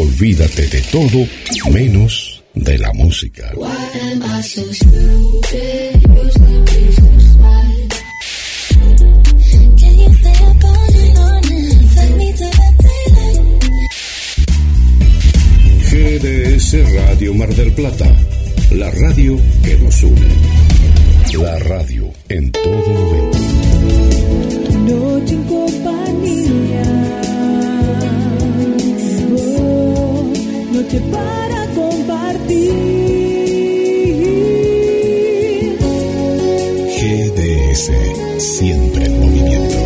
Olvídate de todo menos de la música. GDS Radio Mar del Plata, la radio que nos une. La radio en todo momento. Noche en compañía. Noche para compartir. GDS, siempre en movimiento.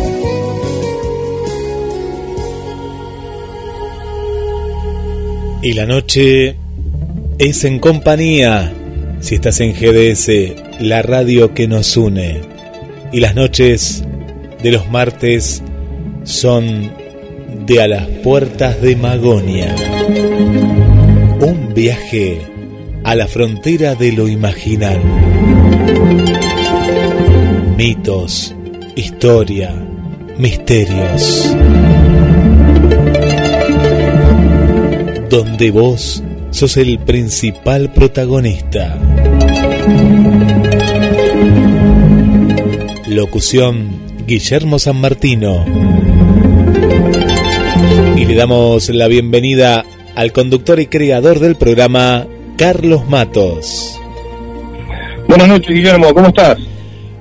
Y la noche es en compañía. Si estás en GDS, la radio que nos une. Y las noches de los martes son de a las puertas de Magonia. Viaje a la frontera de lo imaginal. Mitos, historia, misterios. Donde vos sos el principal protagonista. Locución Guillermo San Martino. Y le damos la bienvenida al conductor y creador del programa, Carlos Matos. Buenas noches, Guillermo, ¿cómo estás?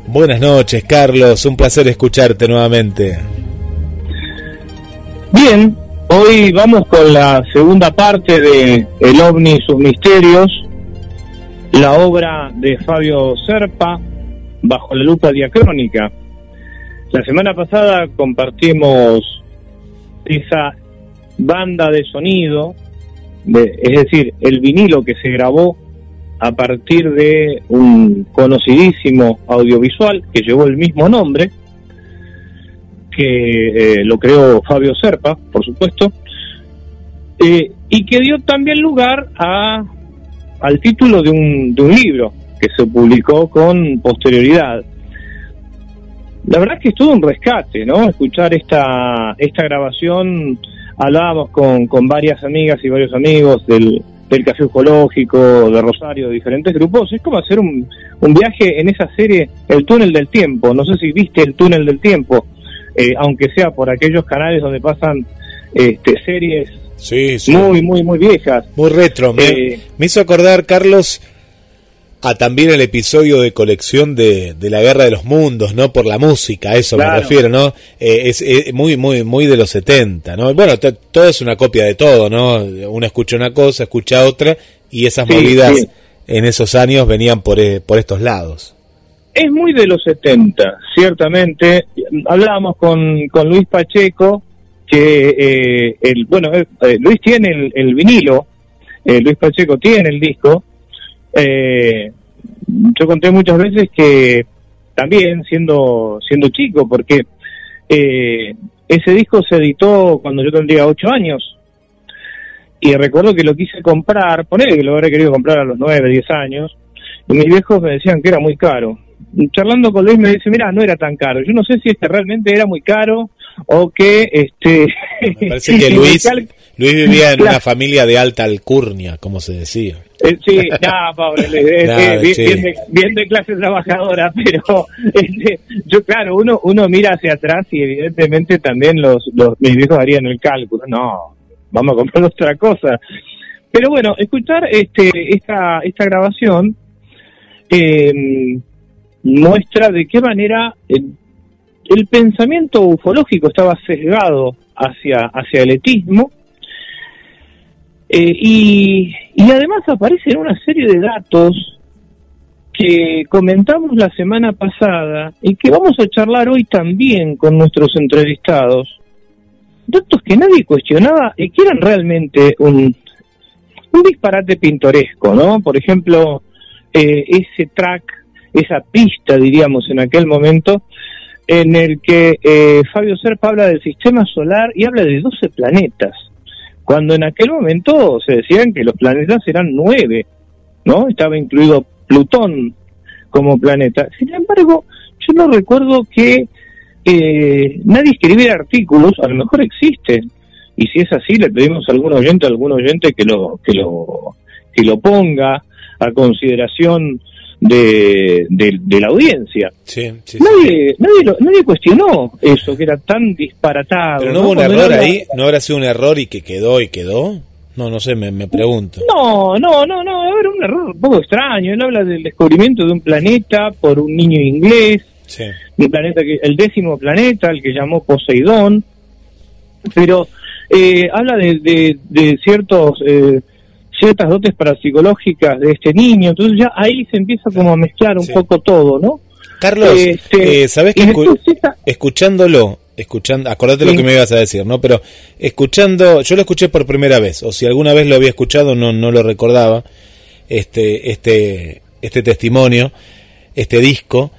Buenas noches, Carlos. Un placer escucharte nuevamente. Bien, hoy vamos con la segunda parte de El OVNI y sus misterios, la obra de Fabio Serpa, bajo la lupa diacrónica. La semana pasada compartimos esa banda de sonido, de, es decir, el vinilo que se grabó a partir de un conocidísimo audiovisual que llevó el mismo nombre, que eh, lo creó Fabio Serpa, por supuesto, eh, y que dio también lugar a, al título de un, de un libro que se publicó con posterioridad. La verdad es que es todo un rescate, ¿no? Escuchar esta, esta grabación, hablábamos con, con varias amigas y varios amigos del, del Café Ecológico, de Rosario, de diferentes grupos, es como hacer un, un viaje en esa serie, El Túnel del Tiempo, no sé si viste El Túnel del Tiempo, eh, aunque sea por aquellos canales donde pasan este, series Sí, sí. muy, muy, muy viejas. Muy retro. Me, Eh, me hizo acordar, Carlos, a también el episodio de colección de, de la Guerra de los Mundos, ¿no? Por la música, a eso me refiero, ¿no? Eh, es, eh, muy, muy, muy de los 70, ¿no? Bueno, to- todo es una copia de todo, ¿no? Uno escucha una cosa, escucha otra, y esas Sí, movidas sí. en esos años venían por, eh, por estos lados. Es muy de los 70, ciertamente. Hablábamos con, con Luis Pacheco, que, eh, el, bueno, eh, Luis tiene el, el vinilo, Luis Pacheco tiene el disco. Eh, yo conté muchas veces que también siendo, siendo chico, porque eh, ese disco se editó cuando yo tendría 8 años. Y recuerdo que lo quise comprar, ponele que lo habría querido comprar a los 9, 10 años, y mis viejos me decían que era muy caro. Y charlando con Luis me dice, mira, no era tan caro. Yo no sé si este realmente era muy caro o que este... Me parece que Luis, vivía en Claro. una familia de alta alcurnia, como se decía. Eh, sí, pobre, Luis, eh, eh, bien, sí. bien de, bien de clase trabajadora, pero este, yo claro, uno uno mira hacia atrás y evidentemente también los, los mis viejos harían el cálculo, no, vamos a comprar otra cosa. Pero bueno, escuchar este esta esta grabación eh, muestra de qué manera el, el pensamiento ufológico estaba sesgado hacia hacia el etismo eh, y, y además aparecen una serie de datos que comentamos la semana pasada y que vamos a charlar hoy también con nuestros entrevistados. Datos que nadie cuestionaba y que eran realmente un, disparate pintoresco, ¿no? Por ejemplo, eh, ese track, esa pista, diríamos en aquel momento, en el que eh, Fabio Serpa habla del sistema solar y habla de 12 planetas cuando en aquel momento se decían que los planetas eran nueve, ¿no? Estaba incluido Plutón como planeta. Sin embargo, yo no recuerdo que eh, nadie escribiera artículos, a lo mejor existen, y si es así le pedimos a algún oyente, a algún oyente que lo, que lo, que lo ponga a consideración de, de, de la audiencia. Sí, sí, sí. Nadie, nadie, lo- nadie cuestionó eso, que era tan disparatado. Pero no hubo un error era- ahí, no habrá sido un error y que quedó y quedó. No, no sé, me, me pregunto. No, no, no, no, era un error un poco extraño. Él habla del descubrimiento de un planeta por un niño inglés, Sí. un planeta que, el décimo planeta, el que llamó Poseidón, pero eh, habla de, de, de ciertos eh, ciertas dotes parapsicológicas de este niño, entonces ya ahí se empieza como a mezclar un Sí. poco todo, ¿no? Carlos, Este, eh, ¿sabés que esa- escuchándolo, escuchando, acordate lo que me ibas a decir, ¿no? Pero escuchando, yo lo escuché por primera vez, o si alguna vez lo había escuchado, no, no lo recordaba, este, este, este testimonio, este disco.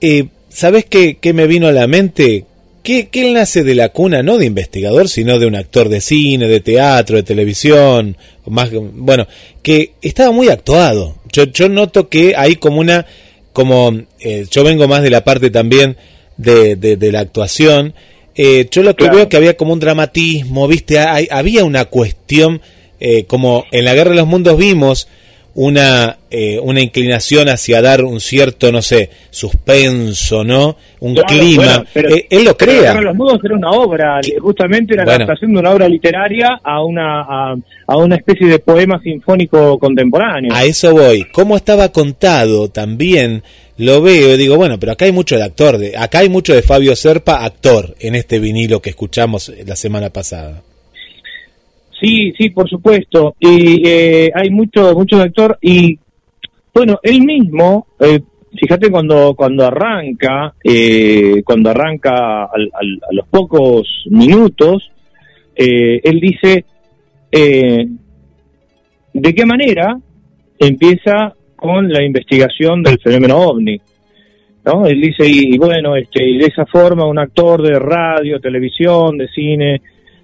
Eh, ¿Sabés qué, qué me vino a la mente? Que, que él nace de la cuna no de investigador, sino de un actor de cine, de teatro, de televisión, más, bueno, que estaba muy actuado. Yo, yo noto que hay como una, como eh, yo vengo más de la parte también de, de, de la actuación, eh, yo lo que Claro. veo que había como un dramatismo, viste, Hay- había una cuestión, eh, como en la Guerra de los Mundos vimos una, eh, una inclinación hacia dar un cierto, no sé, suspenso, ¿no? Un Claro, clima. bueno, pero- Eh, él lo crea. Los Mundos era una obra, justamente Bueno. la adaptación de una obra literaria a una a, a una especie de poema sinfónico contemporáneo. A eso voy. ¿Cómo estaba contado también? Lo veo y digo, bueno, pero acá hay mucho de actor, de, acá hay mucho de Fabio Serpa, actor, en este vinilo que escuchamos la semana pasada. Sí, sí, por supuesto. Y eh, hay mucho, mucho actor y bueno, él mismo, eh, fíjate cuando cuando arranca, eh, cuando arranca al- al- a los pocos minutos, eh, él dice eh, de qué manera empieza con la investigación del fenómeno ovni. ¿no? Él dice, y, y bueno, este, y de esa forma un actor de radio, televisión, de cine,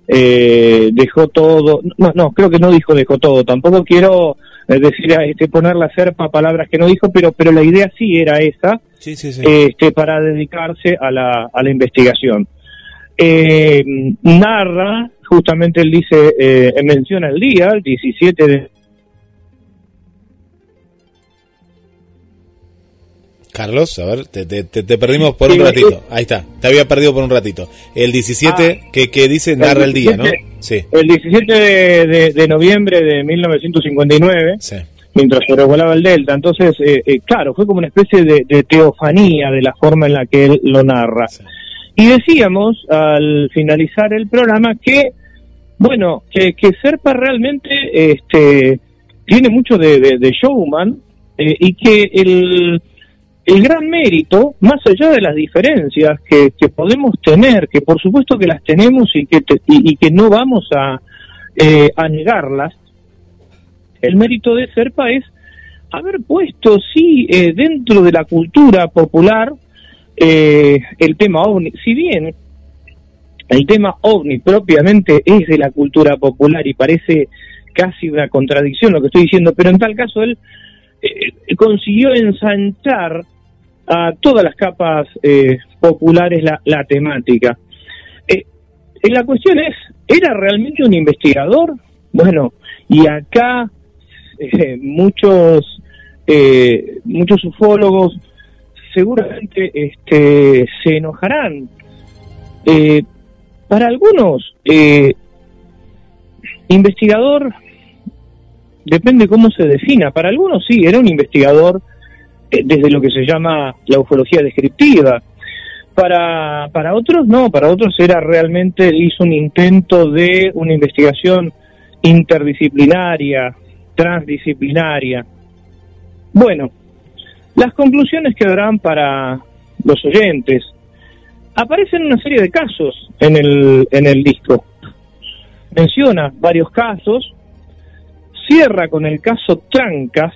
eh, dejó todo, no, no, creo que no dijo dejó todo, tampoco quiero eh, decir, este, ponerle a serpa palabras que no dijo, pero, pero la idea sí era esa, Sí, sí, sí. este, para dedicarse a la, a la investigación. Eh, narra, justamente él dice, eh, menciona el día, el 17 de Carlos, a ver, te, te- te- perdimos por un ratito. Ahí está, te había perdido por un ratito. El 17, Ah. que, que dice, narra el día, ¿no? 17. Sí, el 17 de, de- de noviembre de 1959, sí. mientras se revolaba el Delta. Entonces, eh, eh, claro, fue como una especie de, de teofanía de la forma en la que él lo narra. Sí. Y decíamos al finalizar el programa que, bueno, que, que Serpa realmente este, tiene mucho de, de- de showman eh, y que el, el gran mérito, más allá de las diferencias que, podemos tener, que por supuesto que las tenemos y que, te- y, y que no vamos a, eh, a negarlas, el mérito de Serpa es haber puesto, sí, eh, dentro de la cultura popular eh, el tema ovni. Si bien el tema ovni propiamente es de la cultura popular y parece casi una contradicción lo que estoy diciendo, pero en tal caso él eh, consiguió ensanchar a todas las capas eh, populares la, la temática. Eh, eh, la cuestión es, ¿era realmente un investigador? Bueno, y acá eh, muchos eh, muchos ufólogos seguramente este, se enojarán. Para algunos, investigador depende cómo se defina. Para algunos sí, era un investigador desde lo que se llama la ufología descriptiva. Para, para otros no, para otros era realmente, hizo un intento de una investigación interdisciplinaria, transdisciplinaria. Bueno, las conclusiones quedarán para los oyentes. Aparecen una serie de casos en el, en el disco. Menciona varios casos, cierra con el caso Trancas,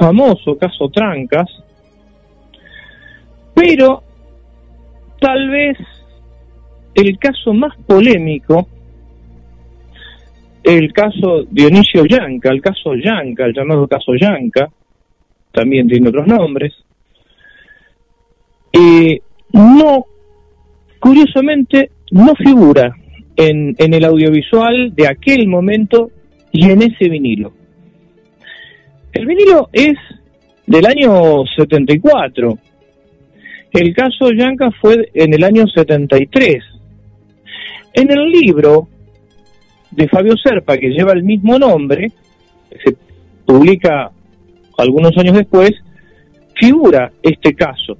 famoso caso Trancas, pero tal vez el caso más polémico, el caso Dionisio Yanca, el caso Yanca, el llamado caso Yanca, también tiene otros nombres, eh, no, curiosamente, no figura en, en el audiovisual de aquel momento y en ese vinilo. El vinilo es del año 74. El caso Yanka fue en el año 73. En el libro de Fabio Serpa, que lleva el mismo nombre, se publica algunos años después, figura este caso.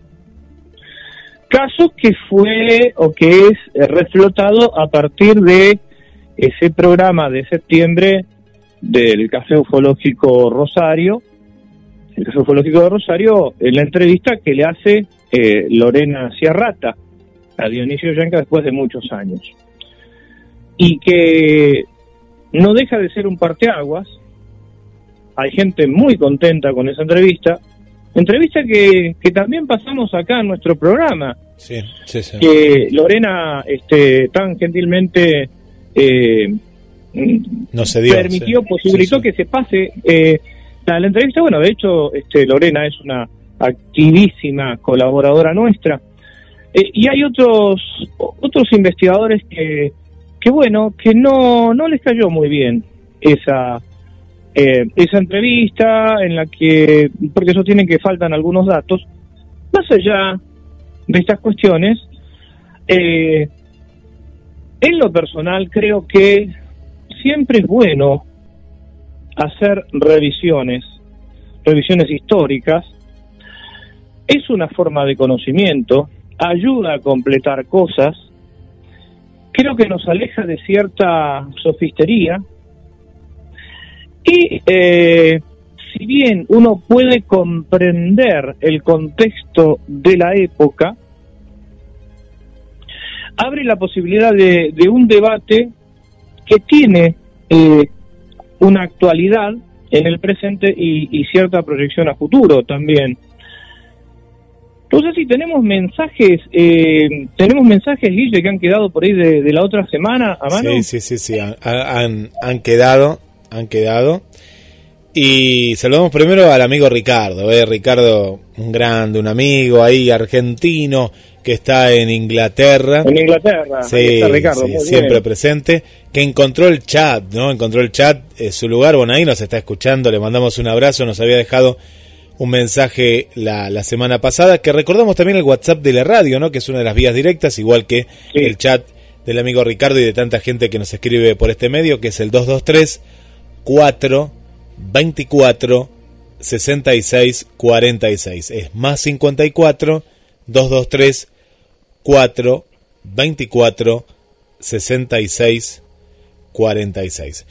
Caso que fue o que es reflotado a partir de ese programa de septiembre del Café Ufológico Rosario, el Café Ufológico de Rosario, en la entrevista que le hace eh, Lorena Ciarrata a Dionisio Yanca después de muchos años. Y que no deja de ser un parteaguas. Hay gente muy contenta con esa entrevista. Entrevista que, que también pasamos acá en nuestro programa. Sí, sí, sí. Que Lorena este, tan gentilmente eh, No se dio. permitió, sí. posibilitó Sí, sí. que se pase eh, la, la entrevista. Bueno, de hecho, este, Lorena es una activísima colaboradora nuestra. Eh, y hay otros otros investigadores que, que bueno, que no, no les cayó muy bien esa eh, esa entrevista en la que, porque sostienen que faltan algunos datos, más allá de estas cuestiones, eh, en lo personal creo que siempre es bueno hacer revisiones, revisiones históricas, es una forma de conocimiento, ayuda a completar cosas, creo que nos aleja de cierta sofistería. Y eh, si bien uno puede comprender el contexto de la época, abre la posibilidad de, de un debate que tiene eh, una actualidad en el presente y, cierta proyección a futuro también. Entonces, si tenemos mensajes, eh, tenemos mensajes, Guille, que han quedado por ahí de, la otra semana a mano. Sí, sí, sí, sí, han quedado, han quedado. Y saludamos primero al amigo Ricardo, ¿eh? Ricardo, un grande, un amigo ahí argentino que está en Inglaterra. En Inglaterra, Sí, ahí está Ricardo, sí, siempre bien. presente, que encontró el chat, ¿no? Encontró el chat, eh, su lugar, bueno, ahí nos está escuchando, le mandamos un abrazo, nos había dejado un mensaje la, la semana pasada, que recordamos también el WhatsApp de la radio, ¿no? Que es una de las vías directas, igual que Sí. el chat del amigo Ricardo y de tanta gente que nos escribe por este medio, que es el 223 4 24 66 46. Es más 54 223 4 24 66 46.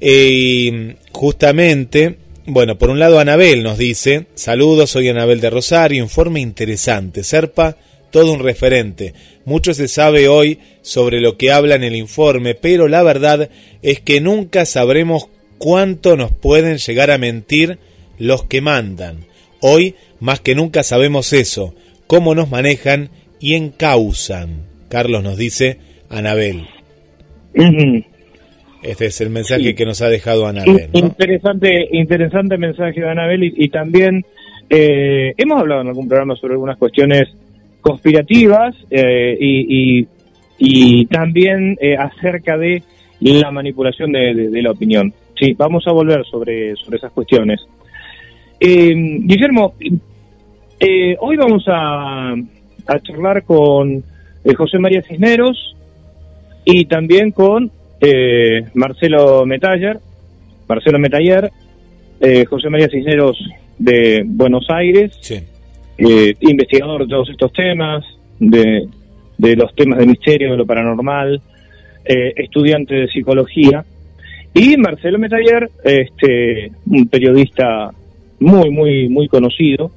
Eh, justamente, bueno, por un lado Anabel nos dice, saludos, soy Anabel de Rosario, informe interesante, Serpa, todo un referente. Mucho se sabe hoy sobre lo que habla en el informe, pero la verdad es que nunca sabremos cuánto nos pueden llegar a mentir los que mandan. Hoy, más que nunca sabemos eso, cómo nos manejan y encausan. Carlos nos dice Anabel. Este es el mensaje Sí. que nos ha dejado Anabel. ¿no? Interesante, interesante mensaje de Anabel y, y también eh, hemos hablado en algún programa sobre algunas cuestiones conspirativas eh, y, y- y también eh, acerca de la manipulación de, de- de la opinión. Sí, vamos a volver sobre, sobre esas cuestiones. Eh, Guillermo, eh, hoy vamos a, a charlar con eh, José María Cisneros y también con eh, Marcelo Metaller, Marcelo Metaller, eh, José María Cisneros de Buenos Aires, Sí. investigador de todos estos temas, de, de los temas de misterio, de lo paranormal, eh, estudiante de psicología, y Marcelo Metaller, este, un periodista muy, muy, muy conocido.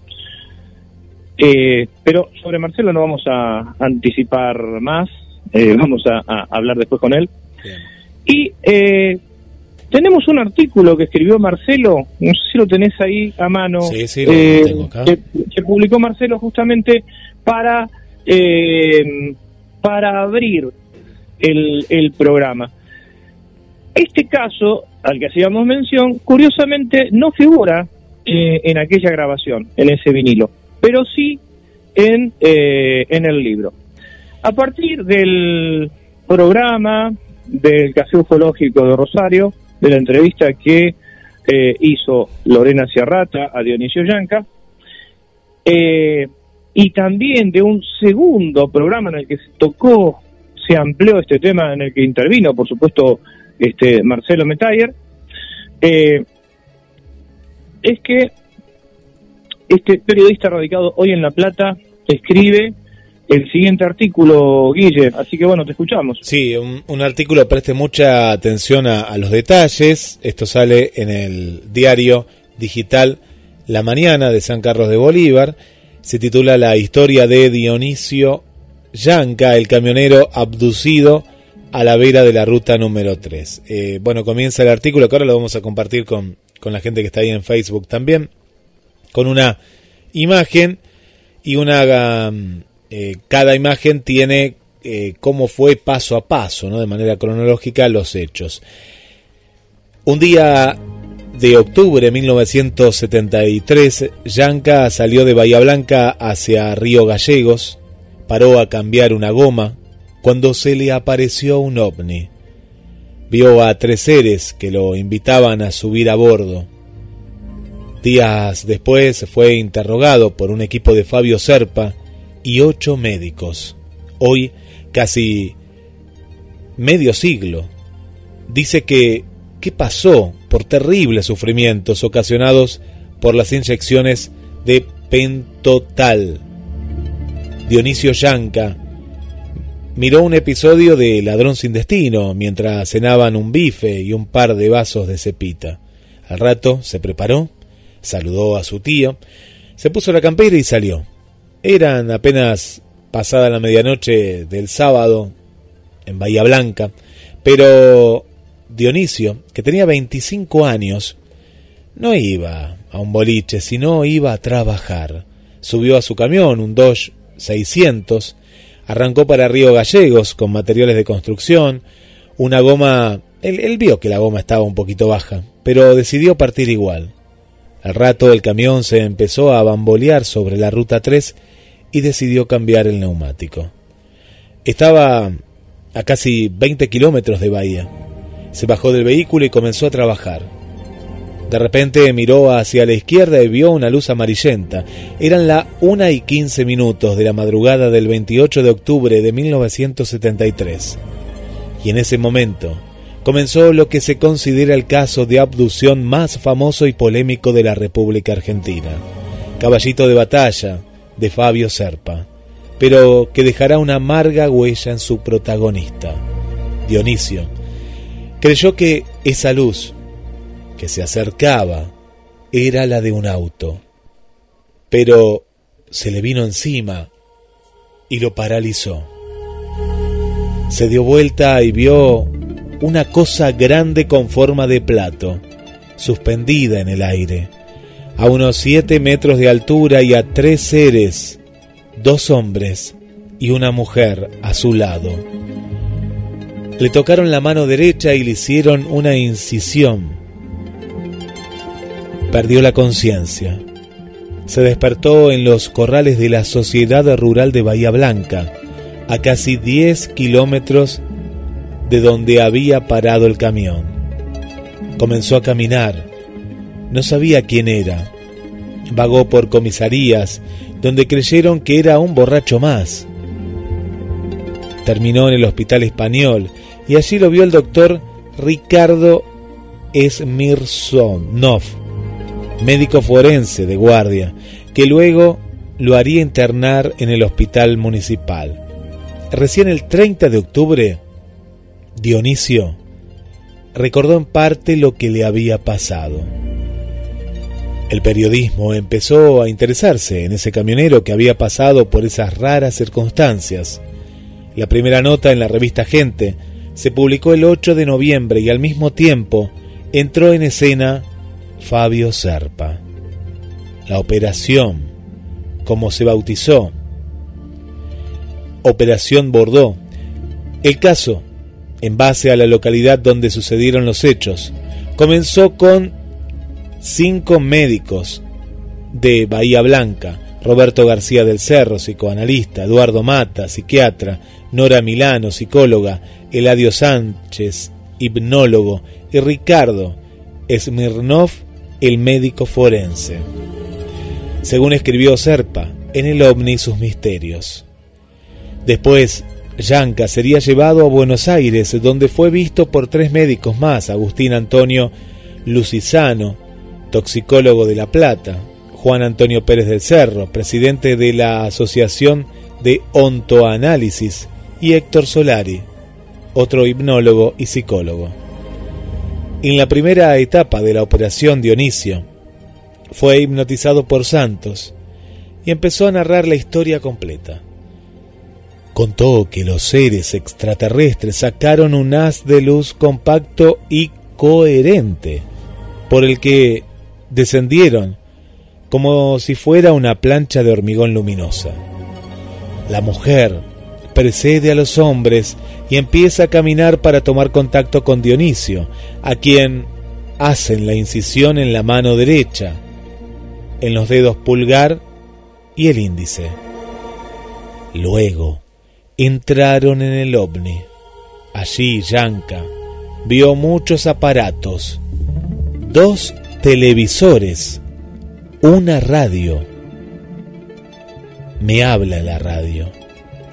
Eh, pero sobre Marcelo no vamos a anticipar más, eh, vamos a, a hablar después con él. Bien. Y eh, tenemos un artículo que escribió Marcelo, no sé si lo tenés ahí a mano, Sí, sí, lo eh, tengo acá. que, que publicó Marcelo justamente para, eh, para abrir el, el programa. Este caso, al que hacíamos mención, curiosamente no figura eh, en aquella grabación, en ese vinilo, pero sí en, eh, en el libro. A partir del programa del Caseo Ufológico de Rosario, de la entrevista que eh, hizo Lorena Ciarrata a Dionisio Yanca, eh, y también de un segundo programa en el que se tocó, se amplió este tema en el que intervino, por supuesto, este Marcelo Metayer, eh, es que este periodista radicado hoy en La Plata escribe el siguiente artículo, Guille. Así que bueno, te escuchamos. Sí, un, artículo, preste mucha atención a, los detalles. Esto sale en el diario digital La Mañana de San Carlos de Bolívar. Se titula La historia de Dionisio Yanca, el camionero abducido a la vera de la ruta número 3. Eh, bueno, comienza el artículo que ahora lo vamos a compartir con, con la gente que está ahí en Facebook también, con una imagen y una um, eh, cada imagen tiene eh, cómo fue paso a paso, ¿no? de manera cronológica, los hechos. Un día de octubre de 1973, Yanka salió de Bahía Blanca hacia Río Gallegos, paró a cambiar una goma cuando se le apareció un ovni. Vio a tres seres que lo invitaban a subir a bordo. Días después fue interrogado por un equipo de Fabio Serpa y ocho médicos. Hoy, casi medio siglo, dice que qué pasó por terribles sufrimientos ocasionados por las inyecciones de pentotal. Dionisio Yanca miró un episodio de Ladrón sin destino mientras cenaban un bife y un par de vasos de cepita. Al rato se preparó, saludó a su tío, se puso la campera y salió. Eran apenas pasada la medianoche del sábado en Bahía Blanca, pero Dionisio, que tenía 25 años, no iba a un boliche, sino iba a trabajar. Subió a su camión, un Dodge 600, arrancó para Río Gallegos con materiales de construcción, una goma... Él, vio que la goma estaba un poquito baja, pero decidió partir igual. Al rato el camión se empezó a bambolear sobre la ruta 3 y decidió cambiar el neumático. Estaba a casi 20 kilómetros de Bahía. Se bajó del vehículo y comenzó a trabajar. De repente miró hacia la izquierda y vio una luz amarillenta. Eran las 1 y 15 minutos de la madrugada del 28 de octubre de 1973. Y en ese momento comenzó lo que se considera el caso de abducción más famoso y polémico de la República Argentina. Caballito de batalla, de Fabio Serpa, pero que dejará una amarga huella en su protagonista. Dionisio creyó que esa luz que se acercaba era la de un auto, pero se le vino encima y lo paralizó. Se dio vuelta y vio una cosa grande con forma de plato, suspendida en el aire a unos siete metros de altura y a tres seres, dos hombres y una mujer a su lado. Le tocaron la mano derecha y le hicieron una incisión. Perdió la conciencia. Se despertó en los corrales de la Sociedad Rural de Bahía Blanca, a casi 10 kilómetros de donde había parado el camión. Comenzó a caminar no sabía quién era. Vagó por comisarías, donde creyeron que era un borracho más. Terminó en el hospital español y allí lo vio el doctor Ricardo Smirsonov, médico forense de guardia, que luego lo haría internar en el hospital municipal. Recién el 30 de octubre, Dionisio recordó en parte lo que le había pasado. El periodismo empezó a interesarse en ese camionero que había pasado por esas raras circunstancias. La primera nota en la revista Gente se publicó el 8 de noviembre y al mismo tiempo entró en escena Fabio Serpa. La operación, como se bautizó, Operación Bordeaux. El caso, en base a la localidad donde sucedieron los hechos, comenzó con cinco médicos de Bahía Blanca, Roberto García del Cerro, psicoanalista, Eduardo Mata, psiquiatra, Nora Milano, psicóloga, Eladio Sánchez, hipnólogo, y Ricardo Smirnov, el médico forense. Según escribió Serpa, en el ovni sus misterios. Después, Yanka sería llevado a Buenos Aires, donde fue visto por tres médicos más, Agustín Antonio Lucizano, toxicólogo de La Plata, Juan Antonio Pérez del Cerro, presidente de la Asociación de Ontoanálisis, y Héctor Solari, otro hipnólogo y psicólogo. En la primera etapa de la operación Dionisio, fue hipnotizado por Santos y empezó a narrar la historia completa. Contó que los seres extraterrestres sacaron un haz de luz compacto y coherente, por el que descendieron como si fuera una plancha de hormigón luminosa. La mujer precede a los hombres y empieza a caminar para tomar contacto con Dionisio, a quien hacen la incisión en la mano derecha, en los dedos pulgar y el índice. Luego entraron en el ovni. Allí Yanka vio muchos aparatos, dos televisores, una radio. Me habla la radio.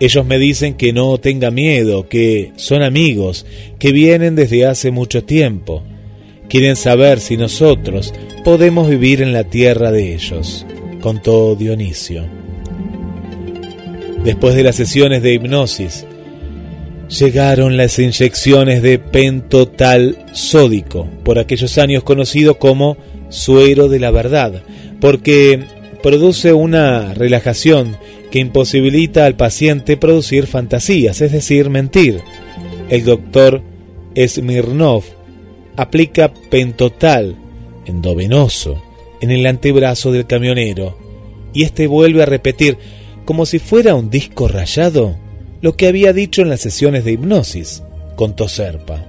Ellos me dicen que no tenga miedo, que son amigos, que vienen desde hace mucho tiempo. Quieren saber si nosotros podemos vivir en la tierra de ellos, contó Dionisio. Después de las sesiones de hipnosis, llegaron las inyecciones de pentotal sódico, por aquellos años conocido como suero de la verdad, porque produce una relajación que imposibilita al paciente producir fantasías, es decir, mentir. El doctor Smirnov aplica pentotal endovenoso en el antebrazo del camionero y éste vuelve a repetir, como si fuera un disco rayado, lo que había dicho en las sesiones de hipnosis, contó Serpa.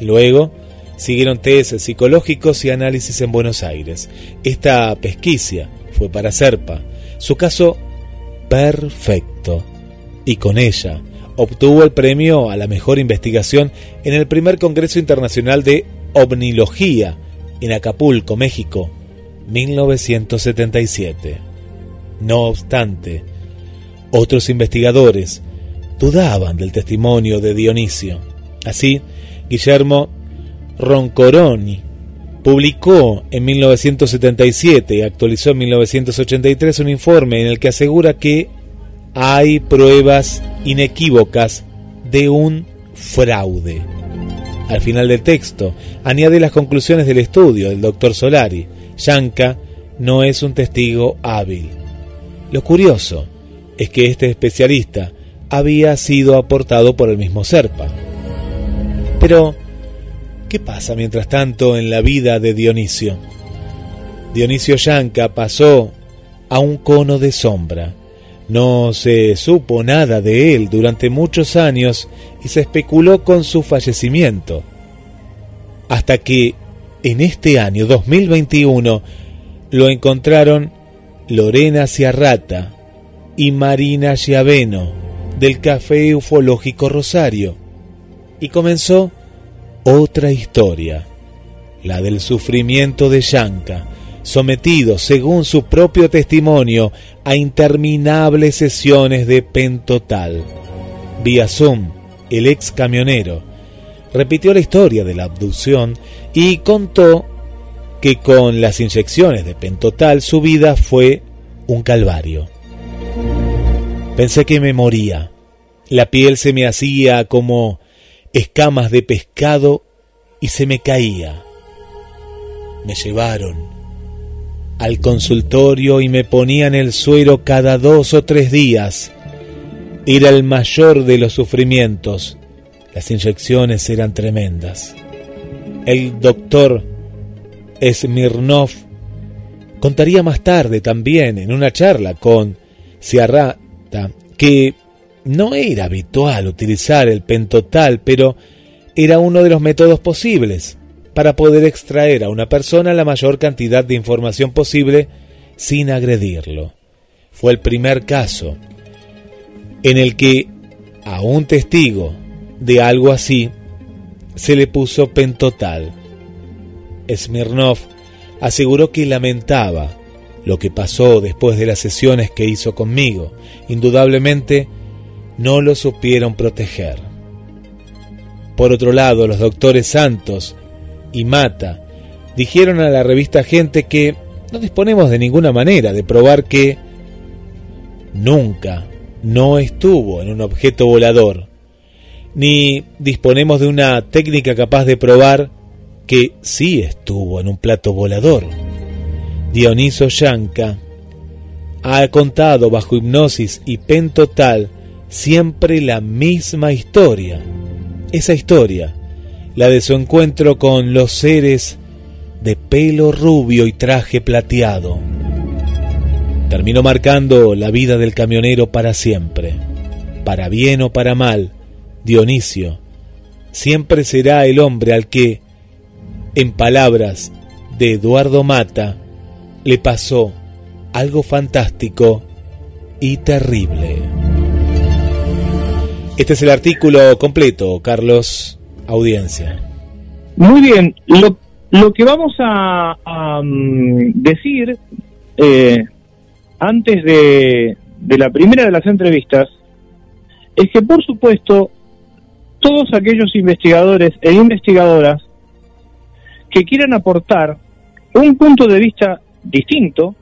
Luego siguieron test psicológicos y análisis en Buenos Aires. Esta pesquisa fue para Serpa. Su caso perfecto. Y con ella obtuvo el premio a la mejor investigación en el primer Congreso Internacional de Ovnilogía en Acapulco, México, 1977. No obstante, otros investigadores dudaban del testimonio de Dionisio. Así, Guillermo Roncoroni publicó en 1977 y actualizó en 1983 un informe en el que asegura que hay pruebas inequívocas de un fraude. Al final del texto, añade las conclusiones del estudio del doctor Solari. Yanka no es un testigo hábil. Lo curioso es que este especialista había sido aportado por el mismo Serpa. Pero, ¿qué pasa mientras tanto en la vida de Dionisio? Dionisio Yanka pasó a un cono de sombra. No se supo nada de él durante muchos años y se especuló con su fallecimiento. Hasta que en este año 2021 lo encontraron Lorena Ciarrata y Marina Giaveno del Café Ufológico Rosario. Y comenzó otra historia, la del sufrimiento de Yanka, sometido, según su propio testimonio, a interminables sesiones de pentotal. Vía Zoom, el ex camionero, repitió la historia de la abducción y contó que con las inyecciones de pentotal su vida fue un calvario. Pensé que me moría. La piel se me hacía como escamas de pescado y se me caía. Me llevaron al consultorio y me ponían el suero cada dos o tres días. Era el mayor de los sufrimientos. Las inyecciones eran tremendas. El doctor Smirnov contaría más tarde también en una charla con Ciarrata que no era habitual utilizar el pentotal, pero era uno de los métodos posibles para poder extraer a una persona la mayor cantidad de información posible sin agredirlo. Fue el primer caso en el que a un testigo de algo así, se le puso pentotal. Smirnov aseguró que lamentaba lo que pasó después de las sesiones que hizo conmigo. Indudablemente no lo supieron proteger. Por otro lado, los doctores Santos y Mata dijeron a la revista Gente que no disponemos de ninguna manera de probar que nunca no estuvo en un objeto volador, ni disponemos de una técnica capaz de probar que sí estuvo en un plato volador. Dioniso Yanka ha contado bajo hipnosis y pen total siempre la misma historia. Esa historia, la de su encuentro con los seres de pelo rubio y traje plateado. Terminó marcando la vida del camionero para siempre. Para bien o para mal, Dionisio siempre será el hombre al que, en palabras de Eduardo Mata, le pasó algo fantástico y terrible. Este es el artículo completo, Carlos, audiencia. Muy bien, lo, que vamos a, mm, decir eh, antes de, de la primera de las entrevistas es que, por supuesto, todos aquellos investigadores e investigadoras que quieran aportar un punto de vista distinto,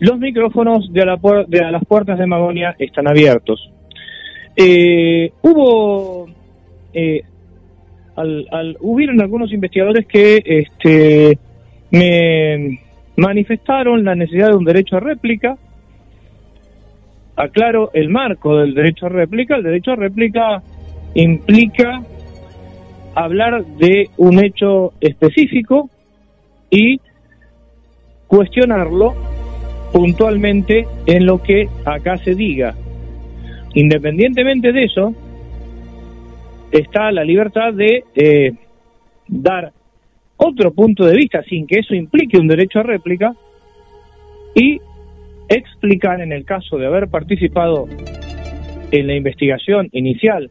los micrófonos de, a las puertas de Magonia están abiertos. Eh, hubo, eh, al, hubieron algunos investigadores que este, me manifestaron la necesidad de un derecho a réplica. Aclaro el marco del derecho a réplica. El derecho a réplica implica hablar de un hecho específico y cuestionarlo puntualmente en lo que acá se diga. Independientemente de eso, está la libertad de eh, dar otro punto de vista sin que eso implique un derecho a réplica y explicar en el caso de haber participado en la investigación inicial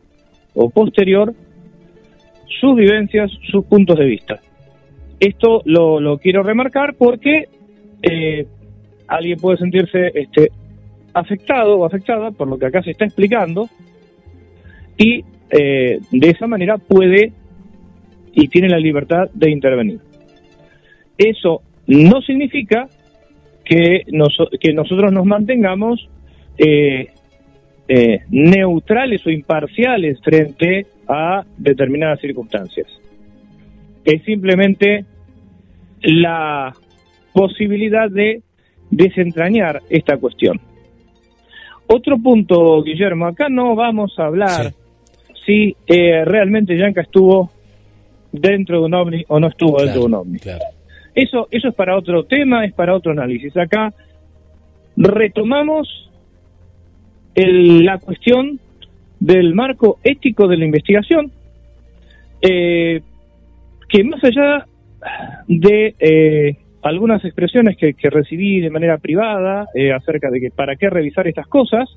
o posterior sus vivencias, sus puntos de vista. Esto lo, quiero remarcar porque eh, alguien puede sentirse este, afectado o afectada por lo que acá se está explicando y eh, de esa manera puede y tiene la libertad de intervenir. Eso no significa que, nosotros nos mantengamos eh, neutrales o imparciales frente a determinadas circunstancias. Es simplemente la posibilidad de desentrañar esta cuestión. Otro punto, Guillermo, acá no vamos a hablar si eh, realmente Yanka estuvo dentro de un ovni o no estuvo dentro de un ovni. Eso, eso es para otro tema, es para otro análisis. Acá retomamos la cuestión del marco ético de la investigación, eh, que más allá de eh, algunas expresiones que, recibí de manera privada eh, acerca de que para qué revisar estas cosas.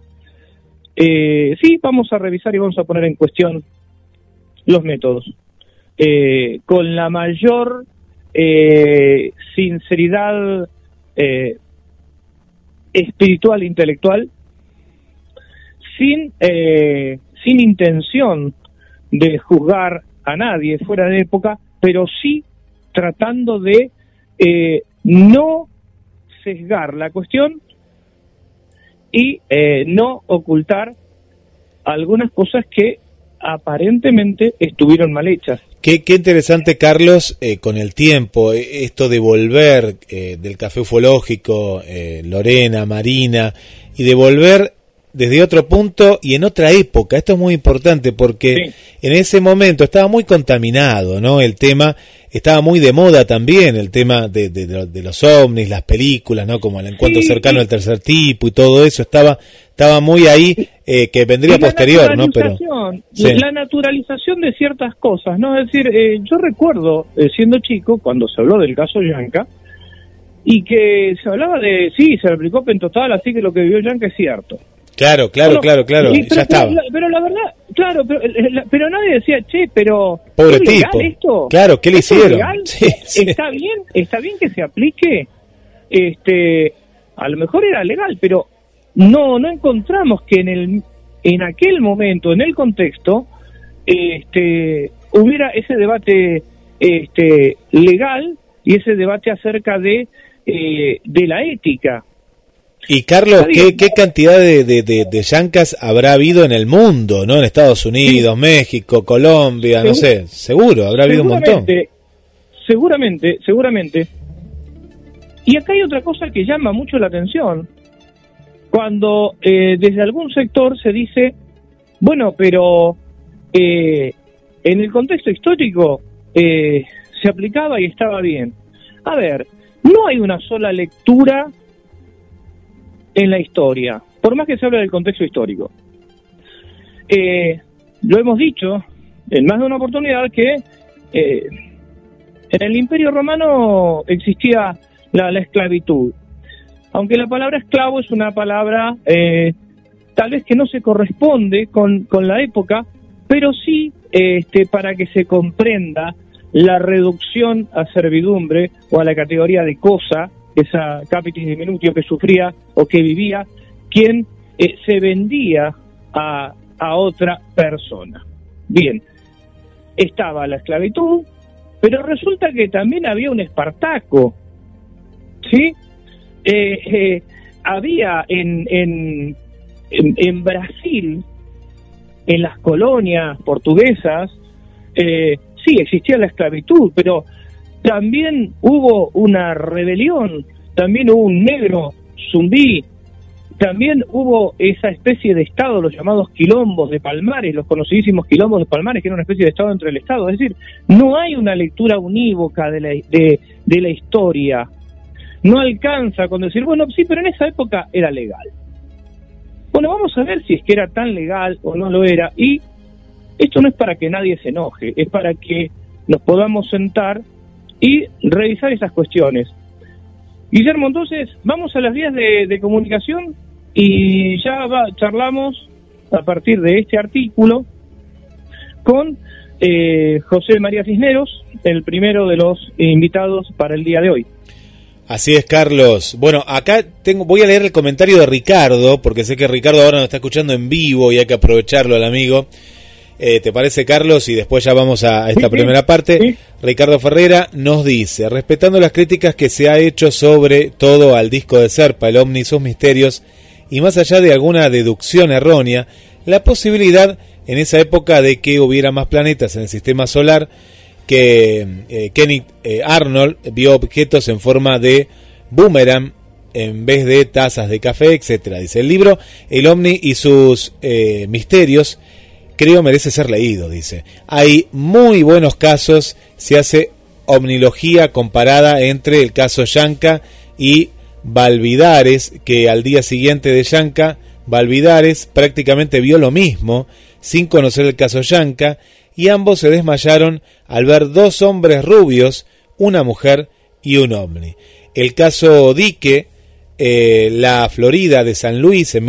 Eh, sí, vamos a revisar y vamos a poner en cuestión los métodos. Eh, con la mayor sinceridad espiritual e intelectual, sin, sin intención de juzgar a nadie fuera de época, pero sí tratando de eh, no sesgar la cuestión y eh, no ocultar algunas cosas que aparentemente estuvieron mal hechas. Qué, interesante, Carlos, eh, con el tiempo, esto de volver del café ufológico, Lorena, Marina, y de volver desde otro punto y en otra época. Esto es muy importante porque en ese momento estaba muy contaminado, ¿no? El tema estaba muy de moda también, el tema de, de, los ovnis, las películas, ¿no? Como el encuentro cercano al tercer tipo y todo eso estaba estaba muy ahí eh, que vendría posterior, ¿no? Pero la naturalización de ciertas cosas, ¿no? Es decir, eh, yo recuerdo eh, siendo chico cuando se habló del caso Yanka y que se hablaba de sí, se aplicó pentotal, así que lo que vio Yanka es cierto. Claro, claro, claro, claro, y- pero, ya estaba. Pero, la- pero la verdad, claro, pero, eh, la- pero nadie decía, che, pero... Pobre ¿es legal tipo. esto? Claro, ¿qué le ¿Esto es hicieron? sí. Está bien, está bien que se aplique, este, a lo mejor era legal, pero no, no encontramos que en el, en aquel momento, en el contexto, este, hubiera ese debate, este, legal y ese debate acerca de, eh, de la ética. Y Carlos, ¿qué, cantidad de, de, de, de yancas habrá habido en el mundo, ¿no? En Estados Unidos, México, Colombia, no sé, Segu- seguro, habrá habido un montón. Seguramente, Seguramente, seguramente. Y acá hay otra cosa que llama mucho la atención. Cuando eh, desde algún sector se dice, bueno, pero eh, en el contexto histórico eh, se aplicaba y estaba bien. A ver, no hay una sola lectura en la historia, por más que se hable del contexto histórico. Eh, lo hemos dicho en más de una oportunidad que eh, en el Imperio Romano existía la, la esclavitud. Aunque la palabra esclavo es una palabra eh, tal vez que no se corresponde con, con la época, pero sí este, para que se comprenda la reducción a servidumbre o a la categoría de cosa, esa capitis diminutio que sufría o que vivía, quien eh, se vendía a, a otra persona. Bien, estaba la esclavitud, pero resulta que también había un Espartaco, ¿sí? Eh, eh, había en, en, en, Brasil, en las colonias portuguesas, sí, existía la esclavitud, pero también hubo una rebelión, también hubo un negro zumbí, también hubo esa especie de Estado, los llamados quilombos de Palmares, los conocidísimos quilombos de Palmares, que era una especie de Estado entre el Estado. Es decir, no hay una lectura unívoca de la, de, de la historia. No alcanza con decir, bueno, sí, pero en esa época era legal. Bueno, vamos a ver si es que era tan legal o no lo era. Y esto no es para que nadie se enoje, es para que nos podamos sentar y revisar esas cuestiones. Guillermo, entonces, vamos a las vías de, comunicación y ya va- charlamos a partir de este artículo con eh, José María Cisneros, el primero de los invitados para el día de hoy. Así es, Carlos. Bueno, acá tengo, voy a leer el comentario de Ricardo, porque sé que Ricardo ahora nos está escuchando en vivo y hay que aprovecharlo al amigo. Eh, ¿Te parece, Carlos? Y después ya vamos a, esta Sí, sí, primera parte. sí. Ricardo Ferrera nos dice, respetando las críticas que se ha hecho sobre todo al disco de Serpa, el Omni y sus misterios, y más allá de alguna deducción errónea, la posibilidad en esa época de que hubiera más planetas en el sistema solar, que eh, Kenneth eh, Arnold vio objetos en forma de boomerang en vez de tazas de café, etcétera. Dice el libro El Omni y sus eh, misterios creo merece ser leído, dice. Hay muy buenos casos, se hace omnilogía comparada entre el caso Yanka y Valvidares, que al día siguiente de Yanka, Valvidares prácticamente vio lo mismo, sin conocer el caso Yanka, y ambos se desmayaron al ver dos hombres rubios, una mujer y un ovni. El caso Dique, eh, la Florida de San Luis en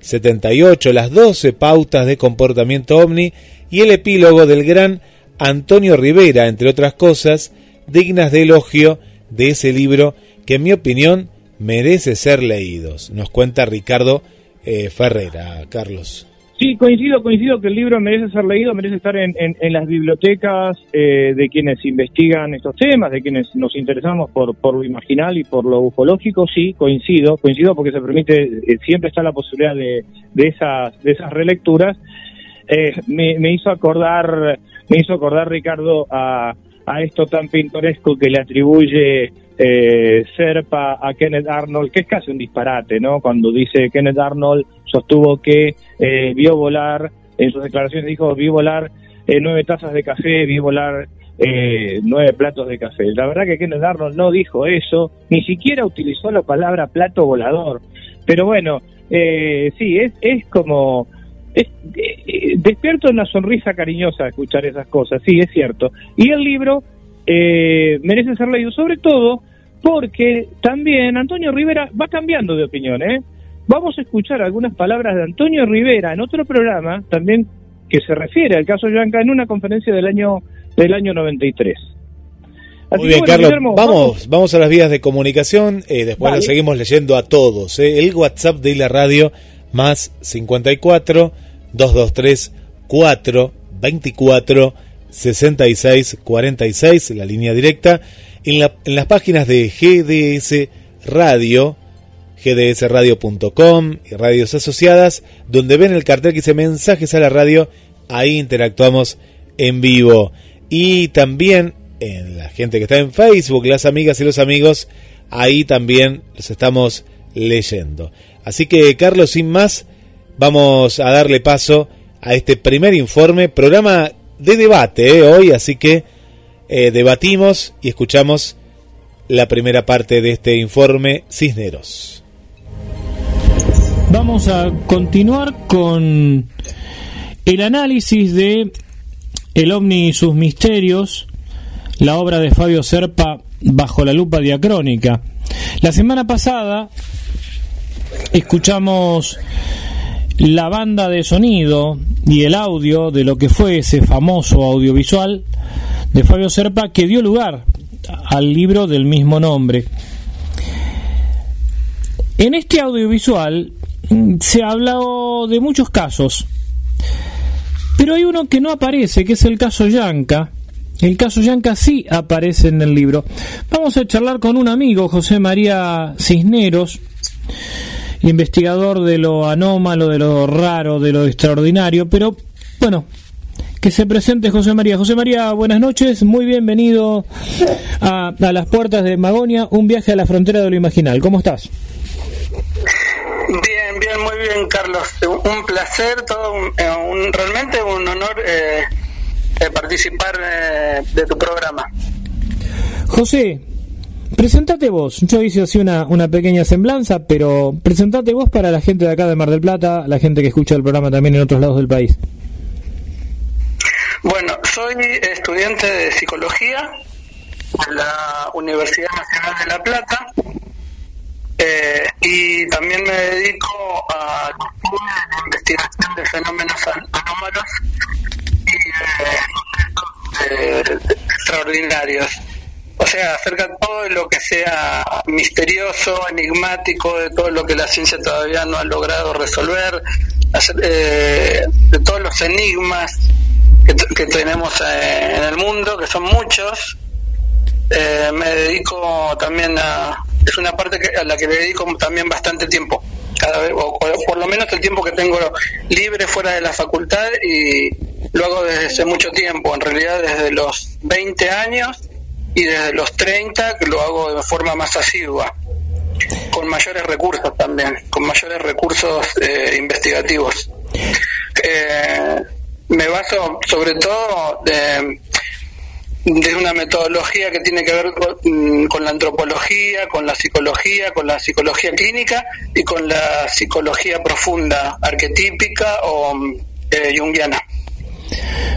1978, las 12 pautas de comportamiento ovni y el epílogo del gran Antonio Rivera, entre otras cosas, dignas de elogio de ese libro que en mi opinión merece ser leídos. Nos cuenta Ricardo eh, Ferrera, Carlos. Sí, coincido, coincido que el libro merece ser leído, merece estar en, en- las bibliotecas eh, de quienes investigan estos temas, de quienes nos interesamos por, por lo imaginal y por lo ufológico, sí, coincido, coincido porque se permite, eh, siempre está la posibilidad de, de esas, de esas relecturas. Eh, me, me hizo acordar, me hizo acordar Ricardo a, a esto tan pintoresco que le atribuye eh, Serpa a Kenneth Arnold, que es casi un disparate, ¿no? Cuando dice Kenneth Arnold sostuvo que eh, vio volar, en sus declaraciones dijo, vi volar eh, nueve tazas de café, vi volar eh, nueve platos de café. La verdad que Kenneth Arnold no dijo eso, ni siquiera utilizó la palabra plato volador. Pero bueno, eh, sí, es, es como... Es, eh, despierto una sonrisa cariñosa escuchar esas cosas, sí, es cierto. Y el libro eh, merece ser leído, sobre todo porque también Antonio Rivera va cambiando de opinión, ¿eh? vamos a escuchar algunas palabras de Antonio Rivera en otro programa, también que se refiere al caso Yanca, en una conferencia del año, del año 93. Muy bien, Carlos. vamos, vamos, a las vías de comunicación. Eh, después lo seguimos leyendo a todos. Eh. El WhatsApp de la radio más 54 223 4 24 66 46, la línea directa. En, la, en las páginas de GDS Radio, gdsradio.com y radios asociadas, donde ven el cartel que dice mensajes a la radio, ahí interactuamos en vivo. Y también en la gente que está en Facebook, las amigas y los amigos, ahí también los estamos leyendo. Así que, Carlos, sin más, vamos a darle paso a este primer informe, programa de debate ¿eh? hoy, así que eh, debatimos y escuchamos la primera parte de este informe Cisneros. Vamos a continuar con el análisis de El OVNI y sus misterios, la obra de Fabio Serpa bajo la lupa diacrónica. La semana pasada escuchamos la banda de sonido y el audio de lo que fue ese famoso audiovisual de Fabio Serpa que dio lugar al libro del mismo nombre. En este audiovisual mm, se ha hablado de muchos casos, pero hay uno que no aparece, que es el caso Yanca. El caso Yanca sí aparece en el libro. Vamos a charlar con un amigo, José María Cisneros, investigador de lo anómalo, de lo raro, de lo extraordinario, pero bueno, que se presente José María. José María, buenas noches, muy bienvenido a, las puertas de Magonia, un viaje a la frontera de lo imaginal. ¿Cómo estás? Bien, bien, muy bien, Carlos. Un placer, todo un, eh, realmente un honor eh, participar eh, de tu programa. José, Presentate vos, yo hice así una, una pequeña semblanza, pero presentate vos para la gente de acá de Mar del Plata, la gente que escucha el programa también en otros lados del país. Bueno, soy estudiante de psicología en la Universidad Nacional de La Plata eh, y también me dedico a la investigación de fenómenos anómalos y eh, extraordinarios. O sea, acerca de todo lo que sea misterioso, enigmático, de todo lo que la ciencia todavía no ha logrado resolver, eh, de todos los enigmas que, tenemos eh, en el mundo, que son muchos. Eh, me dedico también a... Es una parte a la que me dedico también bastante tiempo, cada vez, o, por lo menos el tiempo que tengo libre fuera de la facultad y lo hago desde mucho tiempo, en realidad desde los 20 años y desde los 30 lo hago de forma más asidua, con mayores recursos también, con mayores recursos eh, investigativos. Eh, me baso sobre todo de, una metodología que tiene que ver con, con, la antropología, con la psicología, con la psicología clínica y con la psicología profunda, arquetípica o eh, junguiana.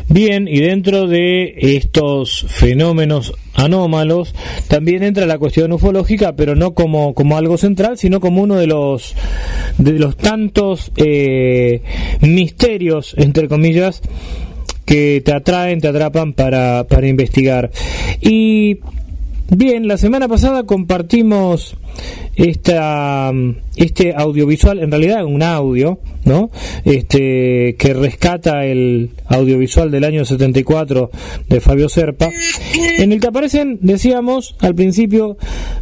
Bien, y dentro de estos fenómenos anómalos también entra la cuestión ufológica, pero no como, como algo central, sino como uno de los, de los tantos eh, misterios, entre comillas, que te atraen, te atrapan para, para investigar. Y Bien, la semana pasada compartimos esta, este audiovisual, en realidad un audio, ¿no? Este, que rescata el audiovisual del año 74 de Fabio Serpa, en el que aparecen, decíamos al principio,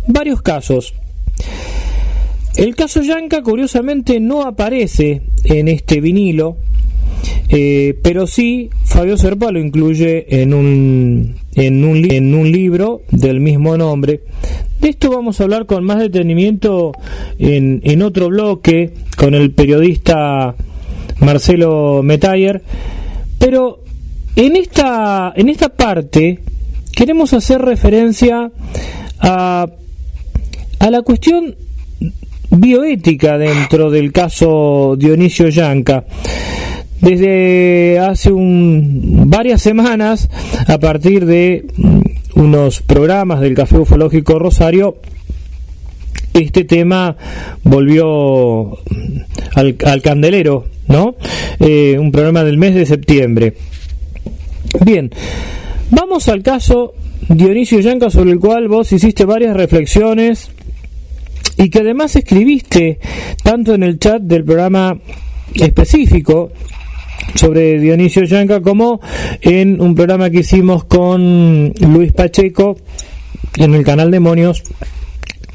varios casos. El caso Yanka, curiosamente, no aparece en este vinilo, eh, pero sí Fabio Serpa lo incluye en un, en, un, en un libro del mismo nombre. De esto vamos a hablar con más detenimiento en, en otro bloque con el periodista Marcelo Metayer, pero en esta, en esta parte queremos hacer referencia a, a la cuestión bioética dentro del caso Dionisio Yanca desde hace un, varias semanas, a partir de unos programas del Café Ufológico Rosario, este tema volvió al, al candelero, ¿no? Eh, un programa del mes de septiembre. Bien, vamos al caso Dionisio Yanca sobre el cual vos hiciste varias reflexiones y que además escribiste tanto en el chat del programa específico sobre Dionisio Yanca como en un programa que hicimos con Luis Pacheco en el canal Demonios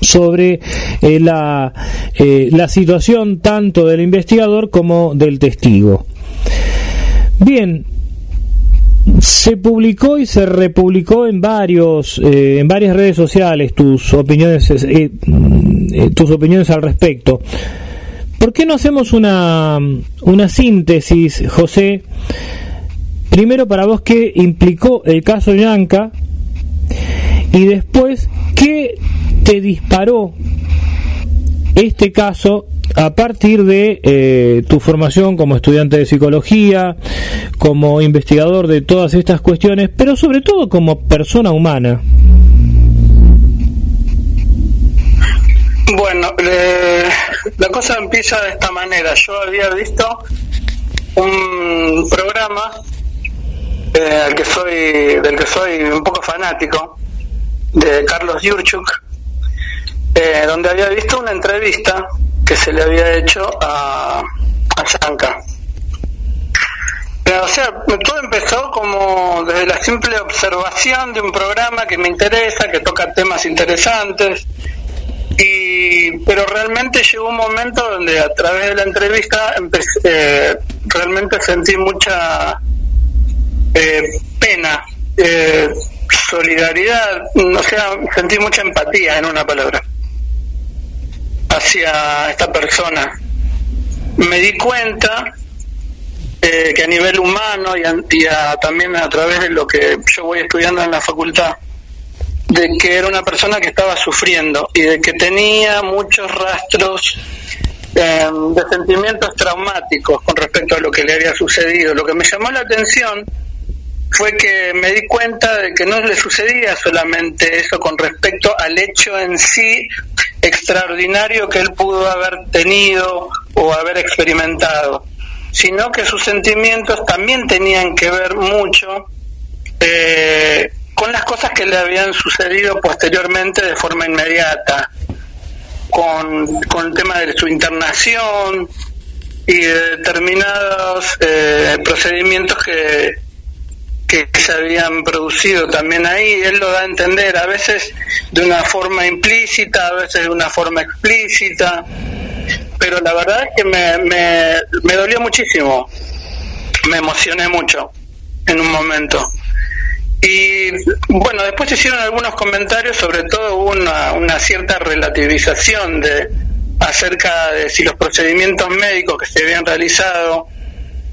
sobre eh, la, eh, la situación tanto del investigador como del testigo. Bien, se publicó y se republicó en varios eh, en varias redes sociales tus opiniones tus opiniones al respecto ¿por qué no hacemos una una síntesis José primero para vos qué implicó el caso Yanka y después qué te disparó este caso a partir de eh, tu formación como estudiante de psicología, como investigador de todas estas cuestiones, pero sobre todo como persona humana. Bueno, eh, la cosa empieza de esta manera. Yo había visto un programa eh, que soy, del que soy un poco fanático, de Carlos Yurchuk, eh, donde había visto una entrevista que se le había hecho a, a Yanka. O sea, todo empezó como desde la simple observación de un programa que me interesa, que toca temas interesantes, y pero realmente llegó un momento donde a través de la entrevista empecé, realmente sentí mucha eh, pena, eh, solidaridad, o sea, sentí mucha empatía en una palabra hacia esta persona. Me di cuenta eh, que a nivel humano y, también a través de lo que yo voy estudiando en la facultad, de que era una persona que estaba sufriendo y de que tenía muchos rastros eh, de sentimientos traumáticos con respecto a lo que le había sucedido. Lo que me llamó la atención fue que me di cuenta de que no le sucedía solamente eso con respecto al hecho en sí extraordinario que él pudo haber tenido o haber experimentado, sino que sus sentimientos también tenían que ver mucho eh, con las cosas que le habían sucedido posteriormente de forma inmediata, con, con el tema de su internación y de determinados eh, procedimientos que, que se habían producido también ahí, él lo da a entender, a veces de una forma implícita, a veces de una forma explícita, pero la verdad es que me, me, me dolió muchísimo, me emocioné mucho en un momento. Y bueno, después hicieron algunos comentarios, sobre todo una, una cierta relativización de acerca de si los procedimientos médicos que se habían realizado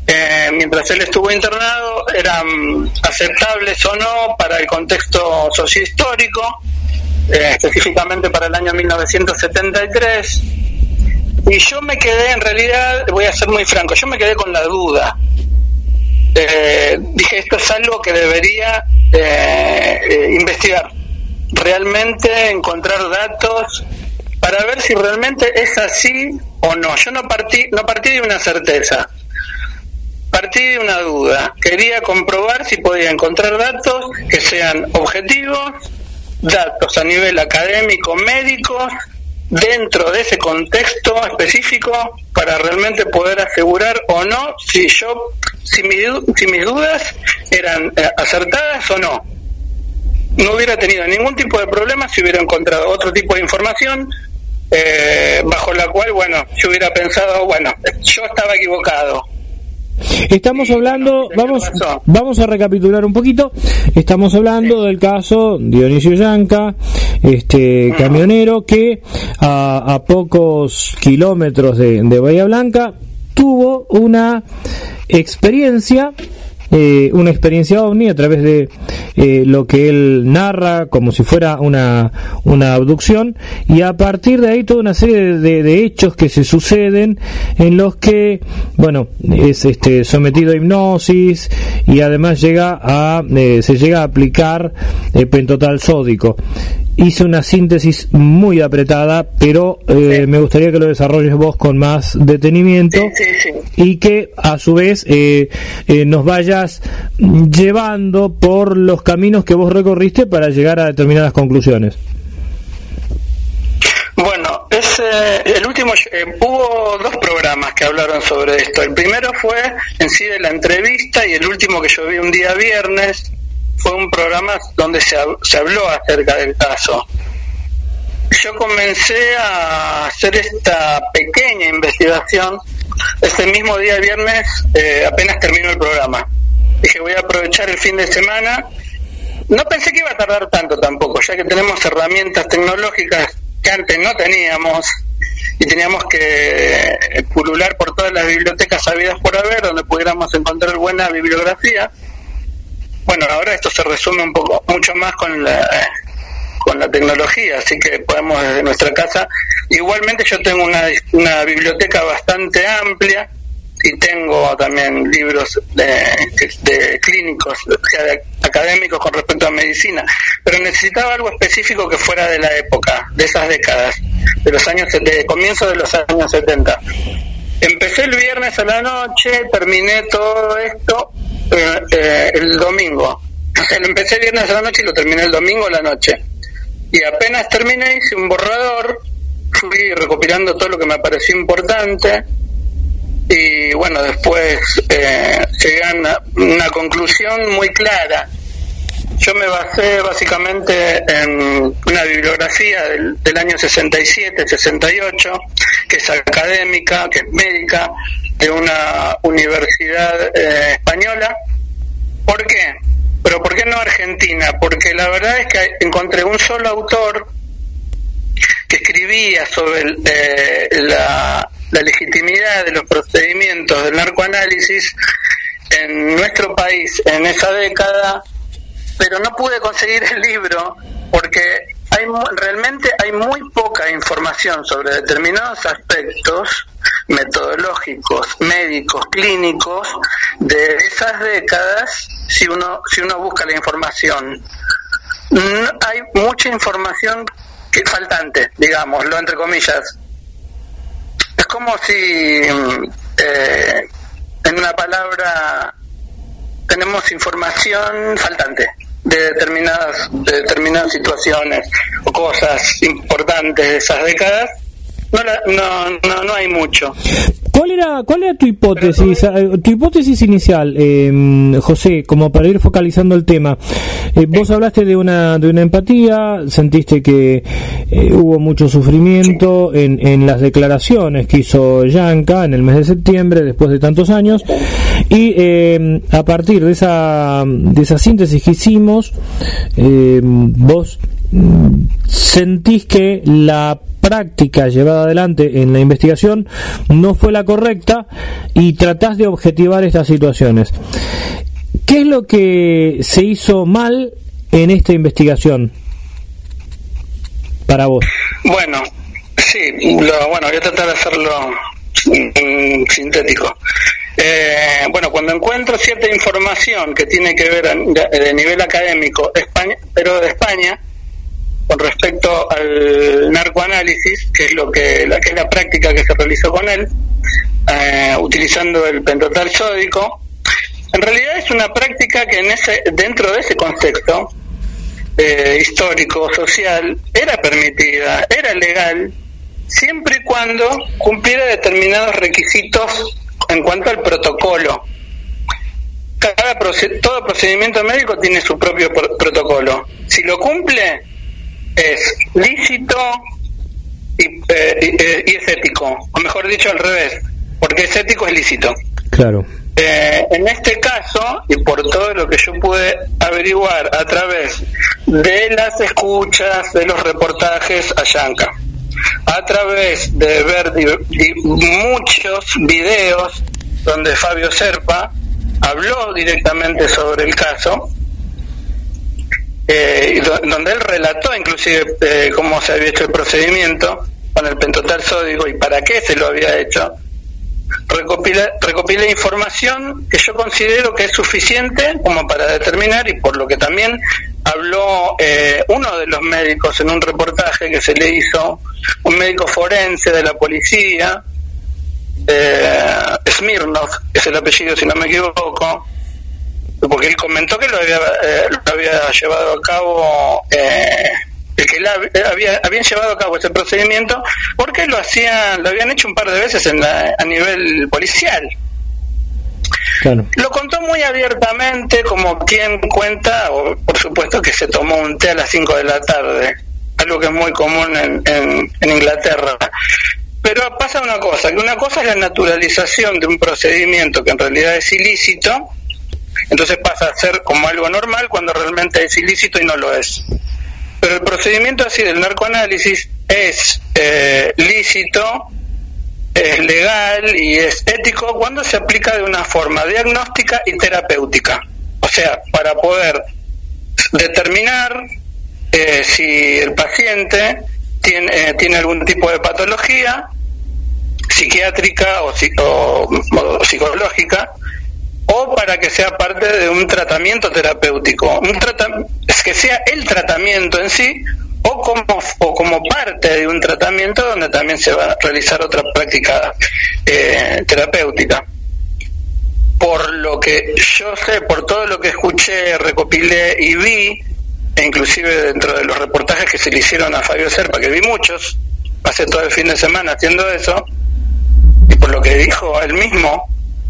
eh, mientras él estuvo internado eran aceptables o no para el contexto sociohistórico, eh, específicamente para el año 1973. Y yo me quedé, en realidad, voy a ser muy franco, yo me quedé con la duda. Eh, dije, esto es algo que debería investigar, realmente encontrar datos para ver si realmente es así o no. Yo no partí, no partí de una certeza partí de una duda. Quería comprobar si podía encontrar datos que sean objetivos, datos a nivel académico, médicos, dentro de ese contexto específico para realmente poder asegurar o no si yo si, si mis dudas eran eh, acertadas o no. No hubiera tenido ningún tipo de problema si hubiera encontrado otro tipo de información eh, bajo la cual, bueno, yo hubiera pensado, bueno, yo estaba equivocado Estamos hablando, vamos, vamos a recapitular un poquito. Estamos hablando del caso Dionisio Yanca, este camionero que a, pocos kilómetros de, de Bahía Blanca tuvo una experiencia eh, una experiencia ovni a través de eh, lo que él narra como si fuera una, una abducción. Y a partir de ahí toda una serie de, hechos que se suceden en los que bueno es este sometido a hipnosis y además llega a eh, se llega a aplicar pentotal sódico hice una síntesis muy apretada, pero eh, me gustaría que lo desarrolles vos con más detenimiento Sí, sí, sí. y que a su vez eh, eh, nos vayas llevando por los caminos que vos recorriste para llegar a determinadas conclusiones. Bueno, es, eh, el último, eh, hubo dos programas que hablaron sobre esto. El primero fue en sí de la entrevista y el último que yo vi un día viernes fue un programa donde se, se habló acerca del caso. Yo comencé a hacer esta pequeña investigación ese mismo día viernes, eh, apenas terminó el programa. Dije, voy a aprovechar el fin de semana no pensé que iba a tardar tanto tampoco, ya que tenemos herramientas tecnológicas que antes no teníamos y teníamos que eh, pulular por todas las bibliotecas sabidas por haber, donde pudiéramos encontrar buena bibliografía. Bueno, ahora esto se resume un poco, mucho más con la, con la tecnología, así que podemos desde nuestra casa. Igualmente yo tengo una, una biblioteca bastante amplia y tengo también libros de, de clínicos, de académicos con respecto a medicina, pero necesitaba algo específico que fuera de la época, de esas décadas, de los años, de comienzo de los años 70. Empecé el viernes a la noche, terminé todo esto eh, eh, el domingo. O sea, lo empecé viernes a la noche y lo terminé el domingo a la noche. Y apenas terminé, hice un borrador, fui recopilando todo lo que me pareció importante y bueno, después eh, llegué a una, conclusión muy clara. Yo me basé básicamente en una bibliografía del, del año 67, 68, que es académica, que es médica, de una universidad eh, española. ¿Por qué? Pero ¿por qué no Argentina? Porque la verdad es que encontré un solo autor que escribía sobre eh, la, la legitimidad de los procedimientos del narcoanálisis en nuestro país en esa década, pero no pude conseguir el libro porque hay realmente hay muy poca información sobre determinados aspectos metodológicos, médicos, clínicos de esas décadas si uno si uno busca la información. Hay mucha información que faltante, digámoslo entre comillas. Es como si, eh, en una palabra, tenemos información faltante de determinadas, de determinadas situaciones o cosas importantes de esas décadas. No, no, no, no hay mucho. ¿Cuál era, cuál era tu hipótesis, eh, tu hipótesis inicial, eh, José, como para ir focalizando el tema? Eh, vos hablaste de una, de una empatía, sentiste que eh, hubo mucho sufrimiento en, en las declaraciones que hizo Yanka en el mes de septiembre, después de tantos años, y eh, a partir de esa, de esa síntesis que hicimos, eh, vos mm, sentís que la práctica llevada adelante en la investigación no fue la correcta y tratás de objetivar estas situaciones. ¿Qué es lo que se hizo mal en esta investigación para vos? Bueno, sí, lo, bueno, voy a tratar de hacerlo sintético. Eh, bueno, cuando encuentro cierta información que tiene que ver a- de, de nivel académico, España, pero de España, con respecto al narcoanálisis, que es lo que la, que es la práctica que se realizó con él, eh, utilizando el pentotal sódico, en realidad es una práctica que en ese, dentro de ese contexto eh, histórico, social, era permitida, era legal, siempre y cuando cumpliera determinados requisitos en cuanto al protocolo. Cada todo procedimiento médico tiene su propio pro- protocolo. Si lo cumple, es lícito y, eh, y- eh, y es ético, o mejor dicho al revés, porque es ético es lícito. Claro. Eh, en este caso, y por todo lo que yo pude averiguar a través de las escuchas, de los reportajes a Yanka, a través de ver di- di- muchos videos donde Fabio Serpa habló directamente sobre el caso, eh, donde él relató inclusive eh, cómo se había hecho el procedimiento con el pentotal sódico y para qué se lo había hecho, recopilé, recopilé información que yo considero que es suficiente como para determinar y por lo que también habló eh, uno de los médicos en un reportaje que se le hizo, un médico forense de la policía, eh, Smirnov, es el apellido si no me equivoco, porque él comentó que lo había, eh, lo había llevado a cabo, eh, que la, había, habían llevado a cabo ese procedimiento porque lo hacían, lo habían hecho un par de veces en la, a nivel policial. Lo contó muy abiertamente, como quien cuenta, o, por supuesto que se tomó un té a las 5 de la tarde, algo que es muy común en, en, en Inglaterra. Pero pasa una cosa, que una cosa es la naturalización de un procedimiento que en realidad es ilícito, entonces pasa a ser como algo normal cuando realmente es ilícito y no lo es. Pero el procedimiento así del narcoanálisis es eh, lícito es legal y es ético cuando se aplica de una forma diagnóstica y terapéutica. O sea, para poder determinar eh, si el paciente tiene, eh, tiene algún tipo de patología psiquiátrica o, o, psicológica o para que sea parte de un tratamiento terapéutico, un es que sea el tratamiento en sí o como, o como parte de un tratamiento donde también se va a realizar otra práctica eh, terapéutica. Por lo que yo sé, por todo lo que escuché, recopilé y vi, e inclusive dentro de los reportajes que se le hicieron a Fabio Serpa, que vi muchos, pasé todo el fin de semana haciendo eso, y por lo que dijo él mismo,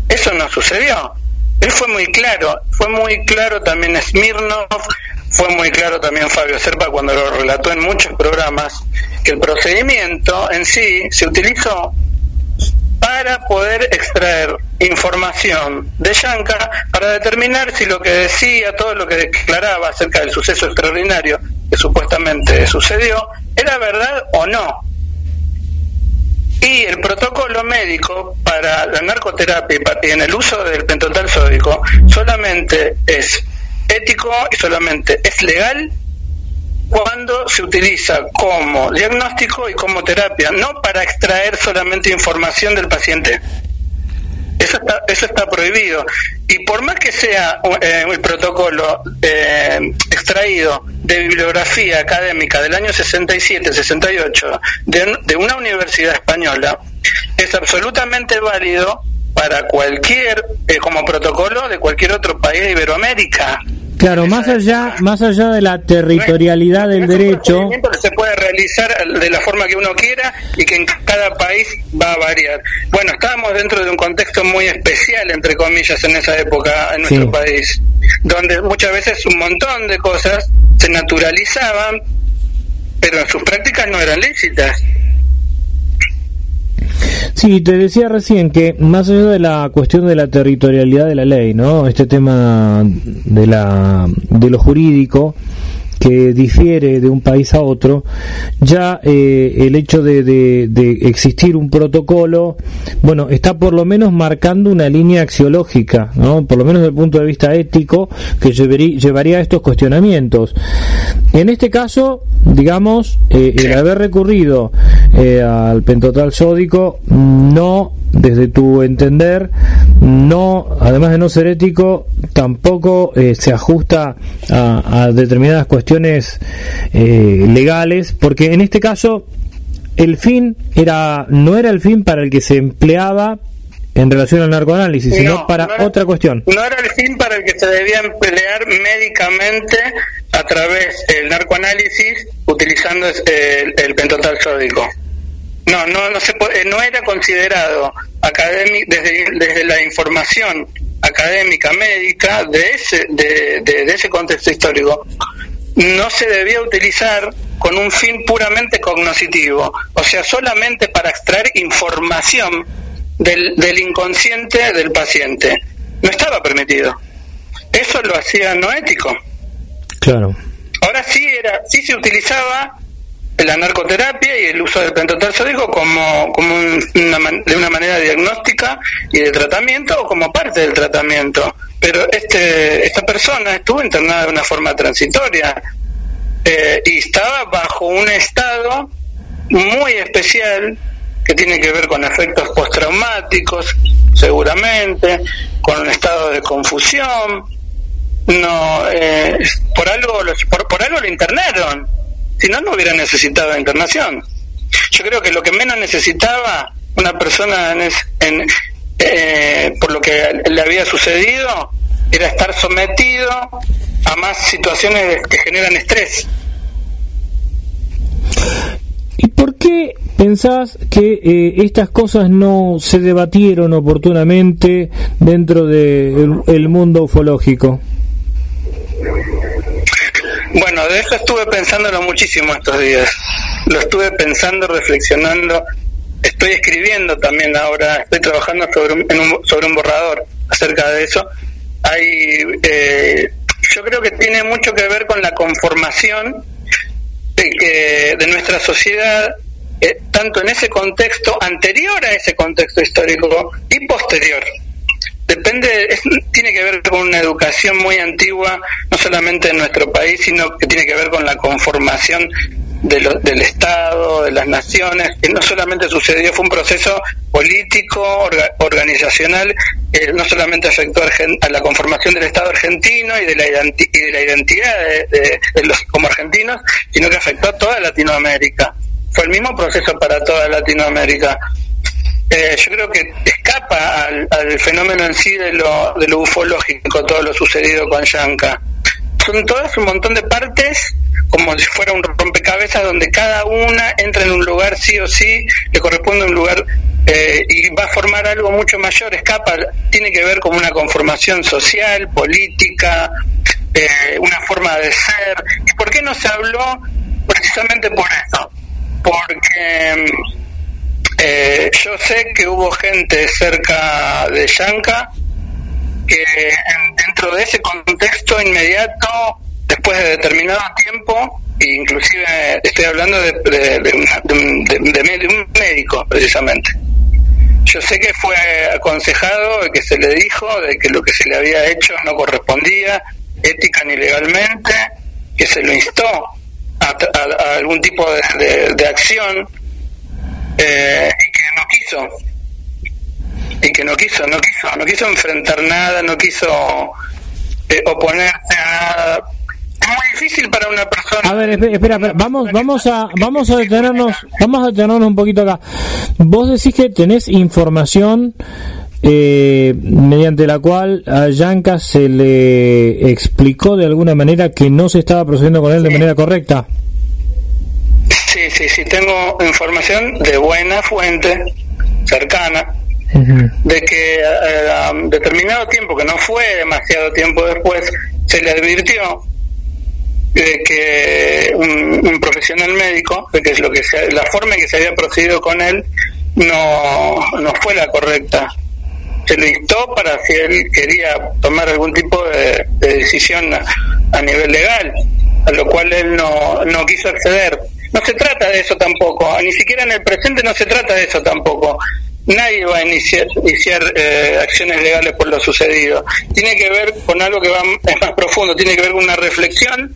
eso no sucedió. Él fue muy claro, fue muy claro también Smirnov, fue muy claro también Fabio Serpa cuando lo relató en muchos programas, que el procedimiento en sí se utilizó para poder extraer información de Yanka para determinar si lo que decía, todo lo que declaraba acerca del suceso extraordinario que supuestamente sucedió, era verdad o no. Y el protocolo médico para la narcoterapia y en el uso del pentotal sódico solamente es ético y solamente es legal cuando se utiliza como diagnóstico y como terapia, no para extraer solamente información del paciente. Eso está, eso está prohibido. Y por más que sea eh, el protocolo eh, extraído de bibliografía académica del año 67-68 de, de una universidad española, es absolutamente válido para cualquier, eh, como protocolo de cualquier otro país de Iberoamérica. Claro, más allá, más allá de la territorialidad del derecho. se puede realizar de la forma que uno quiera y que en cada país va a variar. Bueno, estábamos dentro de un contexto muy especial, entre comillas, en esa época en nuestro país, donde muchas veces un montón de cosas se naturalizaban, pero en sus prácticas no eran lícitas. Sí, te decía recién que más allá de la cuestión de la territorialidad de la ley, ¿no? Este tema de la de lo jurídico que difiere de un país a otro, ya eh, el hecho de, existir un protocolo, bueno, está por lo menos marcando una línea axiológica, ¿no? por lo menos desde el punto de vista ético, que llevaría, llevaría a estos cuestionamientos. En este caso, digamos, eh, el haber recurrido eh, al pentotal sódico no desde tu entender, no, además de no ser ético, tampoco eh, se ajusta a, determinadas cuestiones eh, legales, porque en este caso el fin era no era el fin para el que se empleaba en relación al narcoanálisis, sino para otra cuestión. No era el fin para el que se debía emplear médicamente a través del narcoanálisis utilizando el, el pentotal sódico. No, no, no, se puede, no era considerado académico desde, desde la información académica médica de ese, de, de, ese contexto histórico. No se debía utilizar con un fin puramente cognoscitivo, o sea, solamente para extraer información del, del inconsciente del paciente. No estaba permitido. Eso lo hacía no ético. Claro. Ahora sí era, sí se utilizaba la narcoterapia y el uso del pentotal sódico como, como una, de una manera diagnóstica y de tratamiento o como parte del tratamiento. Pero este, esta persona estuvo internada de una forma transitoria eh, y estaba bajo un estado muy especial que tiene que ver con efectos postraumáticos, seguramente, con un estado de confusión, no eh, por algo por, por algo lo internaron si no no hubiera necesitado internación yo creo que lo que menos necesitaba una persona en, eh, por lo que le había sucedido era estar sometido a más situaciones que generan estrés ¿Y por qué pensás que eh, estas cosas no se debatieron oportunamente dentro del el mundo ufológico? Bueno, de eso estuve pensándolo muchísimo estos días. Lo estuve pensando, reflexionando. Estoy escribiendo también ahora, estoy trabajando sobre un, sobre un borrador acerca de eso. Hay, eh, yo creo que tiene mucho que ver con la conformación de, que, de nuestra sociedad, eh, tanto en ese contexto anterior a ese contexto histórico y posterior. Depende, tiene que ver con una educación muy antigua, no solamente en nuestro país, sino que tiene que ver con la conformación del Estado, de las naciones, que no solamente sucedió, fue un proceso político, organizacional, eh, no solamente afectó a la conformación del Estado argentino y de la, de identidad de, los como argentinos, sino que afectó a toda Latinoamérica. Fue el mismo proceso para toda Latinoamérica. Eh, yo creo que escapa al, fenómeno en sí de lo, de lo ufológico, todo lo sucedido con Yanka. Son todas un montón de partes como si fuera un rompecabezas donde cada una entra en un lugar sí o sí, le corresponde un lugar eh, y va a formar algo mucho mayor, escapa, tiene que ver con una conformación social, política, eh, una forma de ser. ¿Y por qué no se habló? Precisamente por eso, porque eh, yo sé que hubo gente cerca de Yanka que dentro de ese contexto inmediato después de determinado tiempo, inclusive estoy hablando de, un, médico precisamente. Yo sé que fue aconsejado, que se le dijo de que lo que se le había hecho no correspondía ética ni legalmente, que se lo instó a, algún tipo de, acción eh, y que no quiso y que no quiso, no quiso, no quiso enfrentar nada, no quiso eh, oponerse a nada muy difícil para una persona. A ver, espera, espera, vamos, vamos a, vamos a detenernos, vamos a detenernos un poquito acá. Vos decís que tenés información eh, mediante la cual a Yanka se le explicó de alguna manera que no se estaba procediendo con él de manera correcta. Sí, sí, sí, tengo información de buena fuente, cercana, de que eh, a determinado tiempo, que no fue demasiado tiempo después, se le advirtió de que un, profesional médico, de que es lo que la forma en que se había procedido con él no, no fue la correcta. Se le instó para si él quería tomar algún tipo de, decisión a, nivel legal, a lo cual él no, no quiso acceder. No se trata de eso tampoco, ni siquiera en el presente no se trata de eso tampoco. Nadie va a iniciar, iniciar eh, acciones legales por lo sucedido. Tiene que ver con algo que va es más profundo, tiene que ver con una reflexión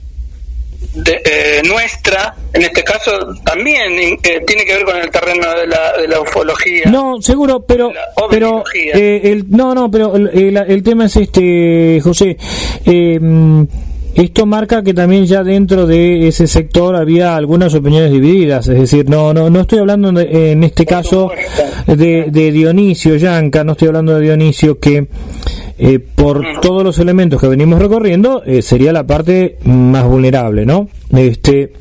eh, nuestra, en este caso, también eh, tiene que ver con el terreno de la, de la ufología. No, seguro, pero, pero eh, el, no, no, pero el, el, tema es este, José. Esto marca que también ya dentro de ese sector había algunas opiniones divididas, es decir, no no no estoy hablando en este caso de, de Dionisio Yanca, no estoy hablando de Dionisio que eh, por todos los elementos que venimos recorriendo, eh, sería la parte más vulnerable, ¿no? Este,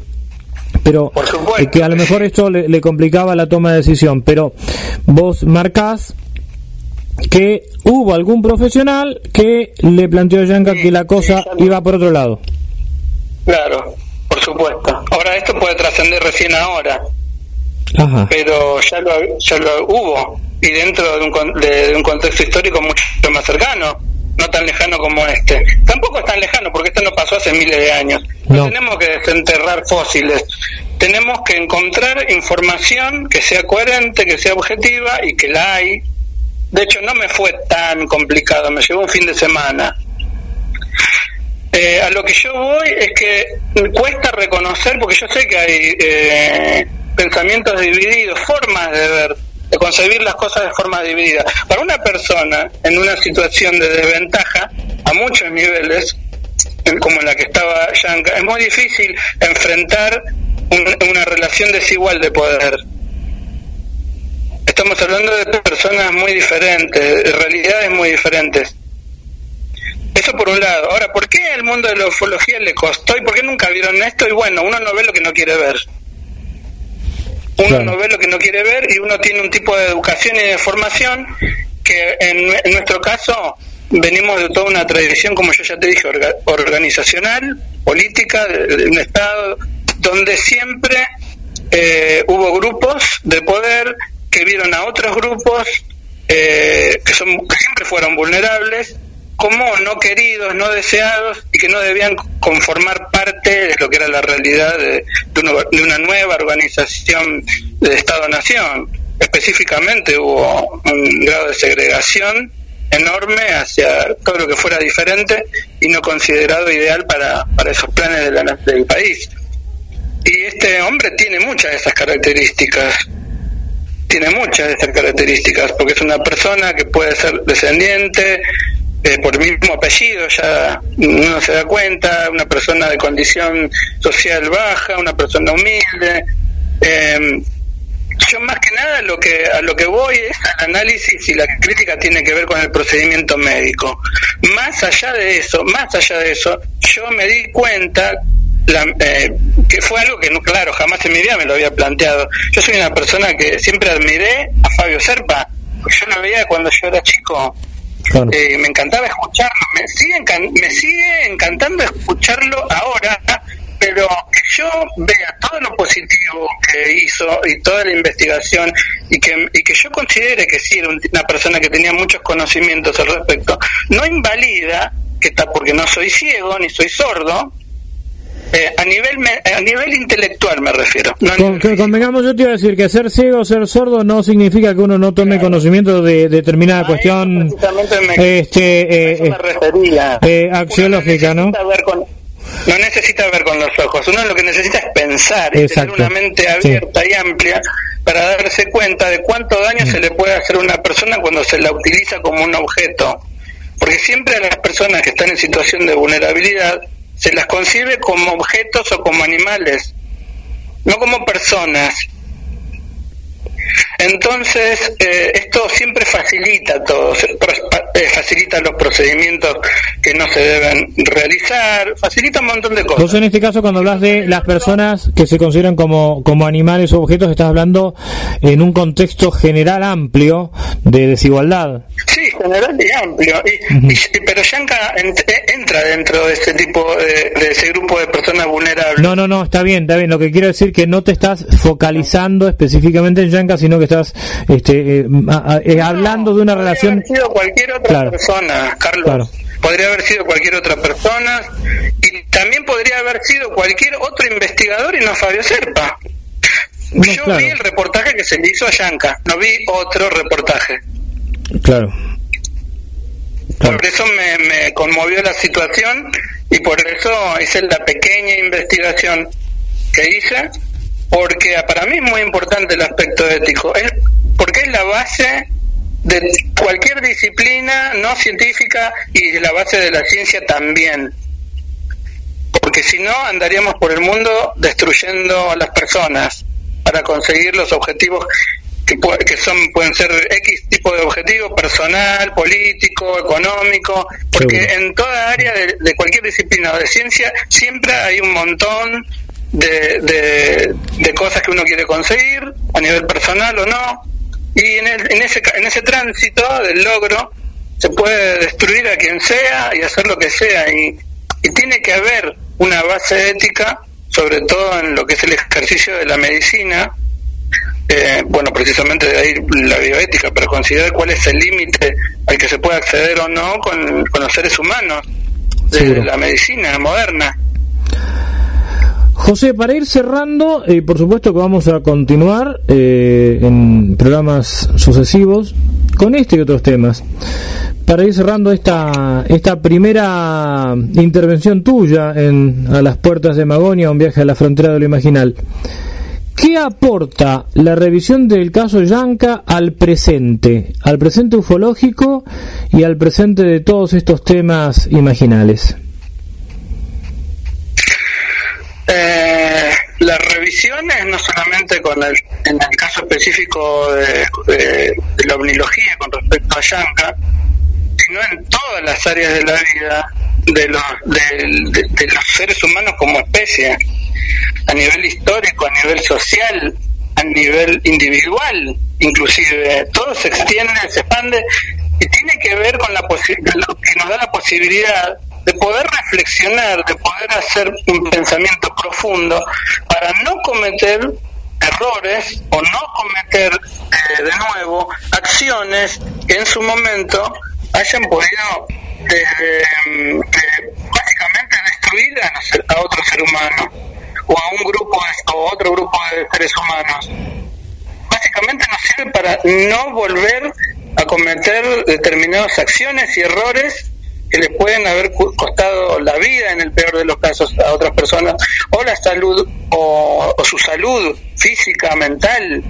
pero eh, que a lo mejor esto le, complicaba la toma de decisión, pero vos marcás que hubo algún profesional que le planteó a Yanka que la cosa iba por otro lado. Claro, por supuesto. Ahora esto puede trascender recién ahora, pero ya lo, ya lo hubo y dentro de un, de, un contexto histórico mucho más cercano, no tan lejano como este. Tampoco es tan lejano porque esto no pasó hace miles de años. No. tenemos que desenterrar fósiles, tenemos que encontrar información que sea coherente, que sea objetiva y que la hay. De hecho, no me fue tan complicado, me llevó un fin de semana. Eh, a lo que yo voy es que cuesta reconocer, porque yo sé que hay eh, pensamientos divididos, formas de ver de concebir las cosas de forma dividida. Para una persona en una situación de desventaja, a muchos niveles, como la que estaba Yanka. Es muy difícil enfrentar una relación desigual de poder. Estamos hablando de personas muy diferentes, de realidades muy diferentes. Eso por un lado. Ahora, ¿por qué el mundo de la ufología le costó y por qué nunca vieron esto? Y bueno, uno no ve lo que no quiere ver. Uno no ve lo que no quiere ver y uno tiene un tipo de educación y de formación que en, nuestro caso venimos de toda una tradición, como yo ya te dije, organizacional, política, de, un Estado, donde siempre eh, hubo grupos de poder que vieron a otros grupos eh, que, son, que siempre fueron vulnerables como no queridos, no deseados y que no debían conformar parte de lo que era la realidad de, una, nueva organización de Estado-Nación. Específicamente hubo un grado de segregación enorme hacia todo lo que fuera diferente y no considerado ideal para, para esos planes del país. Y este hombre tiene muchas de esas características tiene muchas de esas características, porque es una persona que puede ser descendiente, eh, por mismo apellido, ya uno se da cuenta, una persona de condición social baja, una persona humilde. Eh, yo más que nada lo que a lo que voy es al análisis y la crítica tiene que ver con el procedimiento médico. Más allá de eso, más allá de eso, yo me di cuenta eh, que fue algo que, no, claro, jamás en mi vida me lo había planteado. Yo soy una persona que siempre admiré a Fabio Serpa, yo lo veía cuando yo era chico eh, me encantaba escucharlo, me sigue, me sigue encantando escucharlo ahora, pero que yo vea todo lo positivo que hizo y toda la investigación y que, y que yo considere que sí era una persona que tenía muchos conocimientos al respecto, no invalida que está porque no soy ciego ni soy sordo, eh, a nivel a nivel intelectual me refiero. convengamos, yo te iba a decir que ser ciego o ser sordo no significa que uno no tome conocimiento de determinada cuestión este, eh, eh, axiológica, ¿no? no necesita ver con los ojos, uno lo que necesita es pensar y tener una mente abierta y amplia para darse cuenta de cuánto daño mm. se le puede hacer a una persona cuando se la utiliza como un objeto. Porque siempre a las personas que están en situación de vulnerabilidad se las concibe como objetos o como animales, no como personas. Entonces, eh, esto siempre facilita todo, eh, facilita los procedimientos que no se deben realizar, facilita un montón de cosas. Vos en este caso, cuando hablas de las personas que se consideran como, como animales o objetos, estás hablando en un contexto general amplio de desigualdad. Sí, general y amplio. pero Yanka entra dentro de ese tipo, de, ese grupo de personas vulnerables. No, no, no, está bien, está bien. Lo que quiero decir que no te estás focalizando específicamente en Yanka, sino que estás este, eh, eh, hablando de una relación. Podría haber sido cualquier otra persona, Carlos. Podría haber sido cualquier otra persona y también podría haber sido cualquier otro investigador y no Fabio Serpa. Yo vi el reportaje que se le hizo a Yanka, no vi otro reportaje. Claro. Por eso me, me conmovió la situación y por eso hice la pequeña investigación que hice porque para mí es muy importante el aspecto ético, es porque es la base de cualquier disciplina no científica y la base de la ciencia también. Porque si no, andaríamos por el mundo destruyendo a las personas para conseguir los objetivos que, que son pueden ser X tipo de objetivos, personal, político, económico, porque en toda área de, de cualquier disciplina de ciencia siempre hay un montón de, de, cosas que uno quiere conseguir a nivel personal o no. Y en, en, ese, en ese tránsito del logro se puede destruir a quien sea y hacer lo que sea. Y, y tiene que haber una base ética, sobre todo en lo que es el ejercicio de la medicina. Eh, bueno, precisamente de ahí la bioética, para considerar cuál es el límite al que se puede acceder o no con, con los seres humanos de la medicina moderna. José, para ir cerrando, eh, por supuesto que vamos a continuar eh, en programas sucesivos con este y otros temas. Para ir cerrando esta, esta primera intervención tuya en A las puertas de Magonia, un viaje a la frontera de lo imaginal, ¿qué aporta la revisión del caso Yanka al presente, al presente ufológico y al presente de todos estos temas imaginales? Eh, las revisiones, no solamente con el, en el caso específico de, la omnilogía con respecto a Yanka, sino en todas las áreas de la vida de los, de, de los seres humanos como especie, a nivel histórico, a nivel social, a nivel individual, inclusive. Todo se extiende, se expande y tiene que ver con la que nos da la posibilidad de poder reflexionar, de poder hacer un pensamiento profundo para no cometer errores o no cometer eh, de nuevo acciones que en su momento hayan podido eh, eh, básicamente destruir a, a, otro ser humano o a un grupo o otro grupo de seres humanos. Básicamente nos sirve para no volver a cometer determinadas acciones y errores que les pueden haber costado la vida en el peor de los casos a otras personas o la salud o, su salud física mental.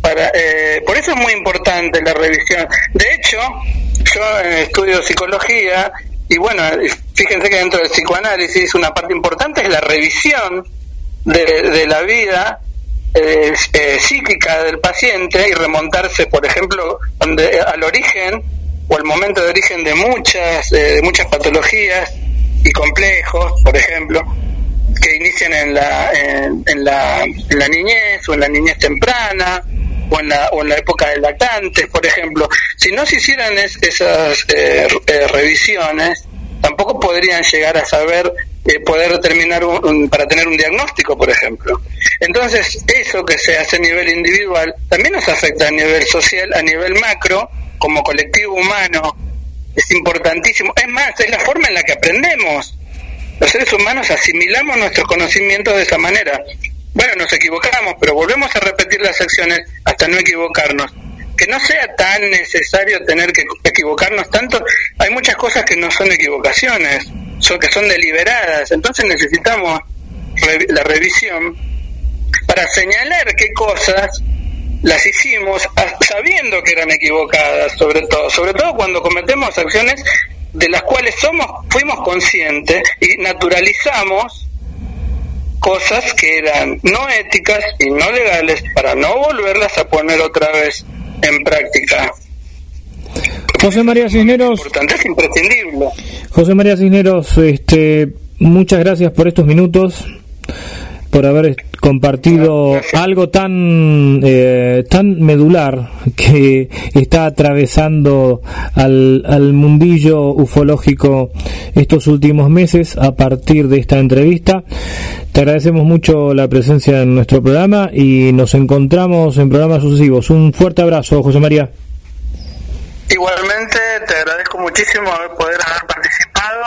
Para eh, por eso es muy importante la revisión. De hecho yo estudio psicología y bueno fíjense que dentro del psicoanálisis una parte importante es la revisión de, de la vida eh, eh, psíquica del paciente y remontarse por ejemplo donde, al origen o el momento de origen de muchas, eh, de muchas patologías y complejos, por ejemplo, que inician en la, en, en, la, en la niñez o en la niñez temprana o en la, o en la época de lactantes, por ejemplo. Si no se hicieran es, esas eh, eh, revisiones, tampoco podrían llegar a saber, eh, poder determinar un, un, para tener un diagnóstico, por ejemplo. Entonces, eso que se hace a nivel individual también nos afecta a nivel social, a nivel macro, como colectivo humano, es importantísimo. Es más, es la forma en la que aprendemos. Los seres humanos asimilamos nuestros conocimientos de esa manera. Bueno, nos equivocamos, pero volvemos a repetir las acciones hasta no equivocarnos. Que no sea tan necesario tener que equivocarnos tanto. Hay muchas cosas que no son equivocaciones, son que son deliberadas. Entonces necesitamos re la revisión para señalar qué cosas las hicimos sabiendo que eran equivocadas, sobre todo, sobre todo cuando cometemos acciones de las cuales somos fuimos conscientes y naturalizamos cosas que eran no éticas y no legales para no volverlas a poner otra vez en práctica. José María Cisneros, importante, es imprescindible. José María Cisneros, este, muchas gracias por estos minutos por haber compartido algo tan eh, tan medular que está atravesando al, al mundillo ufológico estos últimos meses a partir de esta entrevista. Te agradecemos mucho la presencia en nuestro programa y nos encontramos en programas sucesivos. Un fuerte abrazo, José María. Igualmente, te agradezco muchísimo poder haber participado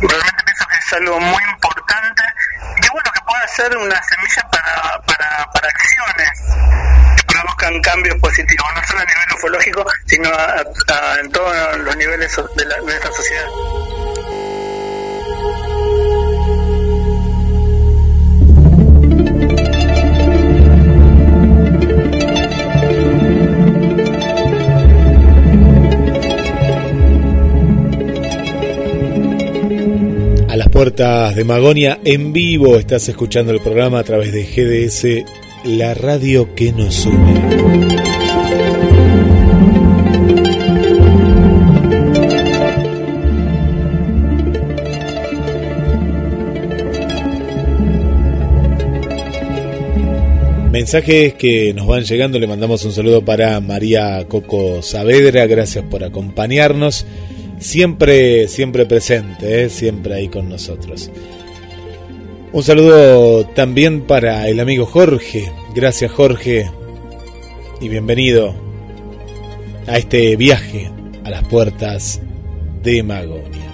y realmente pienso que es algo muy importante bueno que pueda ser una semilla para, para, para acciones que produzcan cambios positivos, no solo a nivel ufológico, sino a, a, en todos los niveles de, la, de esta sociedad. Las puertas de Magonia en vivo. Estás escuchando el programa a través de GDS, la radio que nos une. Mensajes que nos van llegando, le mandamos un saludo para María Coco Saavedra, gracias por acompañarnos siempre, siempre presente, ¿eh? siempre ahí con nosotros. Un saludo también para el amigo Jorge. Gracias Jorge y bienvenido a este viaje a las puertas de Magonia.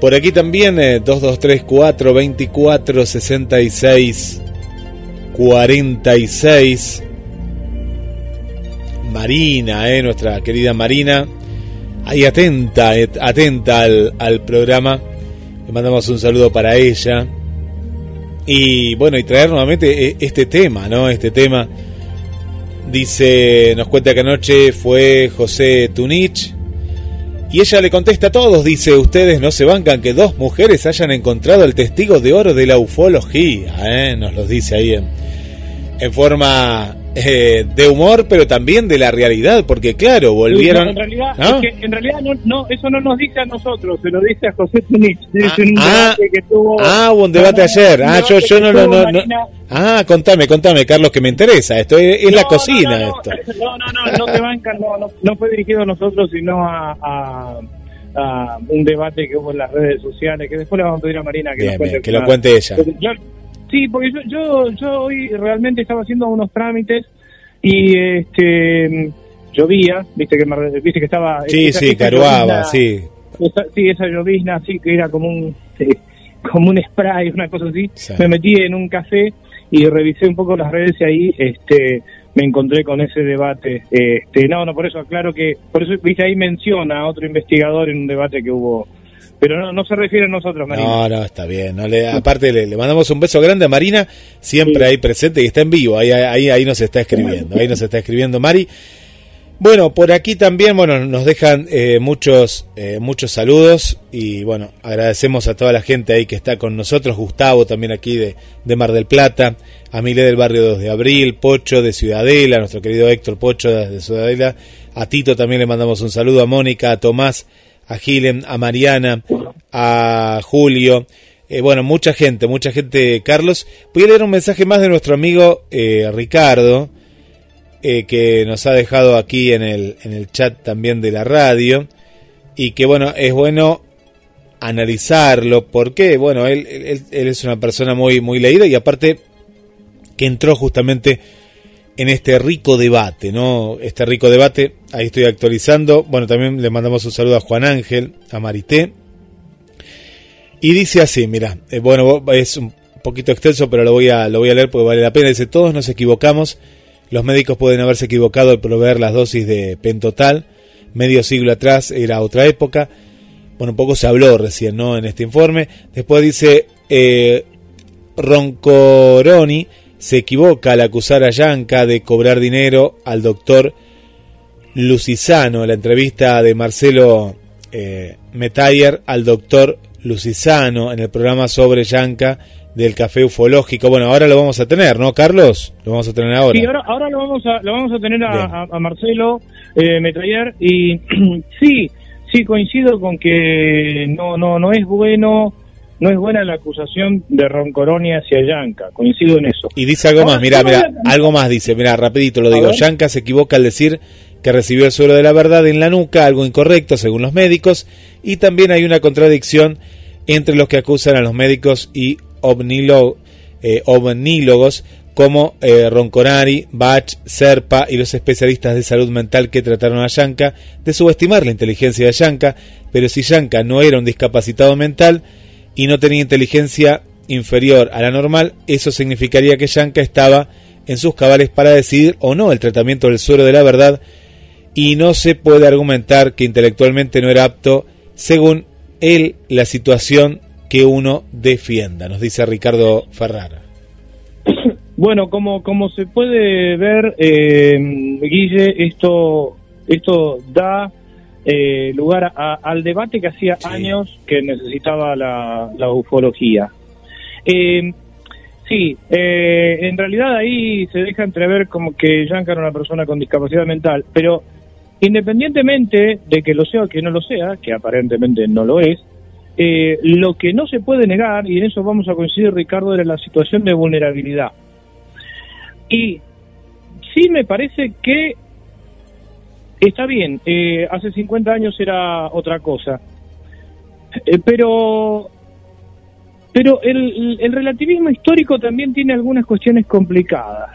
Por aquí también eh, 2234 24 66 46 Marina, eh, nuestra querida Marina ahí atenta, atenta al, al, programa. Le mandamos un saludo para ella. Y bueno, y traer nuevamente este tema, ¿no? Este tema. Dice, nos cuenta que anoche fue José Tunich Y ella le contesta a todos, dice, ustedes no se bancan que dos mujeres hayan encontrado el testigo de oro de la ufología, ¿eh? nos lo dice ahí en forma eh, de humor, pero también de la realidad, porque claro, volvieron... en realidad, ¿no? es que en realidad no, no, eso no nos dice a nosotros, se lo dice a José Tunich. Ah, un ah, debate que tuvo- ah, hubo un debate ayer. Ah, yo, yo no, no, Marina. Ah, contame, contame, Carlos, que me interesa. Esto es, es la cocina, no, no, esto. No, no, no, no te bancan, no, no, fue dirigido a nosotros, sino a, a, a un debate que hubo en las redes sociales, que después le vamos a pedir a Marina que Bien, que lo cuente ella. Yo- sí, porque yo, yo, yo hoy realmente estaba haciendo unos trámites y este llovía, viste que, me- viste que estaba... Sí, esa- sí, esa caruaba, llovizna- sí. esa- sí, esa llovizna así que era como un eh, como un spray, una cosa así. Sí. Me metí en un café y revisé un poco las redes y ahí este me encontré con ese debate. Este, no, no, por eso aclaro que por eso viste ahí menciona a otro investigador en un debate que hubo, pero no no se refiere a nosotros, Marina. No, no, está bien. No le, aparte, le, le mandamos un beso grande a Marina, siempre Sí. ahí presente y está en vivo. Ahí, ahí, ahí nos está escribiendo. Ahí nos está escribiendo Mari. Bueno, por aquí también, bueno, nos dejan eh, muchos, eh, muchos saludos y bueno, agradecemos a toda la gente ahí que está con nosotros, Gustavo también aquí de, de Mar del Plata, a Milé del barrio 2 de Abril, Pocho de Ciudadela, nuestro querido Héctor Pocho de Ciudadela, a Tito también le mandamos un saludo, a Mónica, a Tomás, a Gilen, a Mariana, a Julio, eh, bueno, mucha gente, mucha gente, Carlos. Voy a leer un mensaje más de nuestro amigo eh, Ricardo, eh, que nos ha dejado aquí en el, en el chat también de la radio, y que bueno, es bueno analizarlo, porque bueno, él, él, él es una persona muy, muy leída y aparte que entró justamente en este rico debate, ¿no? Este rico debate, ahí estoy actualizando. Bueno, también le mandamos un saludo a Juan Ángel, a Marité. Y dice así, mira, eh, bueno, es un poquito extenso, pero lo voy a lo voy a leer porque vale la pena. Dice, todos nos equivocamos. Los médicos pueden haberse equivocado al proveer las dosis de pentotal. Medio siglo atrás era otra época. Bueno, un poco se habló recién, ¿no? En este informe. Después dice, eh, Roncoroni se equivoca al acusar a Yanka de cobrar dinero al doctor Lucisano. La entrevista de Marcelo eh, Metayer al doctor Lucisano en el programa sobre Yanka del café ufológico. Bueno, ahora lo vamos a tener, ¿no, Carlos? Lo vamos a tener ahora. Sí, ahora, ahora lo vamos a lo vamos a tener a, a- a Marcelo eh, Metrayer y sí, sí coincido con que no no no es bueno no es buena la acusación de Roncoroni hacia Yanka, coincido en eso. Y dice algo Ahora, más, mira, mira, algo más dice, mira, rapidito lo digo. ver. Yanka se equivoca al decir que recibió el suelo de la verdad en la nuca, algo incorrecto según los médicos, y también hay una contradicción entre los que acusan a los médicos y ovnilo- eh, ovnílogos como eh, Roncorari, Bach, Serpa y los especialistas de salud mental que trataron a Yanka de subestimar la inteligencia de Yanka, pero si Yanka no era un discapacitado mental y no tenía inteligencia inferior a la normal, eso significaría que Yanka estaba en sus cabales para decidir o no el tratamiento del suero de la verdad y no se puede argumentar que intelectualmente no era apto según él la situación que uno defienda, nos dice Ricardo Ferrara. Bueno, como como se puede ver, eh, Guille, esto esto da eh, lugar a- al debate que hacía Sí. años que necesitaba la, la ufología. Eh, sí, eh, en realidad ahí se deja entrever como que Yanka era una persona con discapacidad mental, pero independientemente de que lo sea o que no lo sea, que aparentemente no lo es, eh, lo que no se puede negar, y en eso vamos a coincidir, Ricardo, era la situación de vulnerabilidad. Y sí me parece que está bien, eh, hace 50 años era otra cosa, Eh, pero pero el, el relativismo histórico también tiene algunas cuestiones complicadas.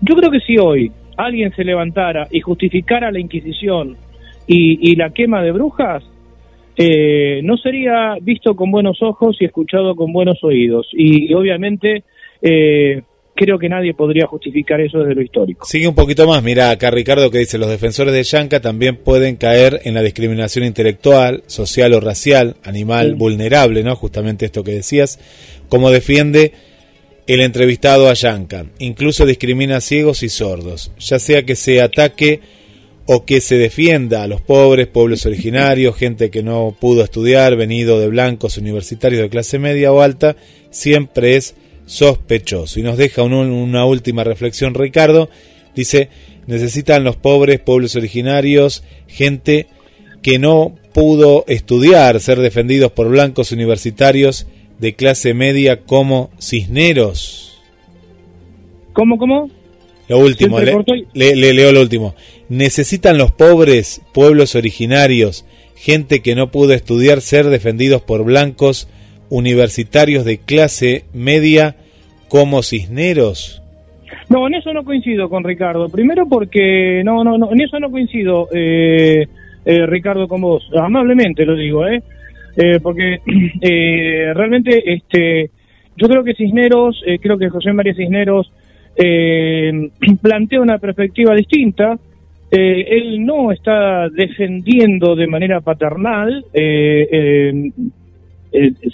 Yo creo que si hoy alguien se levantara y justificara la Inquisición y, y la quema de brujas, eh, no sería visto con buenos ojos y escuchado con buenos oídos. Y, y obviamente eh, creo que nadie podría justificar eso desde lo histórico. Sigue un poquito más, mira acá Ricardo que dice, los defensores de Yanka también pueden caer en la discriminación intelectual, social o racial, animal Sí. vulnerable, ¿no? Justamente esto que decías, como defiende el entrevistado a Yanka. Incluso discrimina a ciegos y sordos, ya sea que se ataque o que se defienda a los pobres, pueblos originarios, gente que no pudo estudiar, venido de blancos universitarios de clase media o alta, siempre es sospechoso. Y nos deja una última reflexión Ricardo, dice, necesitan los pobres, pueblos originarios, gente que no pudo estudiar, ser defendidos por blancos universitarios de clase media como Cisneros. ¿Cómo, cómo? Lo último, le, leo lo último. Necesitan los pobres pueblos originarios, gente que no pudo estudiar, ser defendidos por blancos universitarios de clase media como Cisneros. No, en eso no coincido con Ricardo. Primero porque no, no, no, en eso no coincido, eh, eh, Ricardo, con vos. Amablemente lo digo, ¿eh? eh porque realmente, este, yo creo que Cisneros, creo que José María Cisneros plantea una perspectiva distinta. él no está defendiendo de manera paternal,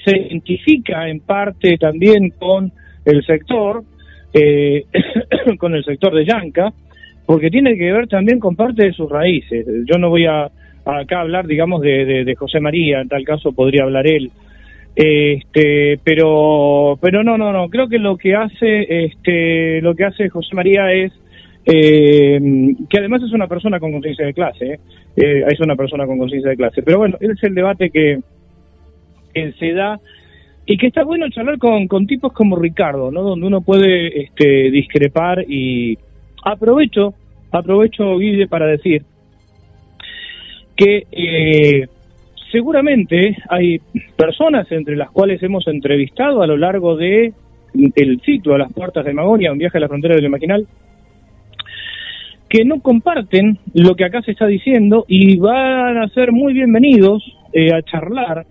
se identifica en parte también con el sector, eh, con el sector de Yanca, porque tiene que ver también con parte de sus raíces. Yo no voy a, acá hablar, digamos, de, de, José María, en tal caso podría hablar él. Este, pero, pero no, no, no. Creo que lo que hace, este, lo que hace José María es eh, que además es una persona con conciencia de clase, eh, eh es una persona con conciencia de clase. Pero bueno, ese es el debate que, que se da y que está bueno charlar con, con tipos como Ricardo, ¿no? Donde uno puede este, discrepar y aprovecho, aprovecho Guille para decir que eh, seguramente hay personas entre las cuales hemos entrevistado a lo largo de el ciclo a las puertas de Magonia, un viaje a la frontera del imaginal, que no comparten lo que acá se está diciendo y van a ser muy bienvenidos eh, a charlar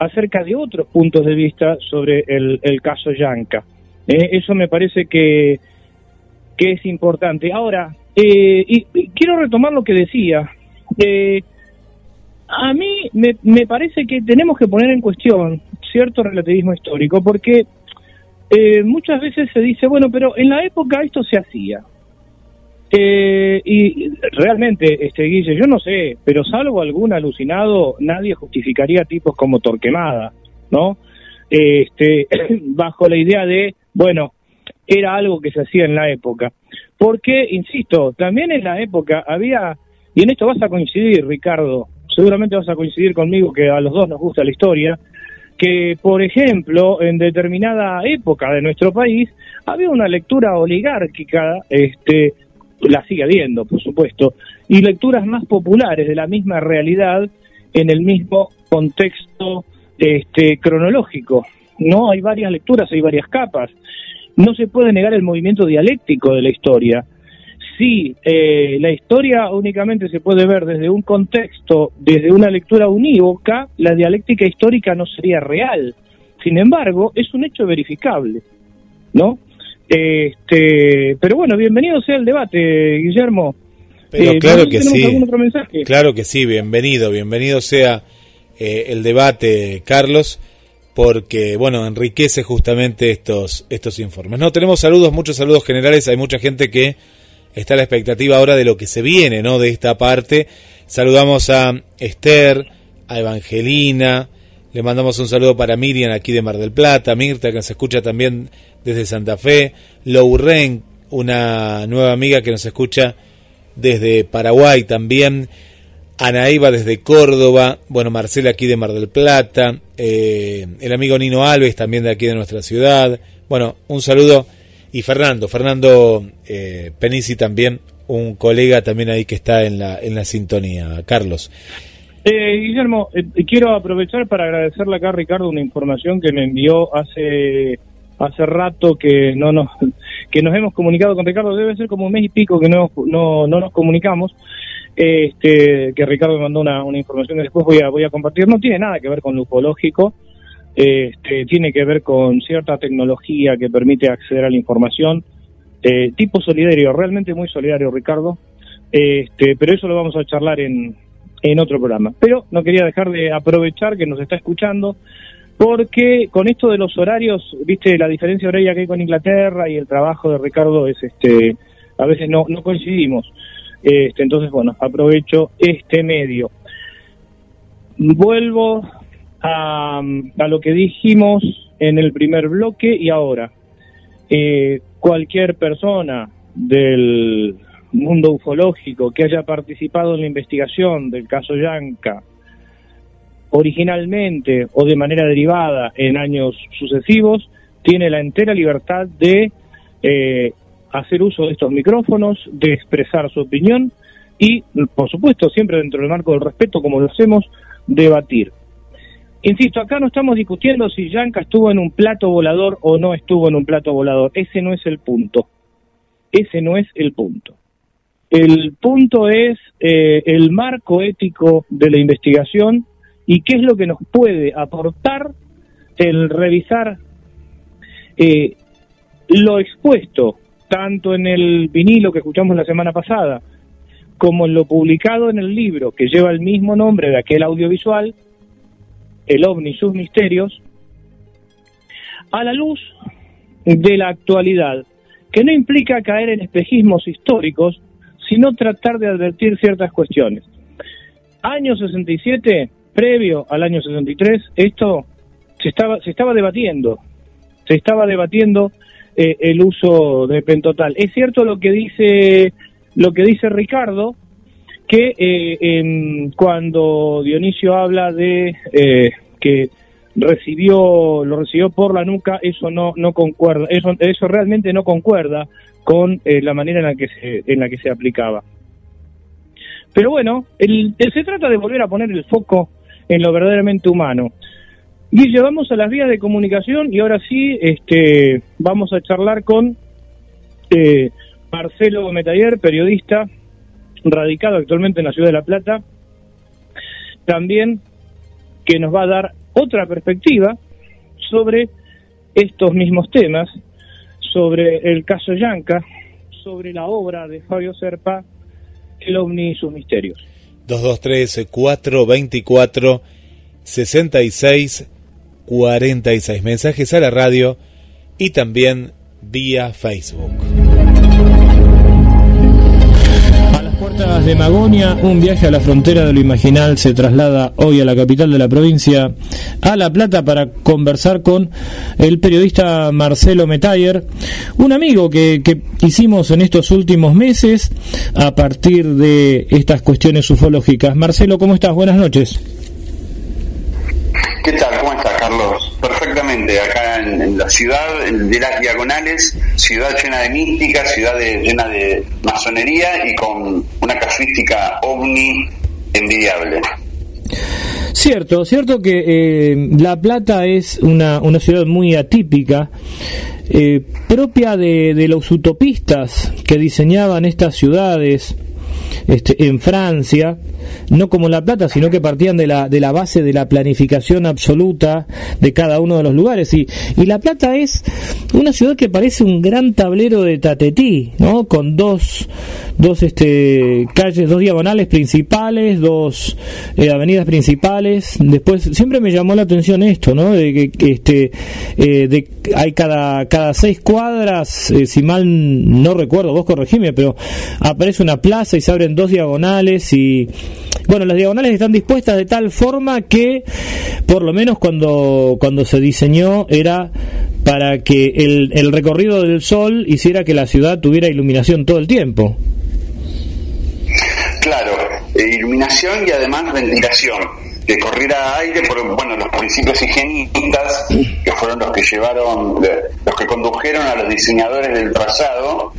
acerca de otros puntos de vista sobre el, caso Yanka. Eh, eso me parece que, que es importante. Ahora, eh, y, quiero retomar lo que decía. Eh, a mí me, me, parece que tenemos que poner en cuestión cierto relativismo histórico, porque muchas veces se dice, bueno, pero en la época esto se hacía. Eh, y realmente, este Guille, yo no sé, pero salvo algún alucinado, nadie justificaría tipos como Torquemada, ¿no? Este, bajo la idea de, bueno, era algo que se hacía en la época. Porque, insisto, también en la época había, y en esto vas a coincidir, Ricardo, seguramente vas a coincidir conmigo que a los dos nos gusta la historia, que, por ejemplo, en determinada época de nuestro país había una lectura oligárquica este, la sigue habiendo, por supuesto, y lecturas más populares de la misma realidad en el mismo contexto este, cronológico. No hay varias lecturas, hay varias capas. No se puede negar el movimiento dialéctico de la historia. Si eh, la historia únicamente se puede ver desde un contexto, desde una lectura unívoca, la dialéctica histórica no sería real. Sin embargo, es un hecho verificable, ¿no? Este, pero bueno, bienvenido sea el debate, Guillermo. Pero eh, claro que sí. Claro que sí, bienvenido, bienvenido sea eh, el debate, Carlos, porque bueno, enriquece justamente estos estos informes. No tenemos saludos, muchos saludos generales, hay mucha gente que está a la expectativa ahora de lo que se viene, ¿no? De esta parte. Saludamos a Esther, a Evangelina, le mandamos un saludo para Miriam aquí de Mar del Plata, Mirta que se escucha también desde Santa Fe, Louren, una nueva amiga que nos escucha desde Paraguay también, Anaíba desde Córdoba, bueno, Marcela aquí de Mar del Plata, eh, el amigo Nino Alves también de aquí de nuestra ciudad, bueno, un saludo, y Fernando, Fernando eh, Penisi también, un colega también ahí que está en la, en la sintonía, Carlos. Eh, Guillermo, quiero aprovechar para agradecerle acá a Ricardo una información que me envió hace hace rato que no nos que nos hemos comunicado con Ricardo, debe ser como un mes y pico que no, no, no nos comunicamos. Este, que Ricardo me mandó una, una información que después voy a, voy a compartir. No tiene nada que ver con lo ufológico, este, tiene que ver con cierta tecnología que permite acceder a la información. Eh, tipo solidario, realmente muy solidario, Ricardo. Este, pero eso lo vamos a charlar en, en otro programa. Pero no quería dejar de aprovechar que nos está escuchando porque con esto de los horarios, viste, la diferencia horaria que hay con Inglaterra y el trabajo de Ricardo es, este, a veces no, coincidimos. Este, entonces, bueno, aprovecho este medio. Vuelvo a, a lo que dijimos en el primer bloque y ahora. Eh, cualquier persona del mundo ufológico que haya participado en la investigación del caso Yanka, originalmente o de manera derivada en años sucesivos, tiene la entera libertad de eh, hacer uso de estos micrófonos, de expresar su opinión y, por supuesto, siempre dentro del marco del respeto, como lo hacemos, debatir. Insisto, acá no estamos discutiendo si Yanka estuvo en un plato volador o no estuvo en un plato volador. Ese no es el punto. Ese no es el punto. El punto es eh, el marco ético de la investigación y qué es lo que nos puede aportar el revisar eh, lo expuesto tanto en el vinilo que escuchamos la semana pasada como en lo publicado en el libro que lleva el mismo nombre de aquel audiovisual, El ovni y sus misterios, a la luz de la actualidad, que no implica caer en espejismos históricos, sino tratar de advertir ciertas cuestiones. Año 67, previo al año 63, esto se estaba, se estaba debatiendo, se estaba debatiendo eh, el uso de pentotal. Es cierto lo que dice lo que dice Ricardo, que eh, cuando Dionisio habla de eh, que recibió lo recibió por la nuca, eso no no concuerda, eso eso realmente no concuerda con eh, la manera en la que se en la que se aplicaba. Pero bueno, el, se trata de volver a poner el foco en lo verdaderamente humano. Y llevamos a las vías de comunicación y ahora sí, este, vamos a charlar con eh, Marcelo Metayer, periodista radicado actualmente en la ciudad de La Plata, también que nos va a dar otra perspectiva sobre estos mismos temas, sobre el caso Yanca, sobre la obra de Fabio Serpa, El OVNI y sus misterios. 223-424-6646 mensajes a la radio y también vía Facebook. De Magonia, un viaje a la frontera de lo imaginal se traslada hoy a la capital de la provincia, a La Plata, para conversar con el periodista Marcelo Metayer, un amigo que, que hicimos en estos últimos meses a partir de estas cuestiones ufológicas. Marcelo, ¿cómo estás? Buenas noches. ¿Qué tal? ¿Cómo estás, Carlos? Perfectamente, acá en, la ciudad de las diagonales, ciudad llena de mística, ciudad llena de masonería y con una casuística ovni envidiable. Cierto, cierto que eh, La Plata es una, una ciudad muy atípica, eh, propia de los utopistas que diseñaban estas ciudades este, en Francia, no como La Plata, sino que partían de la, de la base de la planificación absoluta de cada uno de los lugares. Y, y La Plata es una ciudad que parece un gran tablero de tatetí, ¿no? Con dos, dos este, calles, dos diagonales principales, dos eh, avenidas principales. Después, siempre me llamó la atención esto, ¿no? De que este, eh, de, hay cada, cada seis cuadras, eh, si mal no recuerdo, vos corregime, pero aparece una plaza y se abren dos diagonales y bueno, las diagonales están dispuestas de tal forma que, por lo menos cuando, cuando se diseñó, era para que el, el recorrido del sol hiciera que la ciudad tuviera iluminación todo el tiempo. Claro, eh, iluminación y además ventilación que corriera aire por bueno los principios higienistas que fueron los que llevaron los que condujeron a los diseñadores del trazado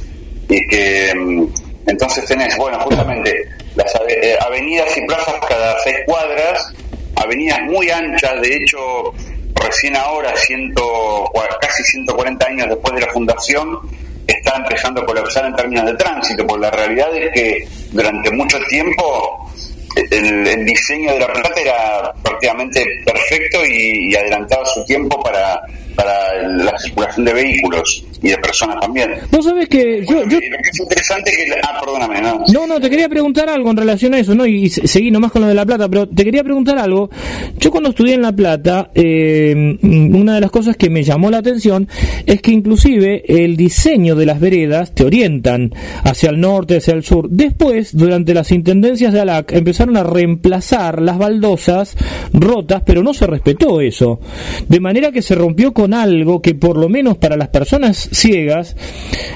y que mm, entonces tenés bueno justamente las eh, avenidas y plazas cada seis cuadras, avenidas muy anchas, de hecho, recién ahora, ciento, casi 140 años después de la fundación, está empezando a colapsar en términos de tránsito, porque la realidad es que durante mucho tiempo el, diseño de la plata era prácticamente perfecto y, adelantaba su tiempo para, para la circulación de vehículos y de personas también. Vos sabés que yo, yo... Lo que es interesante que... Ah, perdóname, ¿no? No, no, te quería preguntar algo en relación a eso, ¿no? Y, y seguí nomás con lo de La Plata, pero te quería preguntar algo. Yo cuando estudié en La Plata, eh, una de las cosas que me llamó la atención es que inclusive el diseño de las veredas te orientan hacia el norte, hacia el sur. Después, durante las intendencias de ALAC, empezaron a reemplazar las baldosas rotas, pero no se respetó eso. De manera que se rompió con algo que por lo menos para las personas ciegas,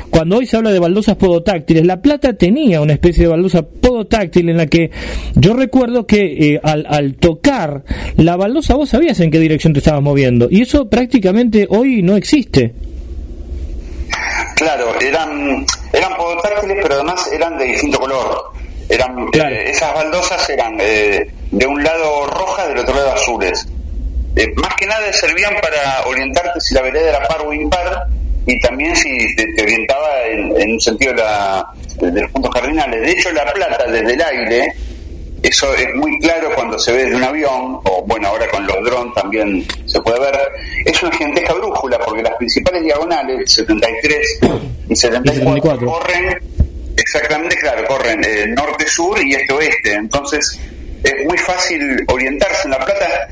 cuando hoy se habla de baldosas podotáctiles, La Plata tenía una especie de baldosa podotáctil en la que yo recuerdo que eh, al, al tocar la baldosa vos sabías en qué dirección te estabas moviendo y eso prácticamente hoy no existe. Claro, eran, eran podotáctiles, pero además eran de distinto color. Eran, Claro. eh, esas baldosas eran eh, de un lado rojas, del otro lado azules. Eh, más que nada servían para orientarte si la vereda era par o impar y también si te, te orientaba en, en un sentido de, la, de los puntos cardinales. De hecho, la plata desde el aire, eso es muy claro cuando se ve desde un avión, o bueno, ahora con los drones también se puede ver, es una gigantesca brújula porque las principales diagonales, 73 y 74, 74. corren exactamente, claro, corren eh, norte-sur y este-oeste, entonces es muy fácil orientarse en La Plata.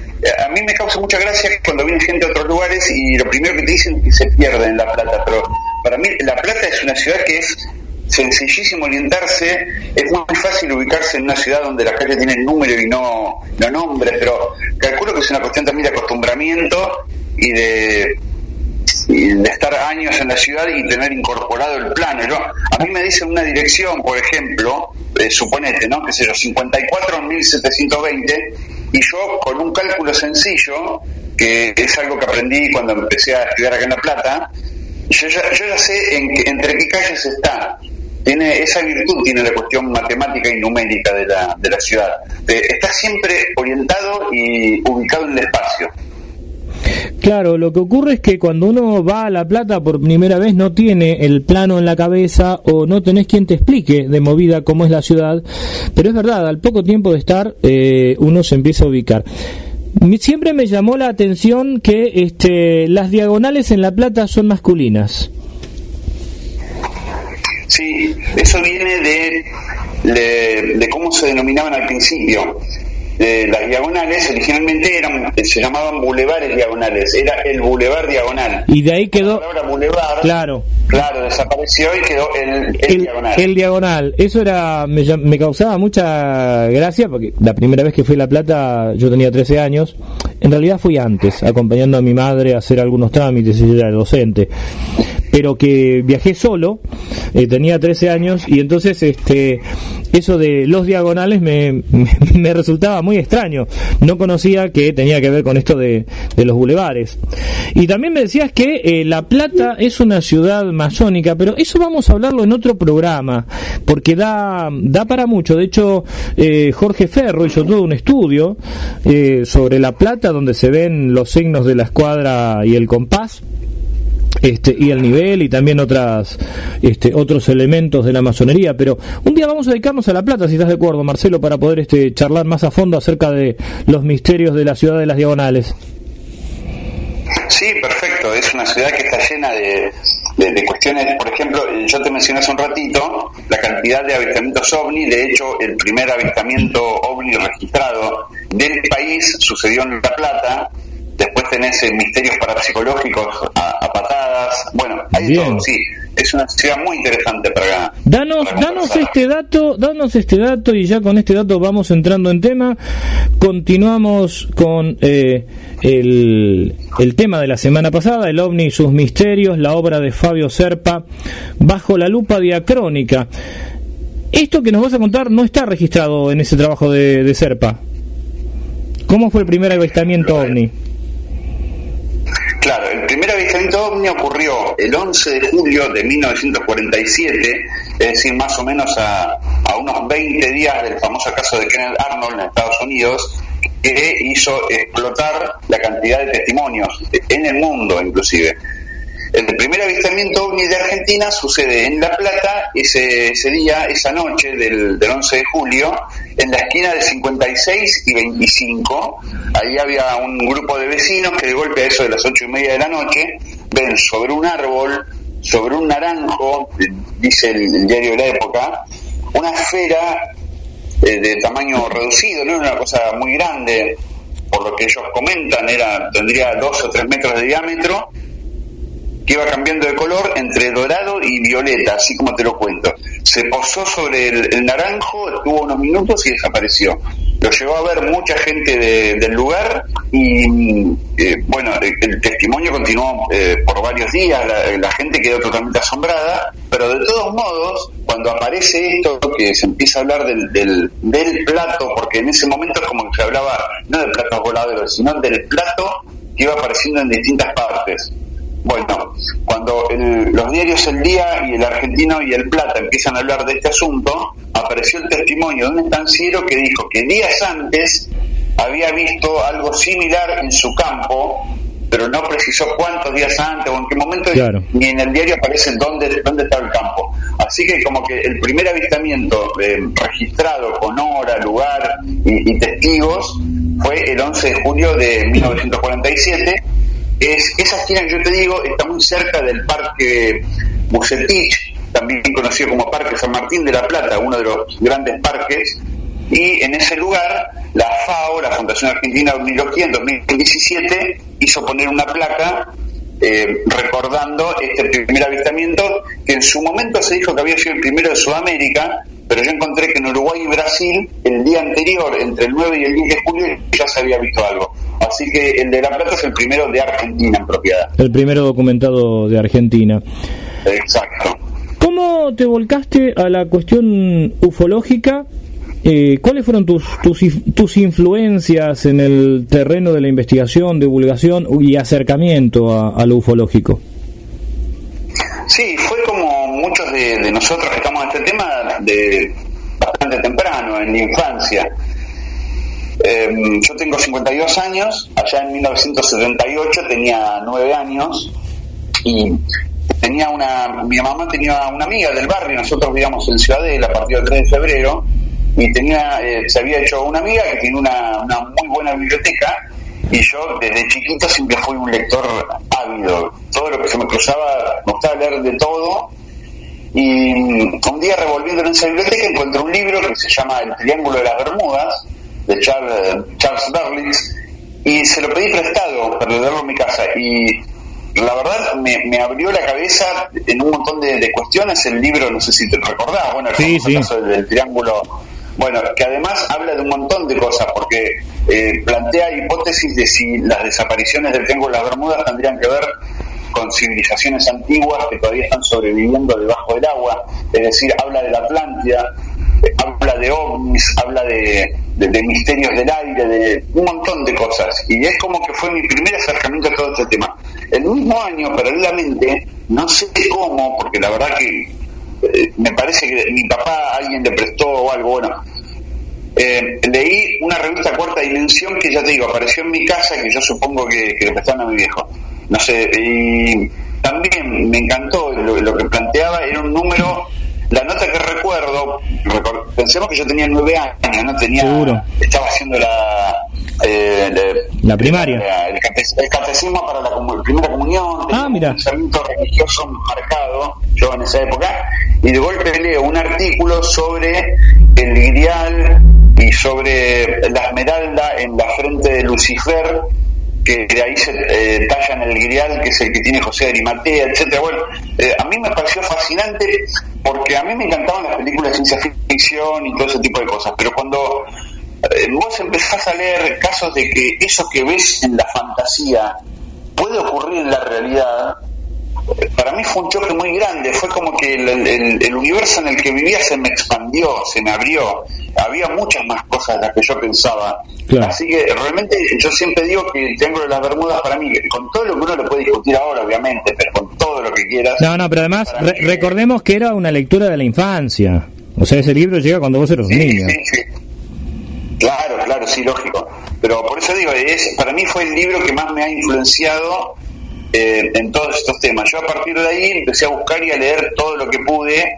A mí me causa mucha gracia cuando viene gente de otros lugares y lo primero que te dicen es que se pierde en La Plata, pero para mí La Plata es una ciudad que es sencillísimo orientarse, es muy fácil ubicarse en una ciudad donde las calles tienen número y no, no nombres, pero calculo que es una cuestión también de acostumbramiento y de, de estar años en la ciudad y tener incorporado el plano. Yo, a mí me dicen una dirección, por ejemplo, eh, suponete, ¿no? Que sé yo, 54.720, y yo con un cálculo sencillo, que es algo que aprendí cuando empecé a estudiar acá en La Plata, yo ya, yo ya sé en entre qué calles está. Tiene esa virtud, tiene la cuestión matemática y numérica de la, de la ciudad. Eh, está siempre orientado y ubicado en el espacio. Claro, lo que ocurre es que cuando uno va a La Plata por primera vez no tiene el plano en la cabeza o no tenés quien te explique de movida cómo es la ciudad, pero es verdad, al poco tiempo de estar eh, uno se empieza a ubicar. Siempre me llamó la atención que este, las diagonales en La Plata son masculinas. Sí, eso viene de, de, de cómo se denominaban al principio. Eh, las diagonales originalmente eran, se llamaban bulevares diagonales, era el bulevar diagonal. Y de ahí La quedó, palabra bulevar, claro, claro, desapareció y quedó el, el el, diagonal. el diagonal. Eso era me, me causaba mucha gracia porque la primera vez que fui a La Plata yo tenía 13 años. En realidad fui antes, acompañando a mi madre a hacer algunos trámites y yo era docente. Pero que viajé solo, eh, tenía 13 años y entonces este eso de los diagonales me, me, resultaba muy extraño. No conocía que tenía que ver con esto de, de los bulevares. Y también me decías que eh, La Plata es una ciudad masónica, pero eso vamos a hablarlo en otro programa, porque da, da para mucho. De hecho, eh, Jorge Ferro hizo todo un estudio eh, sobre La Plata, donde se ven los signos de la escuadra y el compás este, y el nivel y también otras este, otros elementos de la masonería pero un día vamos a dedicarnos a la plata si estás de acuerdo Marcelo para poder este, charlar más a fondo acerca de los misterios de la ciudad de las diagonales Sí, perfecto. Es una ciudad que está llena de, de- de cuestiones. Por ejemplo, yo te mencioné hace un ratito la cantidad de avistamientos ovni. De hecho, el primer avistamiento ovni registrado del país sucedió en La Plata. Después tenés eh, misterios parapsicológicos a, a patadas. Bueno, hay Bien. todo, sí. Es una ciudad muy interesante para. Danos, para danos este dato, danos este dato y ya con este dato vamos entrando en tema. Continuamos con eh, el, el tema de la semana pasada, el ovni y sus misterios, la obra de Fabio Serpa, bajo la lupa diacrónica. Esto que nos vas a contar no está registrado en ese trabajo de, de Serpa. ¿Cómo fue el primer avistamiento ovni? Claro, el primer avistamiento ovni ocurrió el 11 de julio de 1947, es decir, más o menos a, a unos 20 días del famoso caso de Kenneth Arnold en Estados Unidos, que hizo explotar la cantidad de testimonios en el mundo inclusive. El primer avistamiento ovni de Argentina sucede en La Plata ese, ese día, esa noche del, del 11 de julio, en la esquina de 56 y 25. Ahí había un grupo de vecinos que de golpe a eso de las ocho y media de la noche ven sobre un árbol, sobre un naranjo, dice el, diario de la época, una esfera eh, de tamaño reducido, no era una cosa muy grande, por lo que ellos comentan, era tendría dos o tres metros de diámetro, que iba cambiando de color entre dorado y violeta, así como te lo cuento. Se posó sobre el, naranjo, estuvo unos minutos y desapareció. Lo llegó a ver mucha gente de- del lugar y, eh, bueno, el, testimonio continuó eh, por varios días, la, gente quedó totalmente asombrada, pero de todos modos, cuando aparece esto, que se empieza a hablar del, del, del plato, porque en ese momento es como que se hablaba no de platos voladores, sino del plato que iba apareciendo en distintas partes. Bueno, cuando el- los diarios El Día y el Argentino y el Plata empiezan a hablar de este asunto, apareció el testimonio de un estanciero que dijo que días antes había visto algo similar en su campo, pero no precisó cuántos días antes o en qué momento, Claro. ni en el diario aparece dónde, dónde estaba el campo. Así que como que el primer avistamiento eh, registrado con hora, lugar y, y testigos fue el 11 de julio de 1947 es esa esquina que yo te digo está muy cerca del parque Bucetich, también conocido como Parque San Martín de la Plata, uno de los grandes parques, y en ese lugar la FAO, la Fundación Argentina Ornitología, en 2017 hizo poner una placa eh, recordando este primer avistamiento, que en su momento se dijo que había sido el primero de Sudamérica, pero yo encontré que en Uruguay y Brasil, el día anterior, entre el 9 y el 10 de julio, ya se había visto algo. Así que el de La Plata es el primero de Argentina en propiedad. El primero documentado de Argentina. Exacto. ¿Cómo te volcaste a la cuestión ufológica? Eh, ¿Cuáles fueron tus, tus, tus influencias en el terreno de la investigación, divulgación y acercamiento a, a lo ufológico? Sí, fue como muchos de, de nosotros que estamos en este tema de bastante temprano, en la infancia. Eh, yo tengo 52 años, allá en 1978 tenía 9 años y tenía una, mi mamá tenía una amiga del barrio, nosotros vivíamos en Ciudadela a partir del 3 de febrero y tenía, eh, se había hecho una amiga que tiene una, una muy buena biblioteca y yo desde chiquito siempre fui un lector ávido, todo lo que se me cruzaba, me gustaba leer de todo y mm, un día revolviendo en esa biblioteca encontré un libro que se llama El Triángulo de las Bermudas de Charles, Charles Berlitz y se lo pedí prestado para leerlo en mi casa y la verdad me, me abrió la cabeza en un montón de, de cuestiones. El libro, no sé si te recordás, bueno, el Sí, caso del, triángulo, bueno, que además habla de un montón de cosas, porque eh, plantea hipótesis de si las desapariciones del triángulo de las Bermudas tendrían que ver con civilizaciones antiguas que todavía están sobreviviendo debajo del agua, es decir, habla de la Atlántida, eh, habla de ovnis, habla de, de- misterios del aire, de un montón de cosas. Y es como que fue mi primer acercamiento a todo este tema. El mismo año, paralelamente, no sé cómo, porque la verdad que eh, me parece que mi papá alguien le prestó o algo, bueno, eh, leí una revista cuarta dimensión que ya te digo, apareció en mi casa, que yo supongo que, que le prestaron a mi viejo. No sé, y también me encantó lo, lo que planteaba, era un número, la nota que recuerdo, pensemos que yo tenía nueve años, no tenía, Seguro. estaba haciendo la... eh, La primaria. la- el, el catecismo para la primera comunión, Ah, mira. un pensamiento religioso marcado, yo en esa época, y de golpe leo un artículo sobre el grial y sobre la esmeralda en la frente de Lucifer, que de ahí se eh, tallan el grial, que es el que tiene José Arimatea, etcétera. Bueno, eh, a mí me pareció fascinante porque a mí me encantaban las películas de ciencia ficción y todo ese tipo de cosas, pero cuando eh, vos empezás a leer casos de que eso que ves en la fantasía puede ocurrir en la realidad, para mí fue un choque muy grande, fue como que el, el- el universo en el que vivía se me expandió, se me abrió, había muchas más cosas de las que yo pensaba. Claro. Así que realmente yo siempre digo que el Triángulo de las Bermudas para mí, con todo lo que uno lo puede discutir ahora obviamente, pero con todo lo que quieras, No, no, pero además re- recordemos que era una lectura de la infancia. O sea, ese libro llega cuando vos eras Sí, niño. sí, sí. Claro, claro, sí, lógico. Pero por eso digo, es, para mí fue el libro que más me ha influenciado eh, en todos estos temas. Yo a partir de ahí empecé a buscar y a leer todo lo que pude,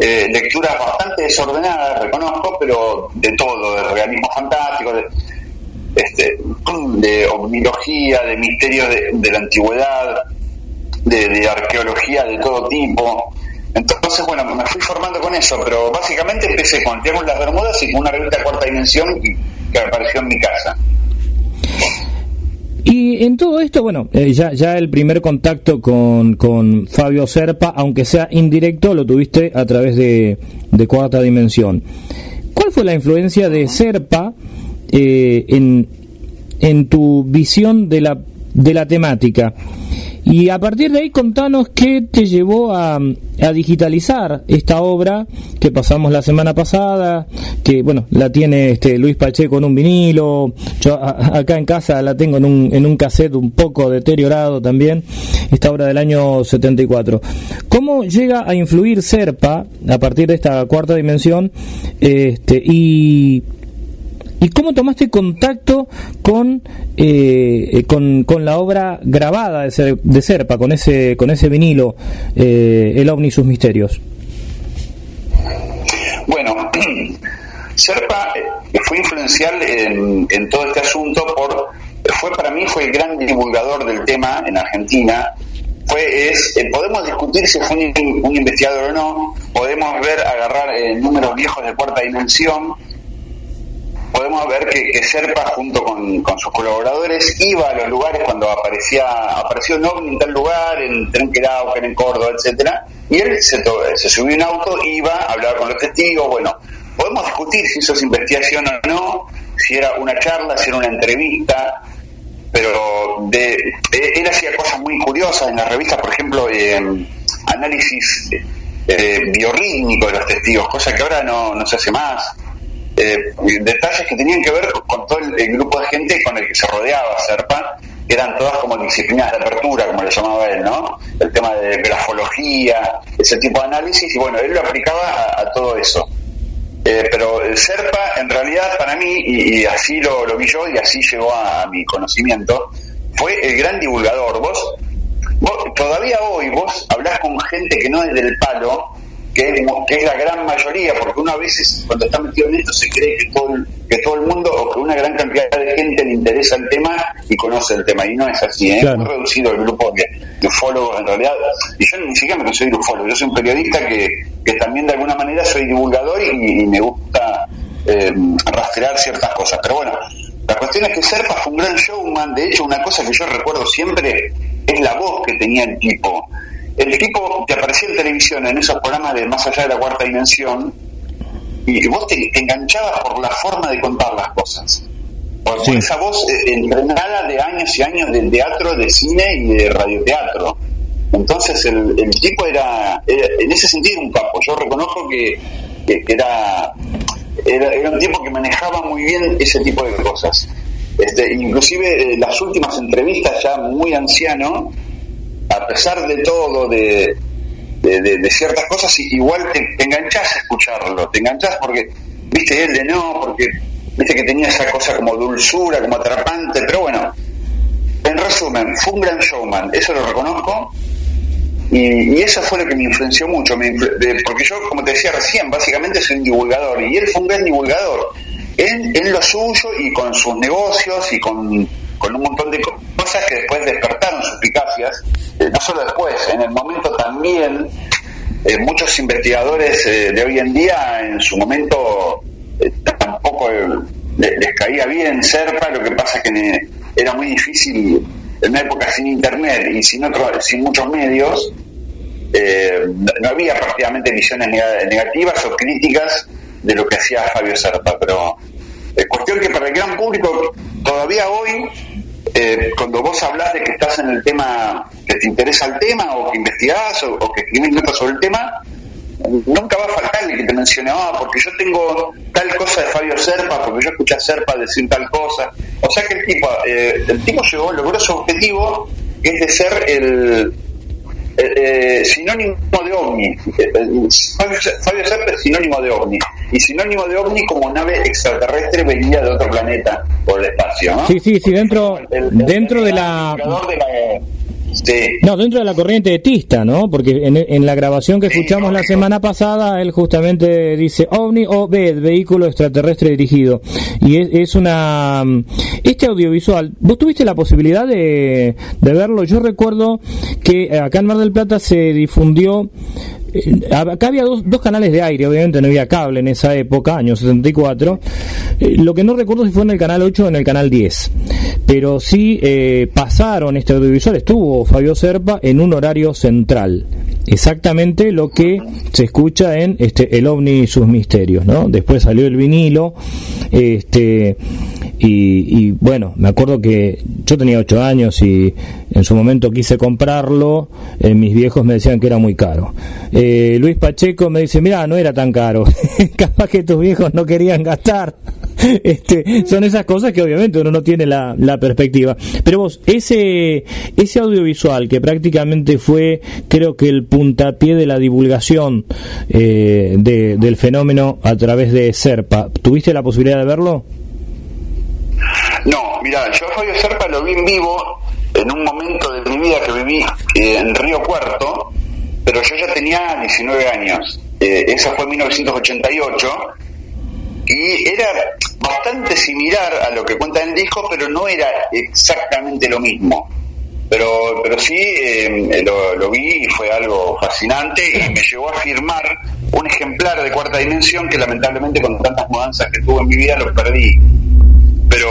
eh, lecturas bastante desordenadas, reconozco, pero de todo, de realismo fantástico, de, este, de omnilogía, de misterios de, la antigüedad. de, arqueología de todo tipo. Entonces, bueno, me fui formando con eso, pero básicamente empecé con Triángulo de las Bermudas y con una revista de cuarta dimensión que apareció en mi casa. Y en todo esto, bueno, eh, ya, ya el primer contacto con, con Fabio Serpa, aunque sea indirecto, lo tuviste a través de, de Cuarta Dimensión. ¿Cuál fue la influencia de Serpa eh, en, en tu visión de la, de la temática? Y a partir de ahí contanos qué te llevó a, digitalizar esta obra que pasamos la semana pasada, que bueno, la tiene este Luis Pacheco en un vinilo, yo a- acá en casa la tengo en un, en un cassette un poco deteriorado también, esta obra del año 74. ¿Cómo llega a influir Serpa a partir de esta cuarta dimensión este, y ¿Y cómo tomaste contacto con, eh, eh, con, con la obra grabada de, Ser- de Serpa, con ese, con ese vinilo, eh, El OVNI y sus misterios? Bueno, Serpa eh, fue influencial en, en todo este asunto por fue para mí fue el gran divulgador del tema en Argentina. Fue es eh, podemos discutir si fue un, un investigador o no, podemos ver agarrar eh, números viejos de cuarta dimensión, podemos ver que, que Serpa junto con, sus colaboradores iba a los lugares cuando aparecía apareció un ovni en tal lugar, en Trenquerauquen, en Córdoba, etcétera, y él se, se subió en auto, iba a hablar con los testigos, bueno, podemos discutir si eso es investigación o no, si era una charla, si era una entrevista, pero de, él hacía cosas muy curiosas en las revistas, por ejemplo, eh, análisis eh, biorrítmico de los testigos, cosa que ahora no, no se hace más. Eh, detalles que tenían que ver con todo el, grupo de gente con el que se rodeaba Serpa, que eran todas como disciplinas de apertura, como le llamaba él, ¿no? El tema de grafología, ese tipo de análisis, y bueno, él lo aplicaba a, todo eso. Eh, pero el Serpa, en realidad, para mí, y, así lo, lo vi yo y así llegó a, a mi conocimiento, fue el gran divulgador. Vos, vos, todavía hoy, vos hablás con gente que no es del palo, que es, que es la gran mayoría, porque uno a veces, cuando está metido en esto, se cree que todo, el, que todo el mundo o que una gran cantidad de gente le interesa el tema y conoce el tema, y no es así, ¿eh? Claro. muy reducido el grupo de, de ufólogos en realidad. Y yo ni siquiera me considero ufólogo, yo soy un periodista que, que también de alguna manera soy divulgador y, y me gusta eh, rastrear ciertas cosas. Pero bueno, la cuestión es que Serpa fue un gran showman, de hecho una cosa que yo recuerdo siempre es la voz que tenía el tipo. El tipo que aparecía en televisión en esos programas de Más allá de la cuarta dimensión, y vos te, te enganchabas por la forma de contar las cosas. Por, esa voz eh, entrenada de años y años de teatro, de cine y de radioteatro. Entonces el, el tipo era, era- en ese sentido un capo. Yo reconozco que era, era, era un tipo que manejaba muy bien ese tipo de cosas. Este, inclusive eh, las últimas entrevistas ya muy anciano, a pesar de todo, de, de, ciertas cosas, igual te, te enganchás a escucharlo, te enganchás porque, viste, él de no, porque viste que tenía esa cosa como dulzura, como atrapante, pero bueno, en resumen, fue un gran showman, eso lo reconozco, y, y eso fue lo que me influenció mucho, me influ- de- porque yo, como te decía recién, básicamente soy un divulgador, y él fue un gran divulgador, en, en lo suyo y con sus negocios y con, con un montón de co- cosas que después despertaron suspicacias, eh, no solo después, en el momento también, eh, muchos investigadores eh, de hoy en día en su momento eh, tampoco le- les caía bien Serpa, lo que pasa que era muy difícil en una época sin internet y sin, otro, sin muchos medios, no, había prácticamente visiones nega- negativas o críticas de lo que hacía Fabio Serpa, pero es cuestión que para el gran público todavía hoy, eh, cuando vos hablas de que estás en el tema, que te interesa el tema o que investigás o, o que escribís notas sobre el tema, nunca va a faltar el que te mencione, ah, porque yo tengo tal cosa de Fabio Serpa, porque yo escuché a Serpa decir tal cosa. O sea que el tipo, eh, el tipo llegó, logró su objetivo, que es de ser el eh, eh, sinónimo de ovni. Fabio, Serpa es sinónimo de ovni. Y sinónimo de ovni como nave extraterrestre venida de otro planeta por el espacio. ¿no? Sí, sí, sí, dentro, El- el- dentro la... de la- Sí. No, dentro de la corriente etista, ¿no? Porque en, en la grabación que escuchamos la semana pasada, él justamente dice OVNI o VED, vehículo extraterrestre dirigido. Y es, es una... Este audiovisual, ¿vos tuviste la posibilidad de, de verlo? Yo recuerdo que acá en Mar del Plata se difundió acá había dos, dos, canales de aire, obviamente no había cable en esa época, año 74. Eh, lo que no recuerdo si fue en el canal 8 o en el canal 10. Pero sí eh, pasaron este audiovisual, estuvo Fabio Serpa en un horario central. Exactamente lo que se escucha en este El OVNI y sus misterios, ¿no? Después salió el vinilo, este y, bueno, me acuerdo que yo tenía 8 años y en su momento quise comprarlo, eh, mis viejos me decían que era muy caro. Eh, Luis Pacheco me dice, mira, no era tan caro, capaz que tus viejos no querían gastar. Este, son esas cosas que obviamente uno no tiene la, la, perspectiva. Pero vos, ese, ese audiovisual que prácticamente fue, creo que el puntapié de la divulgación eh, de, del fenómeno a través de Serpa, ¿tuviste la posibilidad de verlo? No, mira, yo Fabio Serpa lo vi en vivo en un momento de mi vida que viví eh, en Río Cuarto, pero yo ya tenía 19 años. Eh, fue en 1988 y era bastante similar a lo que cuenta en el disco, pero no era exactamente lo mismo. Pero, pero sí eh, lo, lo, vi y fue algo fascinante y me llevó a firmar un ejemplar de cuarta dimensión que lamentablemente con tantas mudanzas que tuve en mi vida lo perdí. Pero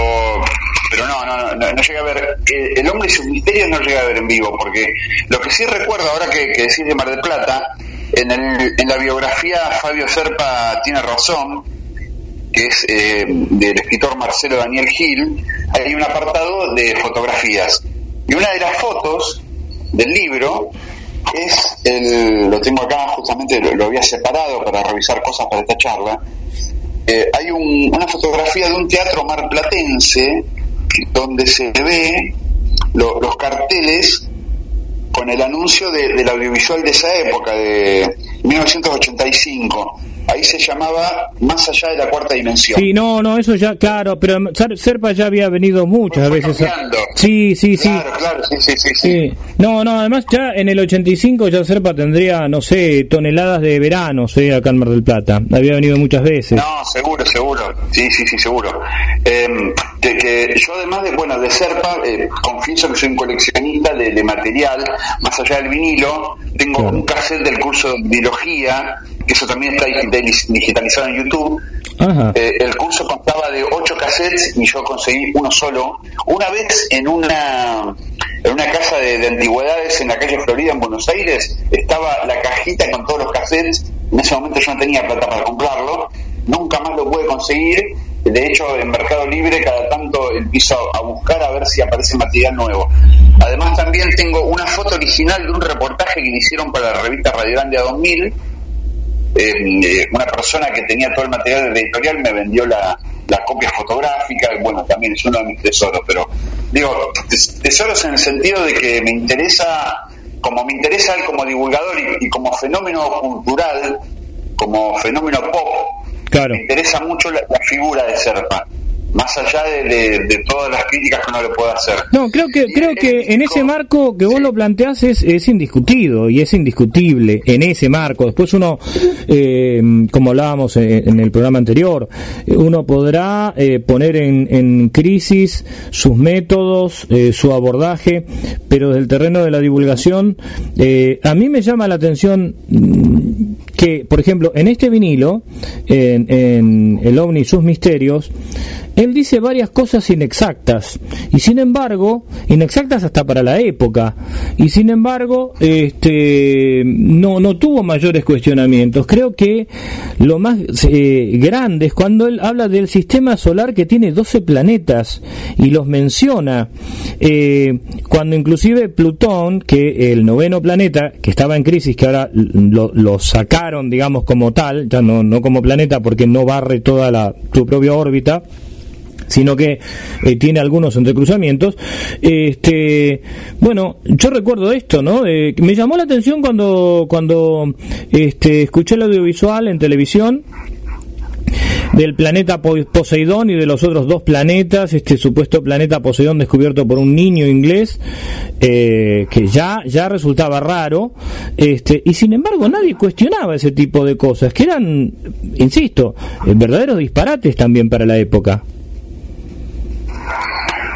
pero no, no, no, no llegué a ver, eh, el hombre y sus misterios no llegué a ver en vivo, porque lo que sí recuerdo ahora que, que decís de Mar del Plata, en, el, en la biografía Fabio Serpa tiene razón, que es eh, del escritor Marcelo Daniel Gil, hay un apartado de fotografías. Y una de las fotos del libro es, el, lo tengo acá, justamente lo, había separado para revisar cosas para esta charla, eh, hay un, una fotografía de un teatro marplatense donde se ve lo, los carteles con el anuncio de, del audiovisual de esa época, de 1985 ahí se llamaba Más allá de la cuarta dimensión. Sí, no, no, eso ya, claro, pero Serpa ya había venido muchas veces. cambiando. Sí, sí, sí. Claro, claro, sí, sí, sí. No, no, además ya en el 85 ya Serpa tendría, no sé, toneladas de verano, sé, acá en Mar del Plata. Había venido muchas veces. No, seguro, seguro. Sí, sí, sí, seguro. Eh, que, que yo además de, bueno, de Serpa, eh, confieso que soy un coleccionista de, de, material, más allá del vinilo, tengo Claro. un cassette del curso de biología, eso también está digitaliz- digitalizado en YouTube. Eh, el curso constaba de ocho cassettes y yo conseguí uno solo. Una vez en una en una casa de, de antigüedades en la calle Florida en Buenos Aires estaba la cajita con todos los cassettes. En ese momento yo no tenía plata para comprarlo. Nunca más lo pude conseguir. De hecho, en Mercado Libre cada tanto empiezo a buscar a ver si aparece material nuevo. Además también tengo una foto original de un reportaje que me hicieron para la revista Radiolandia 2000 eh, una persona que tenía todo el material de la editorial me vendió la, la copia fotográfica, y bueno, también es uno de mis tesoros, pero digo, tes- tesoros en el sentido de que me interesa, como me interesa él como divulgador y, y como fenómeno cultural, como fenómeno pop, Claro. me interesa mucho la, la figura de Serpa, más allá de, de- de todas las críticas que uno le pueda hacer. No, creo que creo que en ese marco que vos Sí. lo planteás es, es indiscutido y es indiscutible en ese marco. Después uno, eh, como hablábamos en, en el programa anterior, uno podrá eh, poner en, en crisis sus métodos, eh, su abordaje, pero desde el terreno de la divulgación, eh, a mí me llama la atención mm, que, por ejemplo, en este vinilo, en, en El OVNI y sus misterios, él dice varias cosas inexactas. Y sin embargo inexactas hasta para la época. Y sin embargo este no no tuvo mayores cuestionamientos. Creo que lo más eh, grande es cuando él habla del sistema solar que tiene 12 planetas y los menciona. Eh, cuando inclusive Plutón que el noveno planeta que estaba en crisis que ahora lo, lo sacaron digamos como tal ya no no como planeta porque no barre toda la su propia órbita sino que eh, tiene algunos entrecruzamientos. Este, bueno, yo recuerdo esto, ¿no? Eh, me llamó la atención cuando cuando este escuché el audiovisual en televisión del planeta Po- Poseidón y de los otros dos planetas, este supuesto planeta Poseidón descubierto por un niño inglés, eh, que ya, ya resultaba raro, este, y sin embargo nadie cuestionaba ese tipo de cosas, que eran, insisto, verdaderos disparates también para la época.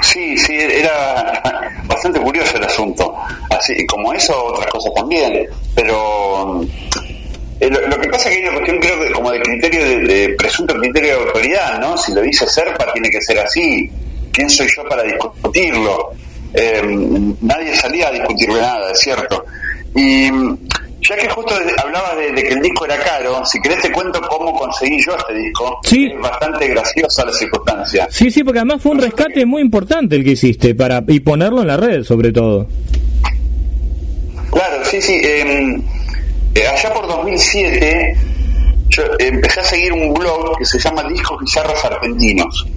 Sí, sí, era bastante curioso el asunto. Así como eso, otras cosas también. Pero eh, lo, que pasa es que hay una cuestión, creo que como de criterio, de, de presunto criterio de autoridad, ¿no? Si lo dice Serpa, tiene que ser así. ¿Quién soy yo para discutirlo? Eh, nadie salía a discutirle nada, es cierto. Y ya que justo hablabas de, de que el disco era caro, si querés te cuento cómo conseguí yo este disco. Sí. Es bastante graciosa la circunstancia. Sí, sí, porque además fue un rescate muy importante el que hiciste para y ponerlo en la red sobre todo. Claro, sí, sí. eh, eh, allá por 2007 yo empecé a seguir un blog que se llama Discos Bizarros Argentinos.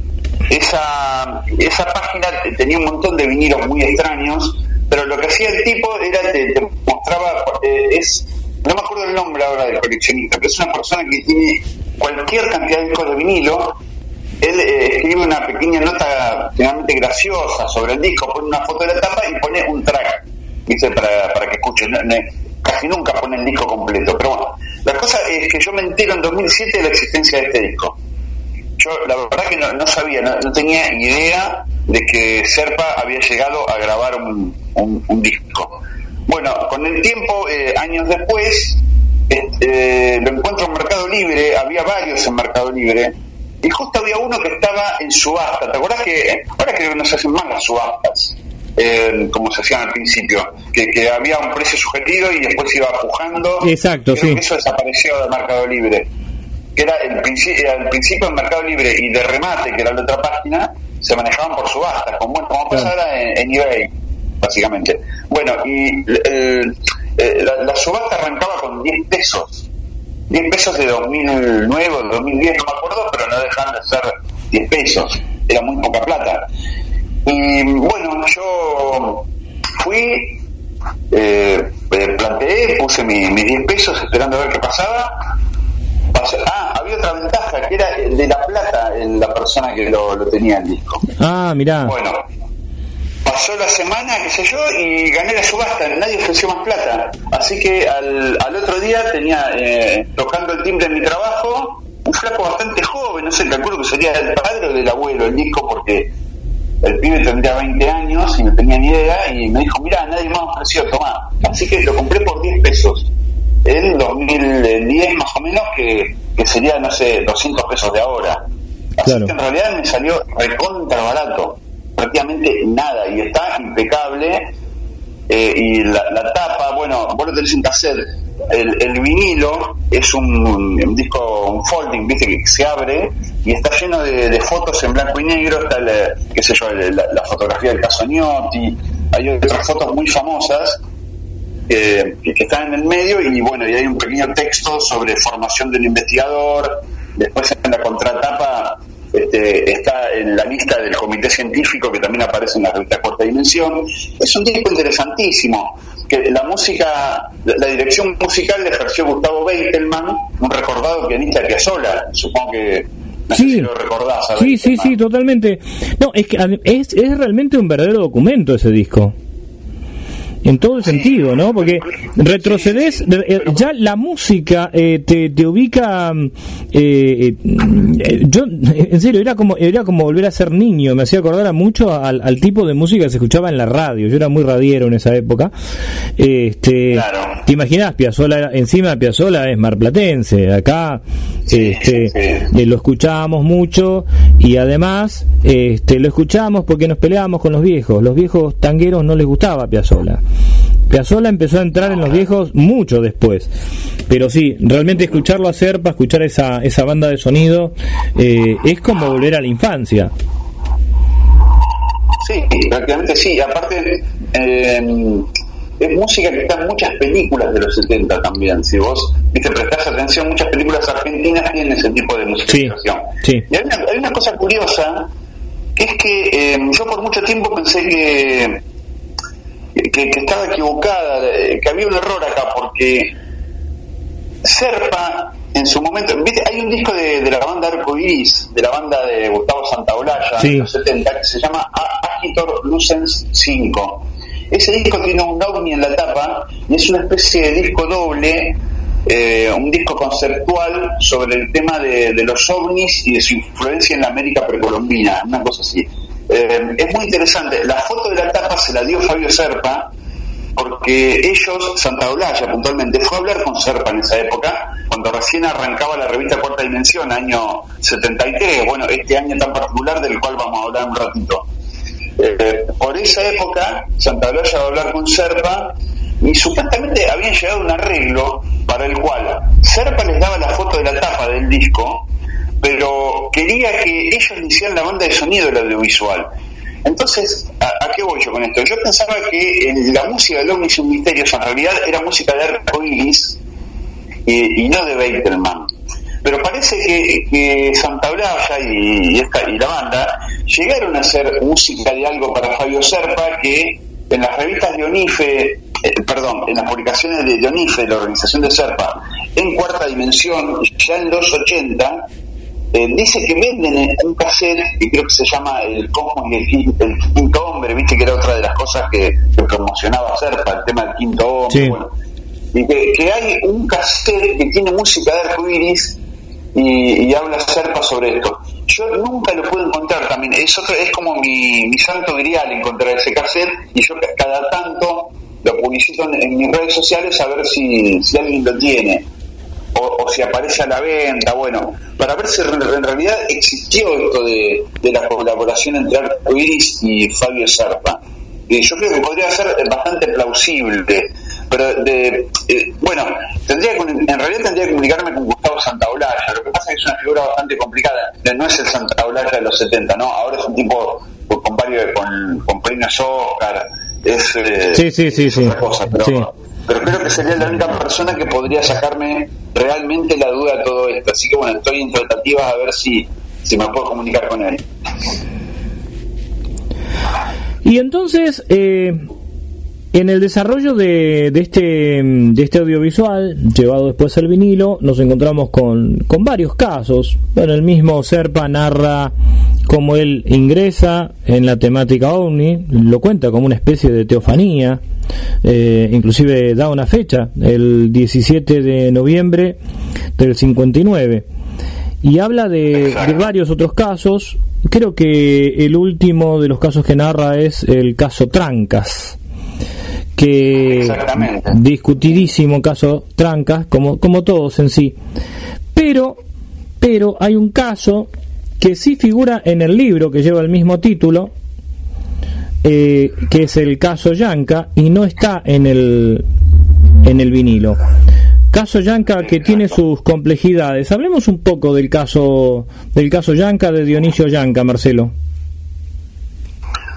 Esa, esa página te- tenía un montón de vinilos muy extraños, pero lo que hacía el tipo era te, te mostraba, eh, es no me acuerdo el nombre ahora del coleccionista, pero es una persona que tiene cualquier cantidad de discos de vinilo. Él eh, escribe una pequeña nota generalmente graciosa sobre el disco, pone una foto de la tapa y pone un track, ¿viste? Para, para que escuchen. Casi nunca pone el disco completo. Pero bueno, la cosa es que yo me entero en 2007 de la existencia de este disco. Yo la verdad que no, no sabía, no, no tenía idea de que Serpa había llegado a grabar un, un- un disco. Bueno, con el tiempo, eh, años después, este, lo encuentro en Mercado Libre, había varios en Mercado Libre, y justo había uno que estaba en subasta. ¿Te acuerdas que ahora creo que no se hacen más las subastas? eh, como se hacían al principio, que, que había un precio sugerido y después iba pujando. Exacto, Creo sí. que eso desapareció de Mercado Libre que era el principio, al principio en Mercado Libre y de remate, que era la otra página, se manejaban por subastas, como, como pasa ahora en, en eBay, básicamente. Bueno, y el- eh, la, la subasta arrancaba con 10 pesos. 10 pesos de 2009 o 2010, no me acuerdo, pero no dejaban de ser 10 pesos. Era muy poca plata. Y bueno, yo fui, eh, eh, planteé, puse mi- mis 10 pesos esperando a ver qué pasaba. Ah, había otra ventaja, que era el de La Plata, el- la persona que lo, lo tenía el disco. Ah, mirá. Bueno, pasó la semana, qué sé yo, y gané la subasta, nadie ofreció más plata. Así que al, al otro día tenía, eh, tocando el timbre en mi trabajo, un flaco bastante joven, no sé, calculo que sería el padre o del abuelo el disco, porque el pibe tendría 20 años y no tenía ni idea, y me dijo, mira, nadie más ofreció, tomá. Así que lo compré por 10 pesos. En 2010 más o menos, que, que sería, no sé, 200 pesos de ahora. Así Claro. que en realidad me salió recontra barato, prácticamente nada, y está impecable. eh, y la, la tapa, bueno, vos lo tenés en cassette. El, el vinilo es un, un disco, un folding, viste, que se abre y está lleno de, de fotos en blanco y negro. Está, el, qué sé yo, el- la, la fotografía del Casognotti, hay otras fotos muy famosas que, que están en el medio y bueno, y hay un pequeño texto sobre formación del investigador. Después en la contratapa este, está en la lista del comité científico que también aparece en la revista Cuarta Dimensión. Es un disco interesantísimo. Que la música, la, dirección musical la ejerció Gustavo Beitelman, un recordado pianista de Piazzolla. Supongo que no sé si lo recordás. a Sí, sí, sí, totalmente. No, es que es, es realmente un verdadero documento ese disco. En todo el sentido, ¿no? Porque retrocedes, eh, ya la música eh, te, te ubica. mm, eh, eh, yo, en serio, era como era como volver a ser niño. Me hacía acordar a mucho al, al tipo de música que se escuchaba en la radio. Yo era muy radiero en esa época. Este, Claro. ¿Te imaginas? Piazzolla, era- encima Piazzolla es marplatense. Acá este, sí. eh, lo escuchábamos mucho y además este, lo escuchábamos porque nos peleábamos con los viejos. Los viejos tangueros no les gustaba Piazzolla. Piazzolla empezó a entrar en los viejos mucho después. Pero sí, realmente escucharlo hacer para escuchar esa, esa banda de sonido eh, es como volver a la infancia. Sí, prácticamente sí. Aparte, eh, es música que está en muchas películas de los 70 también. Si vos viste, prestás atención, muchas películas argentinas tienen ese tipo de musicalización. sí. Y hay una, hay una cosa curiosa, que es que eh, yo por mucho tiempo pensé que, que, que estaba equivocada, eh, que había un error acá, porque Serpa en su momento, ¿viste? hay un disco de, de la banda Arco Iris, de la banda de Gustavo Santaolalla, Sí. de los 70, que se llama Agitor Lucens 5. Ese disco tiene un ovni en la tapa y es una especie de disco doble, eh, un disco conceptual sobre el tema de, de los ovnis y de su influencia en la América precolombina, una cosa así. Eh, es muy interesante. La foto de la tapa se la dio Fabio Serpa, porque ellos, Santa Olalla puntualmente, fue a hablar con Serpa en esa época, cuando recién arrancaba la revista Cuarta Dimensión, año 73, bueno, este año tan particular del cual vamos a hablar un ratito. Eh, por esa época, Santa Olalla va a hablar con Serpa y supuestamente habían llegado a un arreglo para el cual Serpa les daba la foto de la tapa del disco, pero quería que ellos le hicieran la banda de sonido del audiovisual. Entonces, ¿a, qué voy yo con esto? Yo pensaba que en la música de Ovnis y un Misterios en realidad era música de arcoiris y, y no de Beitelman. Pero parece que, Santa Blaya y, esta, y la banda llegaron a hacer música de algo para Fabio Serpa que en las revistas de Onife, eh, perdón, en las publicaciones de Onife, la organización de Serpa, en cuarta dimensión, ya en los 80, eh, dice que venden un cassette que creo que se llama El Cosmos y el, Quin- el Quinto Hombre, viste que era otra de las cosas que, que promocionaba Serpa, el tema del Quinto Hombre. Sí. bueno. y que, que hay un cassette que tiene música de arcoiris y, y habla Serpa sobre esto. Yo nunca lo puedo encontrar también, es, otro, es como mi, mi santo grial encontrar ese cassette y yo ca- cada tanto lo publicito en, en mis redes sociales a ver si, si alguien lo tiene o, o si aparece a la venta, bueno, para ver si en realidad existió esto de, de la colaboración entre Arcoiris y Fabio Serpa. Y yo creo que podría ser bastante plausible, pero de, eh, bueno, tendría que, en realidad tendría que comunicarme con Gustavo Santaolalla, lo que pasa es que es una figura bastante complicada, no es el Santaolalla de los 70, ¿no? Ahora es un tipo con, varios, con, con premios Oscar, es, eh, Sí, sí, sí, es otra cosa, pero, Sí. Pero creo que sería la única persona que podría sacarme realmente la duda de todo esto. Así que bueno, estoy en tratativas a ver si, si me puedo comunicar con él. Y entonces, eh, en el desarrollo de, de este, de este audiovisual, llevado después al vinilo, nos encontramos con, con varios casos. Bueno, el mismo Serpa narra cómo él ingresa en la temática ovni, lo cuenta como una especie de teofanía, eh, inclusive da una fecha, el 17 de noviembre del 59 y habla de, de varios otros casos. Creo que el último de los casos que narra es el caso Trancas, que discutidísimo caso Trancas, como, como todos en sí. Pero, pero hay un caso que sí figura en el libro que lleva el mismo título, eh, que es el caso Yanka, y no está en el, en el vinilo. Caso Yanka que tiene sus complejidades. Hablemos un poco del caso del caso Yanka de Dionisio Yanka, Marcelo.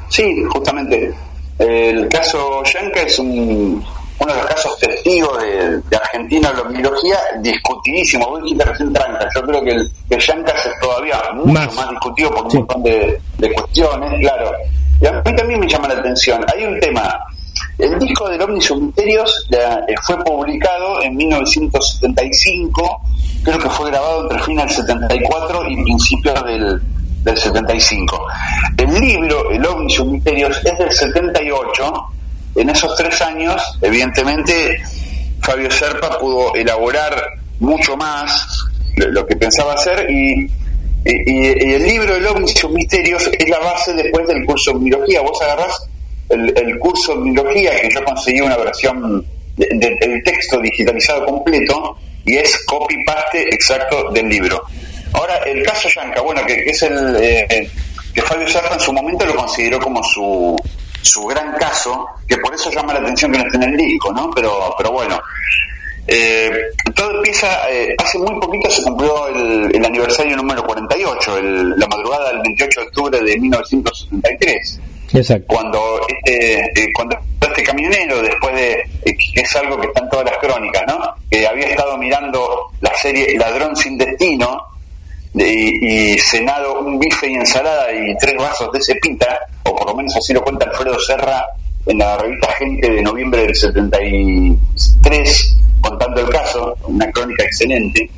Sí, justamente. El caso Yanka es un, uno de los casos testigos de, de Argentina en la omnilogía, discutidísimo. Vos dijiste recién tranca. Yo creo que el, que Yancas es todavía mucho Más. más, discutido por un Sí. montón de, de cuestiones, claro. Y a mí también me llama la atención. Hay un tema. El disco del Omnis Misterios la- eh, fue publicado en 1975, creo que fue grabado entre final del 74 y principios del, del 75. El libro, El Omnis Misterios, es del 78. En esos tres años, evidentemente, Fabio Serpa pudo elaborar mucho más lo, que pensaba hacer y, y- y el libro El Ovnis y sus misterios es la base después del curso de omnilogía. Vos agarrás el, curso de omnilogía, que yo conseguí una versión de- de- del texto digitalizado completo, y es copy-paste exacto del libro. Ahora, el caso Yanka, bueno, que, que es el eh, que Fabio Serpa en su momento lo consideró como su, su gran caso, que por eso llama la atención que no esté en el disco, ¿no? Pero, pero bueno, eh, todo empieza, eh, hace muy poquito se cumplió el, el aniversario número 48, el- la madrugada del 28 de octubre de 1973 Exacto. cuando este, eh, cuando este camionero, después de, eh, que es algo que está en todas las crónicas, ¿no? Que había estado mirando la serie Ladrón sin Destino de- y, y cenado un bife y ensalada y tres vasos de cepita, o por lo menos así lo cuenta Alfredo Serra en la revista Gente de noviembre del 73, contando el caso, una crónica excelente.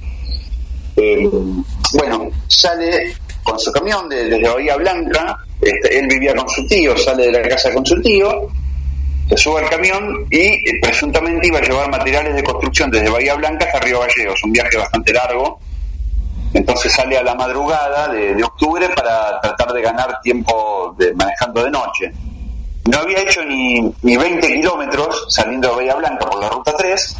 eh, bueno, sale con su camión de- desde Bahía Blanca, este, él vivía con su tío, sale de la casa con su tío, se sube al camión y eh, presuntamente iba a llevar materiales de construcción desde Bahía Blanca hasta Río Gallegos, un viaje bastante largo. Entonces sale a la madrugada de, de octubre para tratar de ganar tiempo de, manejando de noche. No había hecho ni, ni 20 kilómetros saliendo de Bahía Blanca por la ruta 3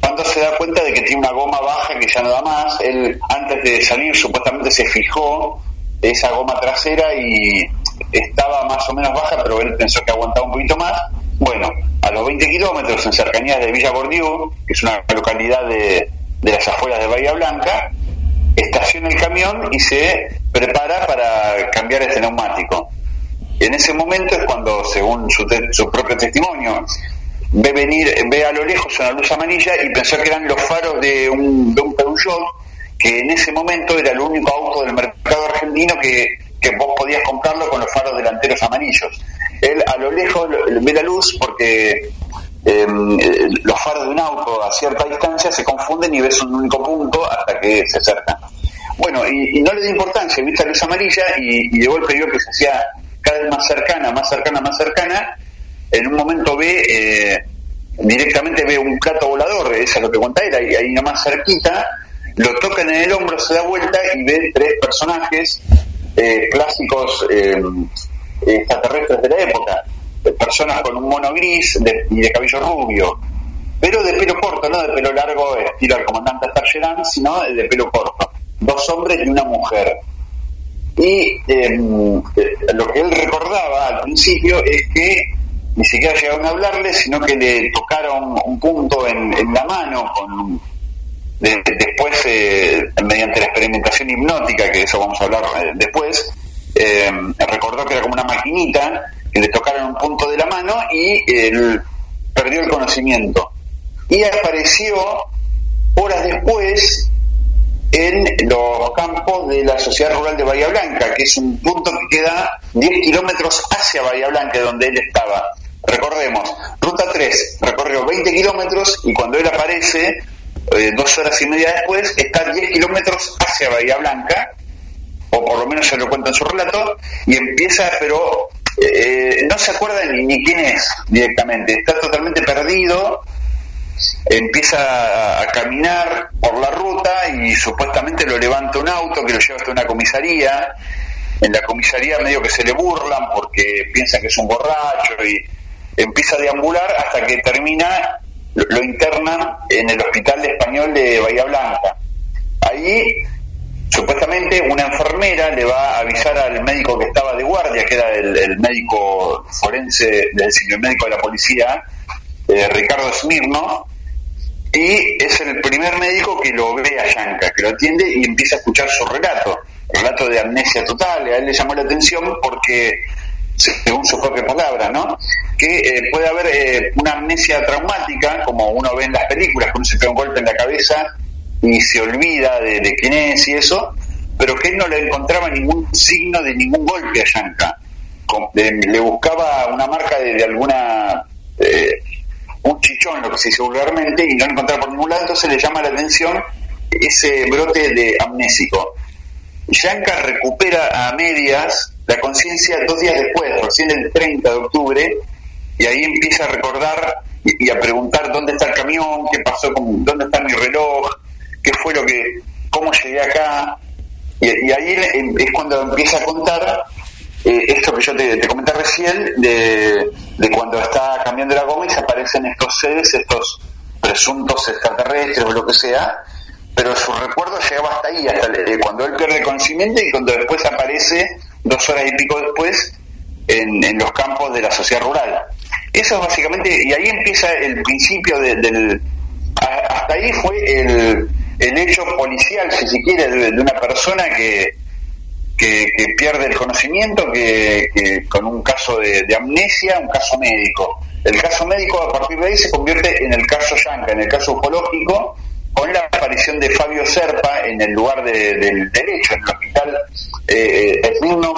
cuando se da cuenta de que tiene una goma baja que ya no da más. Él antes de salir supuestamente se fijó esa goma trasera y estaba más o menos baja, pero él pensó que aguantaba un poquito más. Bueno, a los 20 kilómetros en cercanías de Villa Bordiú, que es una localidad de, de las afueras de Bahía Blanca, estaciona el camión y se prepara para cambiar este neumático. En ese momento es cuando, según su, te- su propio testimonio, ve venir, ve a lo lejos una luz amarilla y pensó que eran los faros de un, de un Peugeot, que en ese momento era el único auto del mercado argentino que, vos podías comprarlo con los faros delanteros amarillos. Él a lo lejos ve la luz porque eh, los faros de un auto a cierta distancia se confunden y ves un único punto hasta que se acercan. Bueno, y, no le dio importancia, viste la luz amarilla y, y de golpe vio que se hacía cada vez más cercana, más cercana, más cercana. En un momento ve, eh, directamente ve un plato volador, eso es lo que cuenta él, ahí, ahí nomás cerquita, lo tocan en el hombro, se da vuelta y ve tres personajes eh, clásicos eh, extraterrestres de la época, personas con un mono gris de- y de cabello rubio, pero de pelo corto, no de pelo largo, estilo al comandante sino de pelo corto. Dos hombres y una mujer. Y eh, eh, lo que él recordaba al principio es que ni siquiera llegaron a hablarle, sino que le tocaron un punto en, la mano con de- después, eh, mediante la experimentación hipnótica, que de eso vamos a hablar eh, después, eh, recordó que era como una maquinita, le tocaron un punto de la mano y él perdió el conocimiento. Y apareció horas después en los campos de la Sociedad Rural de Bahía Blanca, que es un punto que queda 10 kilómetros hacia Bahía Blanca, donde él estaba. Recordemos, Ruta 3 recorrió 20 kilómetros y cuando él aparece, eh, dos horas y media después, está 10 kilómetros hacia Bahía Blanca, o por lo menos se lo cuenta en su relato, y empieza, pero eh, no se acuerda ni, quién es directamente, está totalmente perdido, empieza a, caminar por la ruta y supuestamente lo levanta un auto que lo lleva hasta una comisaría. En la comisaría medio que se le burlan porque piensan que es un borracho y empieza a deambular hasta que termina, lo, lo internan en el hospital español de Bahía Blanca. Ahí supuestamente una enfermera le va a avisar al médico que estaba de guardia, que era el, médico forense, decir, el médico de la policía, eh, Ricardo Smirno, y es el primer médico que lo ve a Yanka, que lo atiende y empieza a escuchar su relato, relato de amnesia total, a él le llamó la atención porque, según su propia palabra, ¿no? que eh, puede haber eh, una amnesia traumática, como uno ve en las películas, que uno se pega un golpe en la cabeza y se olvida de, quién es y eso, pero que él no le encontraba ningún signo de ningún golpe a Yanka. Le buscaba una marca de, de alguna... eh, un chichón, lo que se dice vulgarmente, y no lo encontraba por ningún lado, entonces le llama la atención ese brote de amnésico. Yanka recupera a medias la conciencia dos días después, recién el 30 de octubre, y ahí empieza a recordar y, y a preguntar dónde está el camión, qué pasó con, dónde está mi reloj, qué fue lo que, cómo llegué acá, y, ahí es cuando empieza a contar eh, esto que yo te, te comenté recién, de, de cuando está cambiando la goma y se aparecen estos seres, estos presuntos extraterrestres o lo que sea, pero su recuerdo llegaba hasta ahí, hasta el- cuando él pierde conocimiento y cuando después aparece, dos horas y pico después, en, en los campos de la sociedad rural. Eso es básicamente, y ahí empieza el principio de- del... hasta ahí fue el, el hecho policial, si se quiere, de, una persona que, que, que pierde el conocimiento, que, con un caso de, amnesia, un caso médico. El caso médico a partir de ahí se convierte en el caso Yanka, en el caso ufológico, con la aparición de Fabio Serpa en el lugar de- del derecho, en el hospital eh, Esmirno,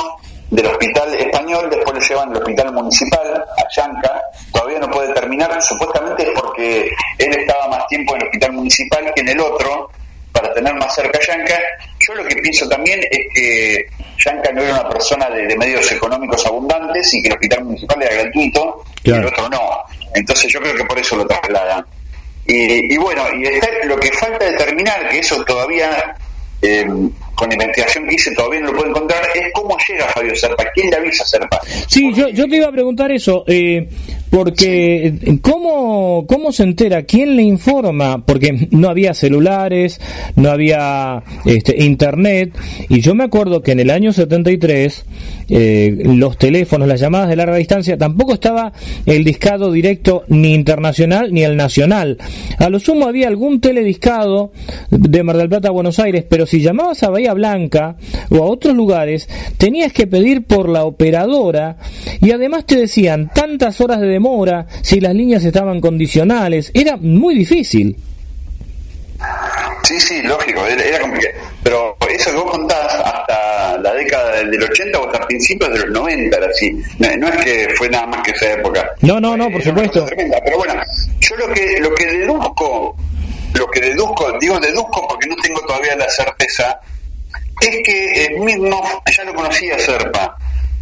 del hospital español, después lo llevan al hospital municipal, a Yanka, todavía no puede terminar, supuestamente es porque él estaba más tiempo en el hospital municipal que en el otro, para tener más cerca a Yanka. Yo lo que pienso también es que Yanka no era una persona de, de medios económicos abundantes y que el hospital municipal era gratuito y el otro no. Entonces yo creo que por eso lo trasladan. Y, y bueno, y está lo que falta determinar, que eso todavía, eh, con la investigación que hice todavía no lo puedo encontrar, es cómo llega Fabio Serpa, quién le avisa a Serpa. Sí, yo, yo te iba a preguntar eso, eh, porque ¿cómo, ¿cómo se entera? ¿Quién le informa? Porque no había celulares, no había este, internet, y yo me acuerdo que en el año 73 eh, los teléfonos, las llamadas de larga distancia, tampoco estaba el discado directo ni internacional ni el nacional. A lo sumo había algún telediscado de Mar del Plata a Buenos Aires, pero si llamabas a Bahía Blanca o a otros lugares, tenías que pedir por la operadora y además te decían tantas horas de demora si las líneas estaban condicionales. Era muy difícil. Sí, sí, lógico, era, complicado. Pero eso que vos contás hasta la década del 80 o hasta principios de los 90 era así. No, no es que fue nada más que esa época. No, no, no, por Era supuesto. tremenda. Pero bueno, yo lo que, lo que deduzco, lo que deduzco, digo deduzco porque no tengo todavía la certeza, es que eh, Smirnoff ya lo conocía Serpa.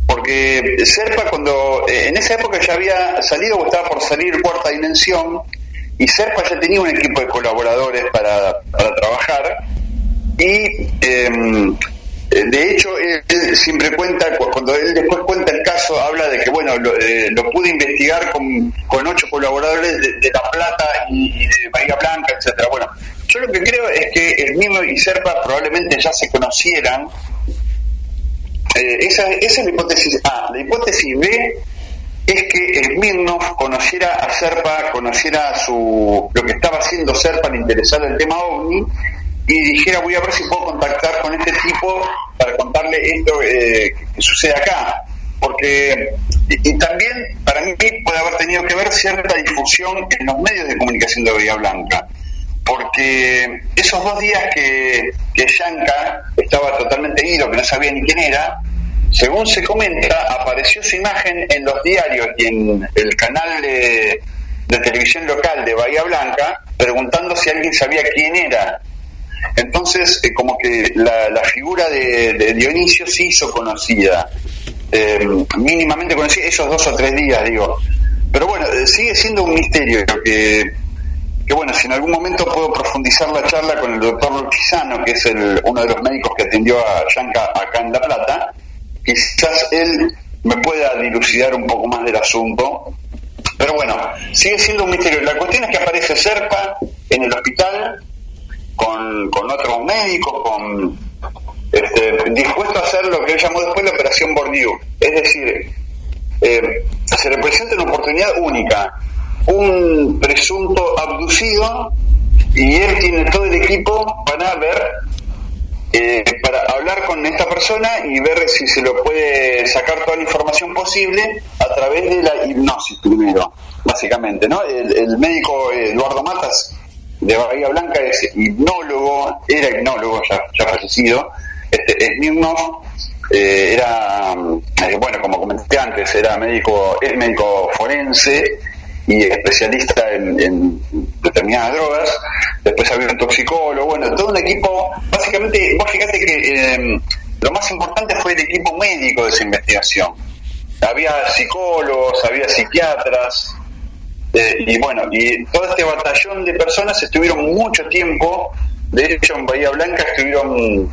Porque Serpa cuando, eh, en esa época ya había salido o estaba por salir Cuarta Dimensión, y Serpa ya tenía un equipo de colaboradores para, para trabajar, y eh, de hecho él, siempre cuenta, cu- cuando él después cuenta el caso, habla de que bueno, lo, eh, lo pude investigar con, con ocho colaboradores de, La Plata y, y de Bahía Blanca, etcétera Bueno, yo lo que creo es que el mismo y Serpa probablemente ya se conocieran. Eh, esa, esa es la hipótesis A. La hipótesis B es que Smirnoff conociera a Serpa, conociera su, lo que estaba haciendo Serpa, le interesara el tema OVNI y dijera voy a ver si puedo contactar con este tipo para contarle esto eh, que sucede acá. Porque, y, y también para mí puede haber tenido que ver cierta difusión en los medios de comunicación de Bahía Blanca. Porque esos dos días que, que Yanka estaba totalmente ido, que no sabía ni quién era, según se comenta, apareció su imagen en los diarios y en el canal de, televisión local de Bahía Blanca, preguntando si alguien sabía quién era. Entonces, eh, como que la, figura de, Dionisio se hizo conocida, eh, mínimamente conocida, esos dos o tres días, digo. Pero bueno, eh, sigue siendo un misterio que, que bueno, si en algún momento puedo profundizar la charla con el doctor Luchizano, que es el, uno de los médicos que atendió a Yanka acá en La Plata, quizás él me pueda dilucidar un poco más del asunto. Pero bueno, sigue siendo un misterio. La cuestión es que aparece Serpa en el hospital con, con otros médicos, con este, dispuesto a hacer lo que él llamó después la operación Bordieu. Es decir, eh, se le presenta una oportunidad única. Un presunto abducido y él tiene todo el equipo para ver eh, para hablar con esta persona y ver si se lo puede sacar toda la información posible a través de la hipnosis primero, básicamente, ¿no? El, médico Eduardo Matas de Bahía Blanca es hipnólogo, era hipnólogo ya, fallecido, este, Smirnoff eh, era, eh, bueno, como comenté antes, era médico, es médico forense y especialista en, determinadas drogas. Después había un toxicólogo, bueno, todo un equipo. Básicamente, vos fíjate que eh, lo más importante fue el equipo médico de esa investigación. Había psicólogos, había psiquiatras, eh, y bueno, y todo este batallón de personas estuvieron mucho tiempo. De hecho, en Bahía Blanca estuvieron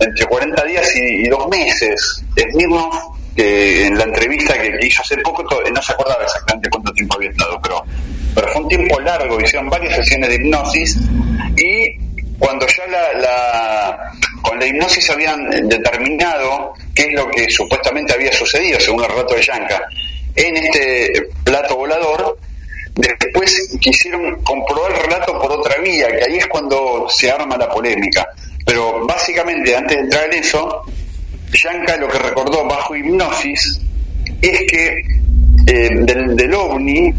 entre 40 días y, y dos meses. Smirnoff, que en la entrevista que, hizo hace poco, no se acordaba exactamente cuánto tiempo había estado, pero, pero fue un tiempo largo, hicieron varias sesiones de hipnosis y cuando ya la, la- con la hipnosis habían determinado qué es lo que supuestamente había sucedido, según el relato de Yanka, en este plato volador, después quisieron comprobar el relato por otra vía, que ahí es cuando se arma la polémica. Pero básicamente, antes de entrar en eso, Yanka lo que recordó bajo hipnosis es que eh, del, ovni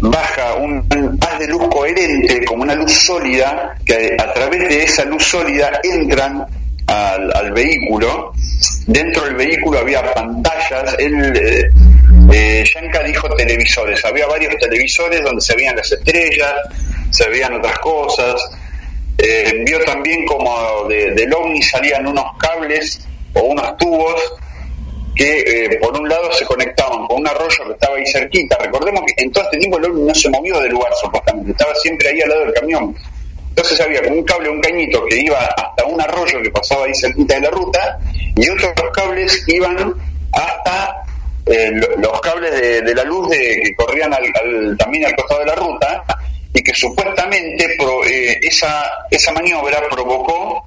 baja un haz de luz coherente, como una luz sólida, que a través de esa luz sólida entran al, vehículo. Dentro del vehículo había pantallas, él, eh, eh, Yanka dijo televisores, había varios televisores donde se veían las estrellas, se veían otras cosas. eh, vio también como de, del ovni salían unos cables o unos tubos que eh, por un lado se conectaban con un arroyo que estaba ahí cerquita. Recordemos que en todo este tiempo el ovni no se movió del lugar supuestamente, estaba siempre ahí al lado del camión. Entonces había como un cable, un cañito que iba hasta un arroyo que pasaba ahí cerquita de la ruta y otros cables iban hasta eh, los cables de, la luz de, que corrían al, también al costado de la ruta y que supuestamente eh, esa, esa maniobra provocó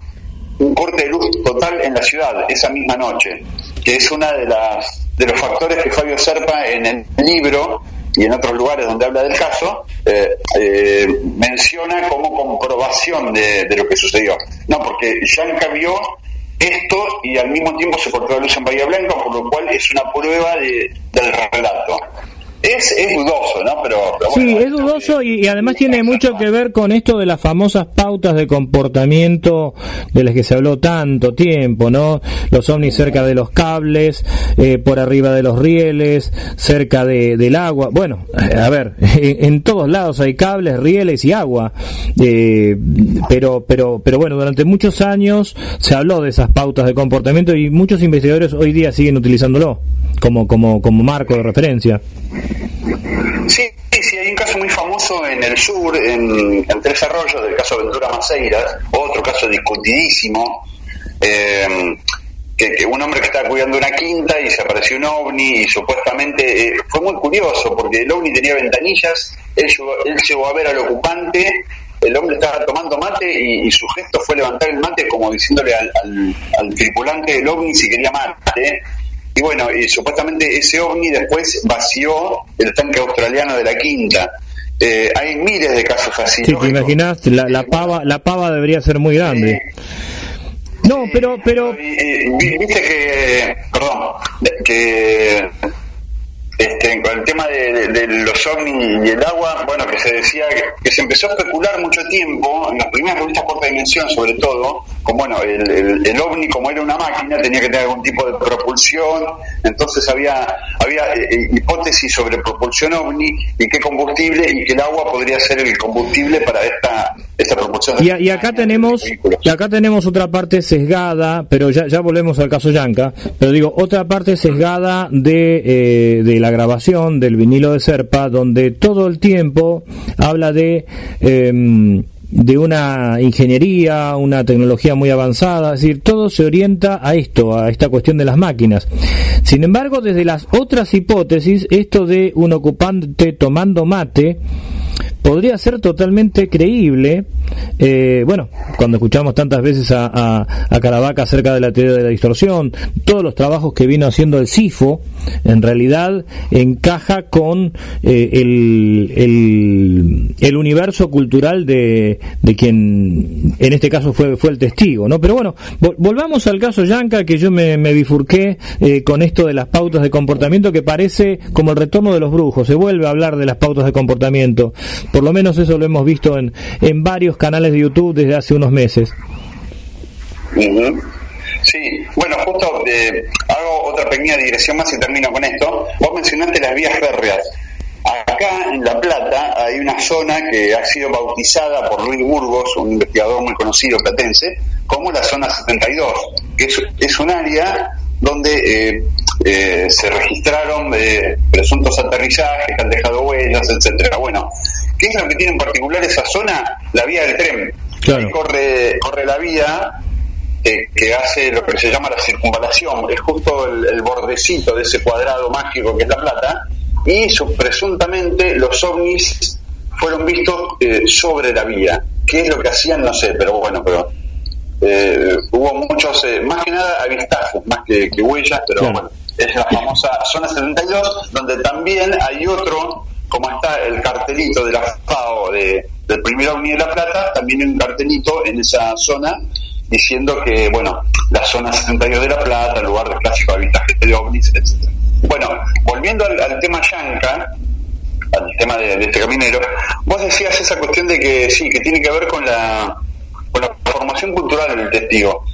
un corte de luz total en la ciudad esa misma noche, que es una de las de los factores que Fabio Serpa en el libro y en otros lugares donde habla del caso eh, eh, menciona como comprobación de, lo que sucedió. No, porque Yanka vio esto y al mismo tiempo se cortó la luz en Bahía Blanca, por lo cual es una prueba de, del relato. Es, es dudoso, ¿no? Pero, sí, es dudoso y, además tiene mucho que ver con esto de las famosas pautas de comportamiento de las que se habló tanto tiempo, ¿no? Los ovnis cerca de los cables, eh, por arriba de los rieles, cerca de, del agua. Bueno, eh, a ver, en, todos lados hay cables, rieles y agua. Eh, pero, pero, pero bueno, durante muchos años se habló de esas pautas de comportamiento y muchos investigadores hoy día siguen utilizándolo como, como, como marco de referencia. Sí, sí, hay un caso muy famoso en el sur, en, Tres Arroyos, del caso Ventura Maceiras, otro caso discutidísimo, eh, que, un hombre que estaba cuidando una quinta y se apareció un ovni y supuestamente eh, fue muy curioso porque el ovni tenía ventanillas, él llegó, a ver al ocupante, el hombre estaba tomando mate y, su gesto fue levantar el mate como diciéndole al, al tripulante del ovni si quería mate y bueno, y supuestamente ese ovni después vació el tanque australiano de la quinta. Eh, hay miles de casos así. Sí, te imaginas, la, la, pava, la pava debería ser muy grande. no, pero, pero. Viste que, perdón, que este, con el tema de, los ovnis y el agua, bueno, que se decía que, se empezó a especular mucho tiempo, en las primeras revistas corta dimensión sobre todo, como bueno, el, el, ovni como era una máquina tenía que tener algún tipo de propulsión, entonces había, había eh, eh, hipótesis sobre propulsión ovni y qué combustible y que el agua podría ser el combustible para esta, esta propulsión. Y, y acá tenemos, y acá tenemos otra parte sesgada, pero ya, ya volvemos al caso Yanka, pero digo, otra parte sesgada de, eh, de la grabación del vinilo de Serpa, donde todo el tiempo habla de... Em, de una ingeniería, una tecnología muy avanzada, es decir, todo se orienta a esto, a esta cuestión de las máquinas. Sin embargo, desde las otras hipótesis, esto de un ocupante tomando mate, podría ser totalmente creíble. Eh, bueno, cuando escuchamos tantas veces a, Caravaca acerca de la teoría de la distorsión, todos los trabajos que vino haciendo el CIFO, en realidad encaja con eh, el, el, universo cultural de, de, quien en este caso fue, fue el testigo. ¿no? Pero bueno, volvamos al caso Yanka, que yo me, me bifurqué eh, con esto de las pautas de comportamiento que parece como el retorno de los brujos. Se vuelve a hablar de las pautas de comportamiento por lo menos eso lo hemos visto en, en varios canales de YouTube desde hace unos meses. Sí, bueno, justo eh, hago otra pequeña digresión más y termino con esto. Vos mencionaste las vías férreas. Acá en La Plata hay una zona que ha sido bautizada por Luis Burgos, un investigador muy conocido platense, como la zona 72, que es, es un área donde eh, eh, se registraron presuntos aterrizajes que han dejado huellas, etcétera. Bueno, ¿Qué es lo que tiene en particular esa zona? La vía del tren. corre, corre la vía eh, que hace lo que se llama la circunvalación, es justo el, bordecito de ese cuadrado mágico que es La Plata, y presuntamente los ovnis fueron vistos eh, sobre la vía. ¿Qué es lo que hacían? No sé, pero bueno, pero eh, hubo muchos, más que nada avistajes, más que, huellas, pero bueno, es la famosa zona 72, donde también hay otro como está el cartelito de la FAO de, del primer OVNI de La Plata, también hay un cartelito en esa zona diciendo que, bueno, la zona 72 de La Plata, el lugar de clásico habitaje de ovnis, etc. Bueno, volviendo al, tema Yanka, al tema de, este caminero, vos decías esa cuestión de que sí, que tiene que ver con la, con la formación cultural del testigo.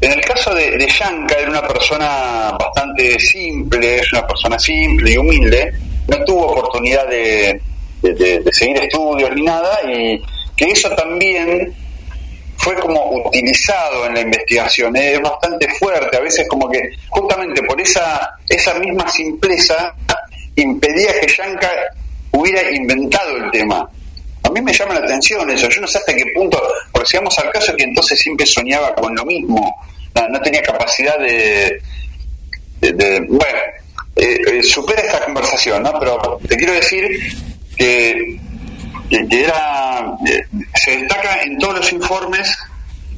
En el caso de, de Yanka, era una persona bastante simple, es una persona simple y humilde, no tuvo oportunidad de, seguir estudios ni nada y que eso también fue como utilizado en la investigación, es bastante fuerte, a veces como que justamente por esa, esa misma simpleza impedía que Yanka hubiera inventado el tema. A mí me llama la atención eso, yo no sé hasta qué punto, porque si vamos al caso que entonces siempre soñaba con lo mismo, no, tenía capacidad de... bueno, eh, eh, supera esta conversación, ¿no? Pero te quiero decir que, que, era... Eh, se destaca en todos los informes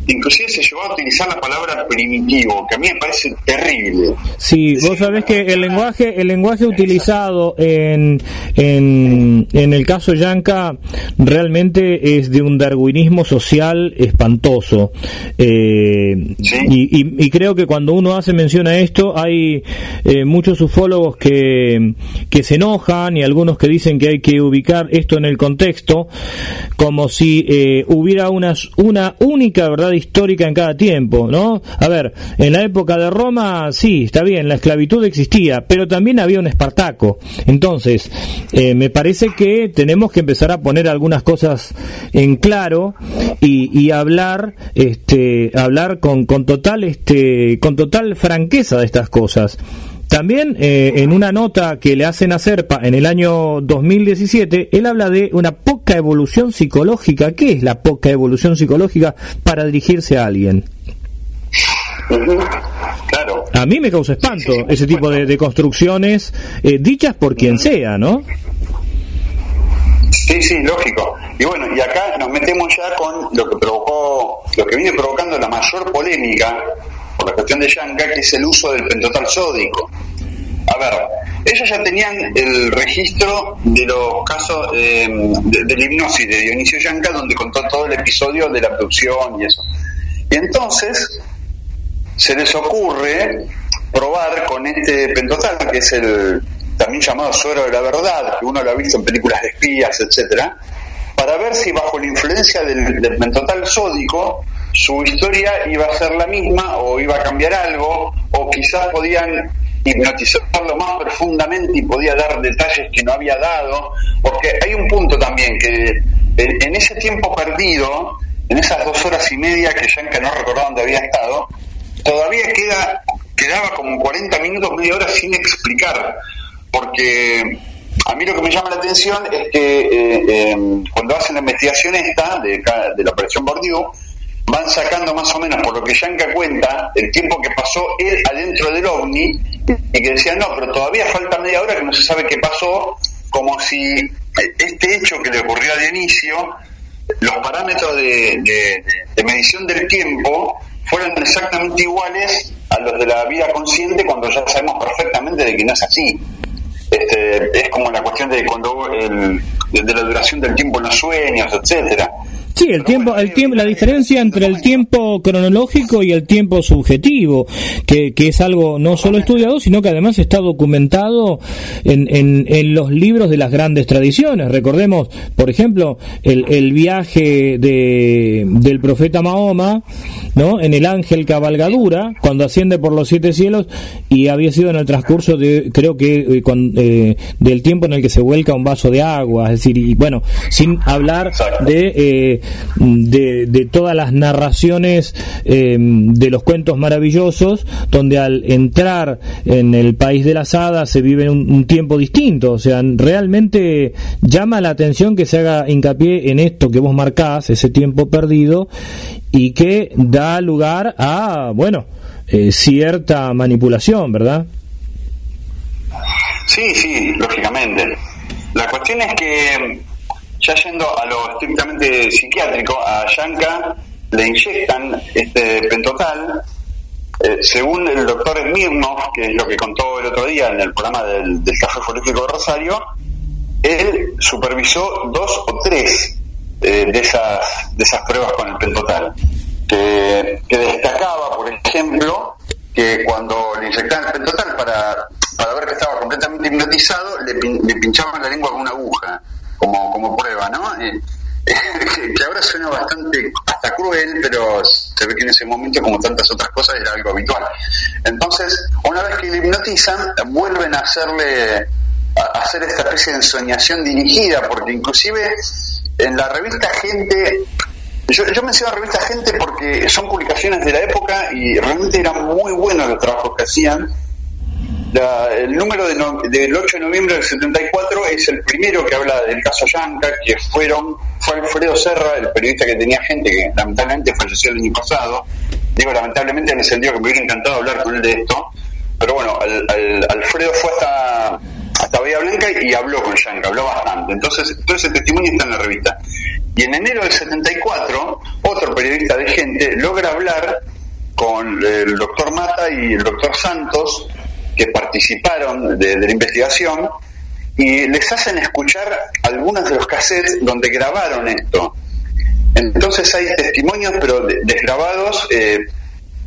inclusive se llegó a utilizar la palabra primitivo, que a mí me parece terrible. Sí, vos sabés que el lenguaje, el lenguaje utilizado en, en, en el caso Yanka realmente es de un darwinismo social espantoso. Eh, y, y, creo que cuando uno hace mención a esto, hay eh, muchos ufólogos que, que se enojan y algunos que dicen que hay que ubicar esto en el contexto, como si eh, hubiera una, una única verdad histórica en cada tiempo, ¿no? A ver, en la época de Roma, sí, está bien, la esclavitud existía, pero también había un Espartaco. Entonces, eh, me parece que tenemos que empezar a poner algunas cosas en claro y, hablar, este, hablar con, con total, este, con total franqueza de estas cosas. También eh, en una nota que le hacen a Serpa en el año 2017, él habla de una poca evolución psicológica. ¿Qué es la poca evolución psicológica para dirigirse a alguien? Claro. A mí me causa espanto ese tipo de, construcciones eh, dichas por quien sea, ¿no? Sí, sí, lógico. Y bueno, y acá nos metemos ya con lo que provocó, lo que viene provocando la mayor polémica por la cuestión de Yanka, que es el uso del pentotal sódico. A ver, ellos ya tenían el registro de los casos eh, de, la hipnosis de Dionisio Yanka, donde contó todo el episodio de la abducción y eso. Y entonces se les ocurre probar con este pentotal, que es el también llamado suero de la verdad, que uno lo ha visto en películas de espías, etcétera, para ver si bajo la influencia del pentotal sódico su historia iba a ser la misma o iba a cambiar algo o quizás podían hipnotizarlo más profundamente y podía dar detalles que no había dado, porque hay un punto también que en, ese tiempo perdido, en esas dos horas y media que Yanka no recordaba dónde había estado, todavía queda quedaba como 40 minutos, media hora sin explicar, porque a mí lo que me llama la atención es que eh, em, cuando hacen la investigación esta de, de la operación Bordiú, van sacando más o menos, por lo que Yanka cuenta, el tiempo que pasó él adentro del ovni y que decía, no, pero todavía falta media hora que no se sabe qué pasó, como si este hecho que le ocurrió a Dionisio, los parámetros de, medición del tiempo fueran exactamente iguales a los de la vida consciente cuando ya sabemos perfectamente de que no es así. Este, es como la cuestión de cuando el, de la duración del tiempo en los sueños, etcétera. Sí, el tiempo, el tiempo, la diferencia entre el tiempo cronológico y el tiempo subjetivo, que, que es algo no solo estudiado, sino que además está documentado en, en, en los libros de las grandes tradiciones. Recordemos, por ejemplo, el, el viaje de, del profeta Mahoma, ¿no? En el ángel cabalgadura, cuando asciende por los siete cielos, y había sido en el transcurso de, creo que, eh, eh, del tiempo en el que se vuelca un vaso de agua, es decir, y bueno, sin hablar de eh, de, todas las narraciones eh, de los cuentos maravillosos, donde al entrar en el país de las hadas se vive un, tiempo distinto. O sea, realmente llama la atención que se haga hincapié en esto que vos marcás, ese tiempo perdido, y que da lugar a, bueno, eh, cierta manipulación, ¿verdad? Sí, sí, lógicamente. La cuestión es que ya yendo a lo estrictamente psiquiátrico, a Yanka le inyectan este pentotal. Eh, según el doctor Smirnov, que es lo que contó el otro día en el programa del, Café Político de Rosario, él supervisó dos o tres eh, de, esas, de esas pruebas con el pentotal, que, destacaba, por ejemplo, que cuando le inyectaban el pentotal para, para ver que estaba completamente hipnotizado, le, le pinchaban la lengua con una aguja como, como prueba, ¿no? Eh, que ahora suena bastante hasta cruel, pero se ve que en ese momento, como tantas otras cosas, era algo habitual. Entonces, una vez que le hipnotizan, vuelven a hacerle a hacer esta especie de ensoñación dirigida, porque inclusive en la revista Gente Yo, yo menciono revista Gente porque son publicaciones de la época y realmente eran muy buenos los trabajos que hacían. La- el número de no- del 8 de noviembre del 74 es el primero que habla del caso Yanca, que fueron fue Alfredo Serra, el periodista que tenía gente que lamentablemente falleció el año pasado. Digo lamentablemente en el sentido que me hubiera encantado hablar con él de esto. Pero bueno, al- al- Alfredo fue hasta, hasta Bahía Blanca y habló con Yanca, habló bastante. Entonces, todo ese testimonio está en la revista. Y en enero del 74, otro periodista de gente logra hablar con el doctor Mata y el doctor Santos, que participaron de, la investigación, y les hacen escuchar algunos de los cassettes donde grabaron esto. Entonces hay testimonios, pero de- desgrabados eh,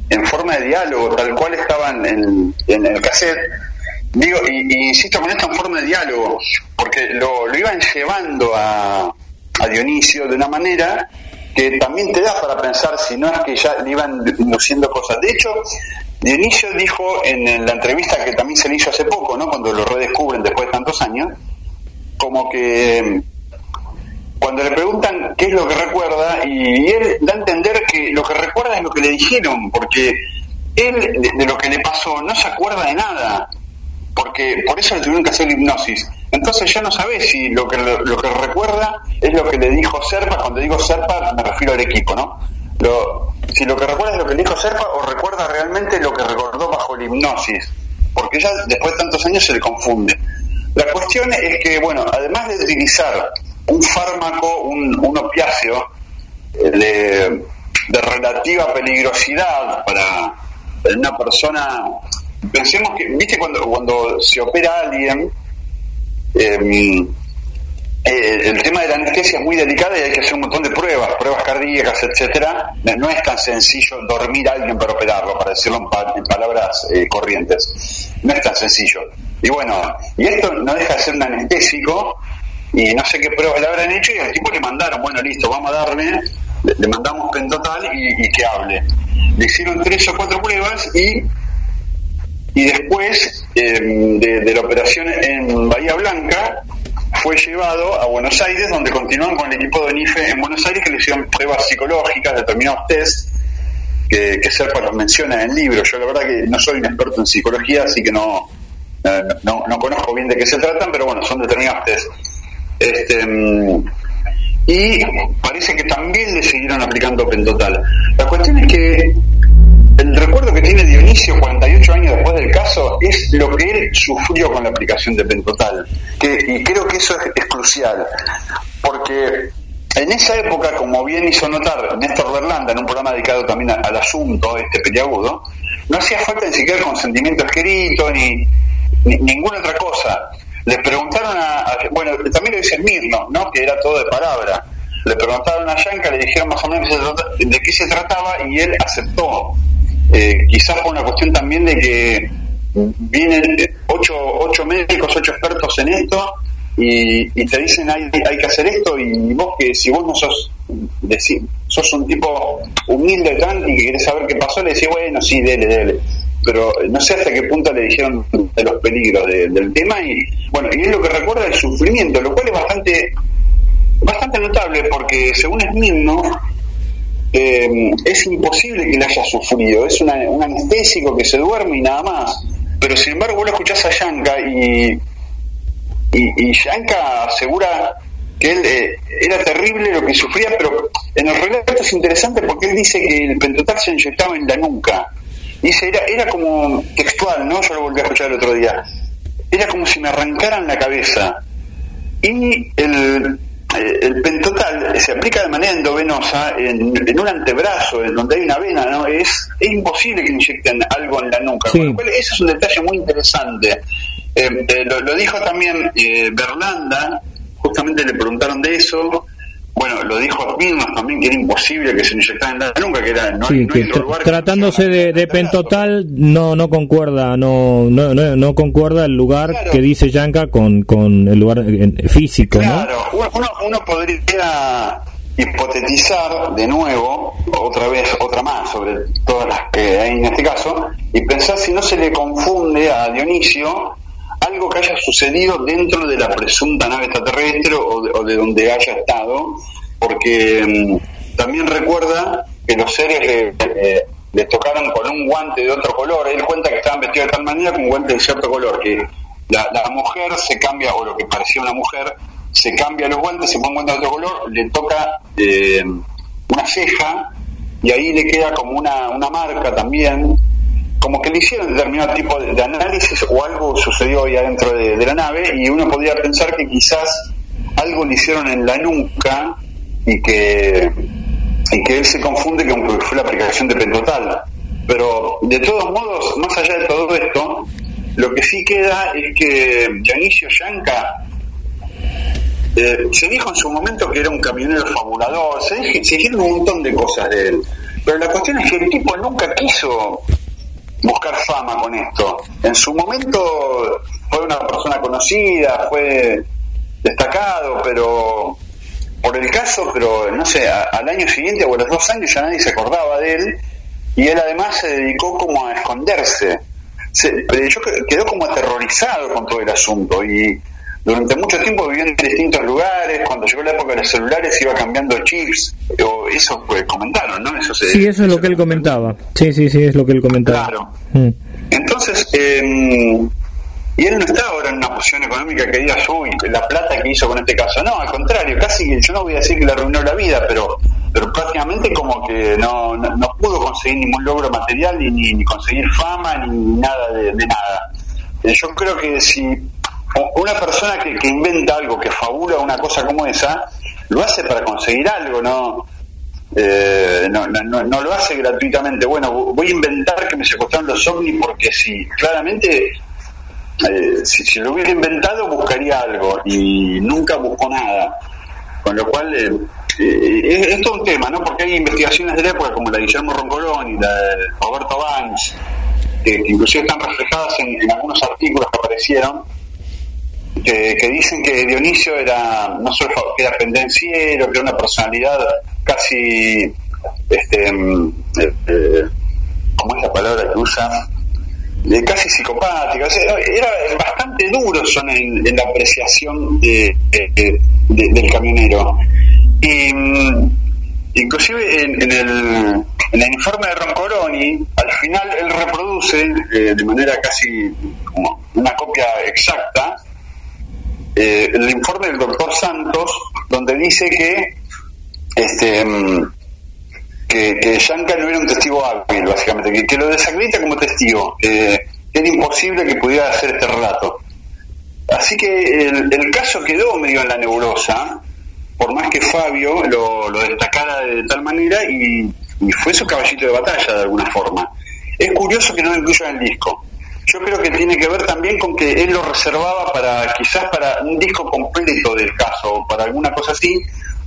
en forma de diálogo, tal cual estaban en, el cassette. Digo, y, insisto con esto en forma de diálogo, porque lo, lo iban llevando a, a Dionisio de una manera que también te da para pensar si no es que ya le iban induciendo cosas. De hecho, Dionisio dijo en, la entrevista que también se le hizo hace poco, ¿no? cuando lo redescubren después de tantos años, como que cuando le preguntan qué es lo que recuerda, y él da a entender que lo que recuerda es lo que le dijeron, porque él de, lo que le pasó no se acuerda de nada, porque por eso le tuvieron que hacer hipnosis. Entonces ya no sabe si lo que lo que recuerda es lo que le dijo Serpa, cuando digo Serpa me refiero al equipo, ¿no? Si lo que recuerda es lo que dijo Serpa o recuerda realmente lo que recordó bajo la hipnosis, porque ya después de tantos años se le confunde. La cuestión es que, bueno, además de utilizar un fármaco, un, opiáceo eh, de, de relativa peligrosidad para una persona, pensemos que, viste, cuando, cuando se opera alguien, eh, eh, el tema de la anestesia es muy delicado y hay que hacer un montón de pruebas, pruebas cardíacas, etcétera. No- es tan sencillo dormir a alguien para operarlo, para decirlo en, pa- en palabras eh, corrientes. No es tan sencillo. Y bueno, y esto no deja de ser un anestésico y no sé qué pruebas le habrán hecho y al tipo le mandaron, bueno, listo, vamos a darle, le, mandamos pentotal y, y que hable. Le hicieron tres o cuatro pruebas y y después eh, de la operación en Bahía Blanca fue llevado a Buenos Aires donde continúan con el equipo de NIFE en Buenos Aires que le hicieron pruebas psicológicas, determinados test que, que Serpa los menciona en el libro. Yo la verdad que no soy un experto en psicología, así que no, no, no- no conozco bien de qué se tratan, pero bueno, son determinados test. Este, y parece que también le siguieron aplicando pentotal. La cuestión es que el recuerdo que tiene Dionisio 48 años después del caso es lo que él sufrió con la aplicación de Pentotal. Y creo que eso es, crucial. Porque en esa época, como bien hizo notar Néstor Berlanda en un programa dedicado también a- al asunto este peliagudo, no hacía falta ni siquiera consentimiento escrito ni, ni ninguna otra cosa. Le preguntaron a, a- bueno, también lo dice Mirno, ¿no? Que era todo de palabra. Le preguntaron a Yanka, le dijeron más o menos de qué se trataba y él aceptó. Eh, quizás por una cuestión también de que vienen ocho, ocho médicos, ocho expertos en esto y, y te dicen hay, hay que hacer esto y vos que si vos no sos deci- sos un tipo humilde tranqui que querés saber qué pasó le decís bueno sí dele dele pero eh, no sé hasta qué punto le dijeron de los peligros de- del tema y bueno y es lo que recuerda el sufrimiento lo cual es bastante bastante notable porque según Smith no eh, es imposible que le haya sufrido, es un anestésico que se duerme y nada más. Pero sin embargo vos lo escuchás a Yanka y, y, Yanka asegura que él eh, era terrible lo que sufría, pero en el relato es interesante porque él dice que el pentotal se inyectaba en la nuca. Dice, era, era como textual, ¿no? Yo lo volví a escuchar el otro día. Era como si me arrancaran la cabeza. Y el, el pentotal se aplica de manera endovenosa en, en un antebrazo, en donde hay una vena, ¿no? Es, es imposible que inyecten algo en la nuca. Sí. Con lo cual, eso es un detalle muy interesante. Eh, eh, lo, lo dijo también eh, Berlanda, justamente le preguntaron de eso. Bueno, lo dijo Milnos también, que era imposible que se inyectara en la nuca, que era no Sí, no que tra- lugar tratándose de, de pentotal no no concuerda no no no, no concuerda el lugar Claro. que dice Yanka con, con el lugar físico ¿no? Claro, uno, uno podría hipotetizar de nuevo, otra vez, otra más, sobre todas las que hay en este caso, y pensar si no se le confunde a Dionisio algo que haya sucedido dentro de la presunta nave extraterrestre o de, donde haya estado, porque mm, también recuerda que los seres le, tocaron con un guante de otro color. Él cuenta que estaban vestidos de tal manera con un guante de cierto color, que la, la mujer se cambia, o lo que parecía una mujer, se cambia los guantes, se pone un guante de otro color, le toca eh, una ceja y ahí le queda como una, una marca también, como que le hicieron determinado tipo de, análisis o algo sucedió ahí adentro de, la nave y uno podría pensar que quizás algo le hicieron en la nuca y que, y que él se confunde con que fue la aplicación de Pentotal. Pero de todos modos, más allá de todo esto, lo que sí queda es que Dionisio Yanca eh, se dijo en su momento que era un camionero fabulador, se, se dijeron un montón de cosas de él. Pero la cuestión es que el tipo nunca quiso buscar fama con esto. En su momento fue una persona conocida, fue destacado, pero por el caso, pero no sé, al año siguiente o a los dos años ya nadie se acordaba de él y él además se dedicó como a esconderse. Se, eh, yo quedó como aterrorizado con todo el asunto y durante mucho tiempo vivió en distintos lugares, cuando llegó la época de los celulares iba cambiando chips, o eso pues, comentaron, ¿no? Eso se- Sí, eso es lo que él comentaba. Sí, sí, sí, es lo que él comentaba. Claro. Mm. Entonces, eh, y él no está ahora en una posición económica que digas, uy, la plata que hizo con este caso. No, al contrario, casi yo no voy a decir que le arruinó la vida, pero pero prácticamente como que no, no, no pudo conseguir ningún logro material, ni, ni, ni conseguir fama, ni nada de, de nada. Eh, yo creo que si una persona que, inventa algo, que fabula una cosa como esa, lo hace para conseguir algo, ¿no? Eh, no, no, no, no lo hace gratuitamente. Bueno, voy a inventar que me secuestraron los ovnis porque sí, claramente, eh, si, si lo hubiera inventado buscaría algo y nunca buscó nada. Con lo cual, eh, eh, es, un tema, ¿no? Porque hay investigaciones de la época como la de Guillermo Roncolón y la de Roberto Banks, que, inclusive están reflejadas en algunos artículos que aparecieron, que, dicen que Dionisio era no solo que era pendenciero, que era una personalidad casi, este, mm, eh, eh, ¿cómo es la palabra que usa? De casi psicopática, era bastante duro son en, la apreciación de- del camionero. Y mm, inclusive en, en el, en el informe de Roncoroni, al final él reproduce eh, de manera casi como una copia exacta eh, el informe del doctor Santos, donde dice que este mm, que, que Yanka no era un testigo hábil, básicamente, que, que lo desacredita como testigo, que, era imposible que pudiera hacer este relato. Así que el, el caso quedó medio en la nebulosa, por más que Fabio lo, lo destacara de tal manera y, y fue su caballito de batalla de alguna forma. Es curioso que no lo incluya en el disco. Yo creo que tiene que ver también con que él lo reservaba para quizás para un disco completo del caso, o para alguna cosa así,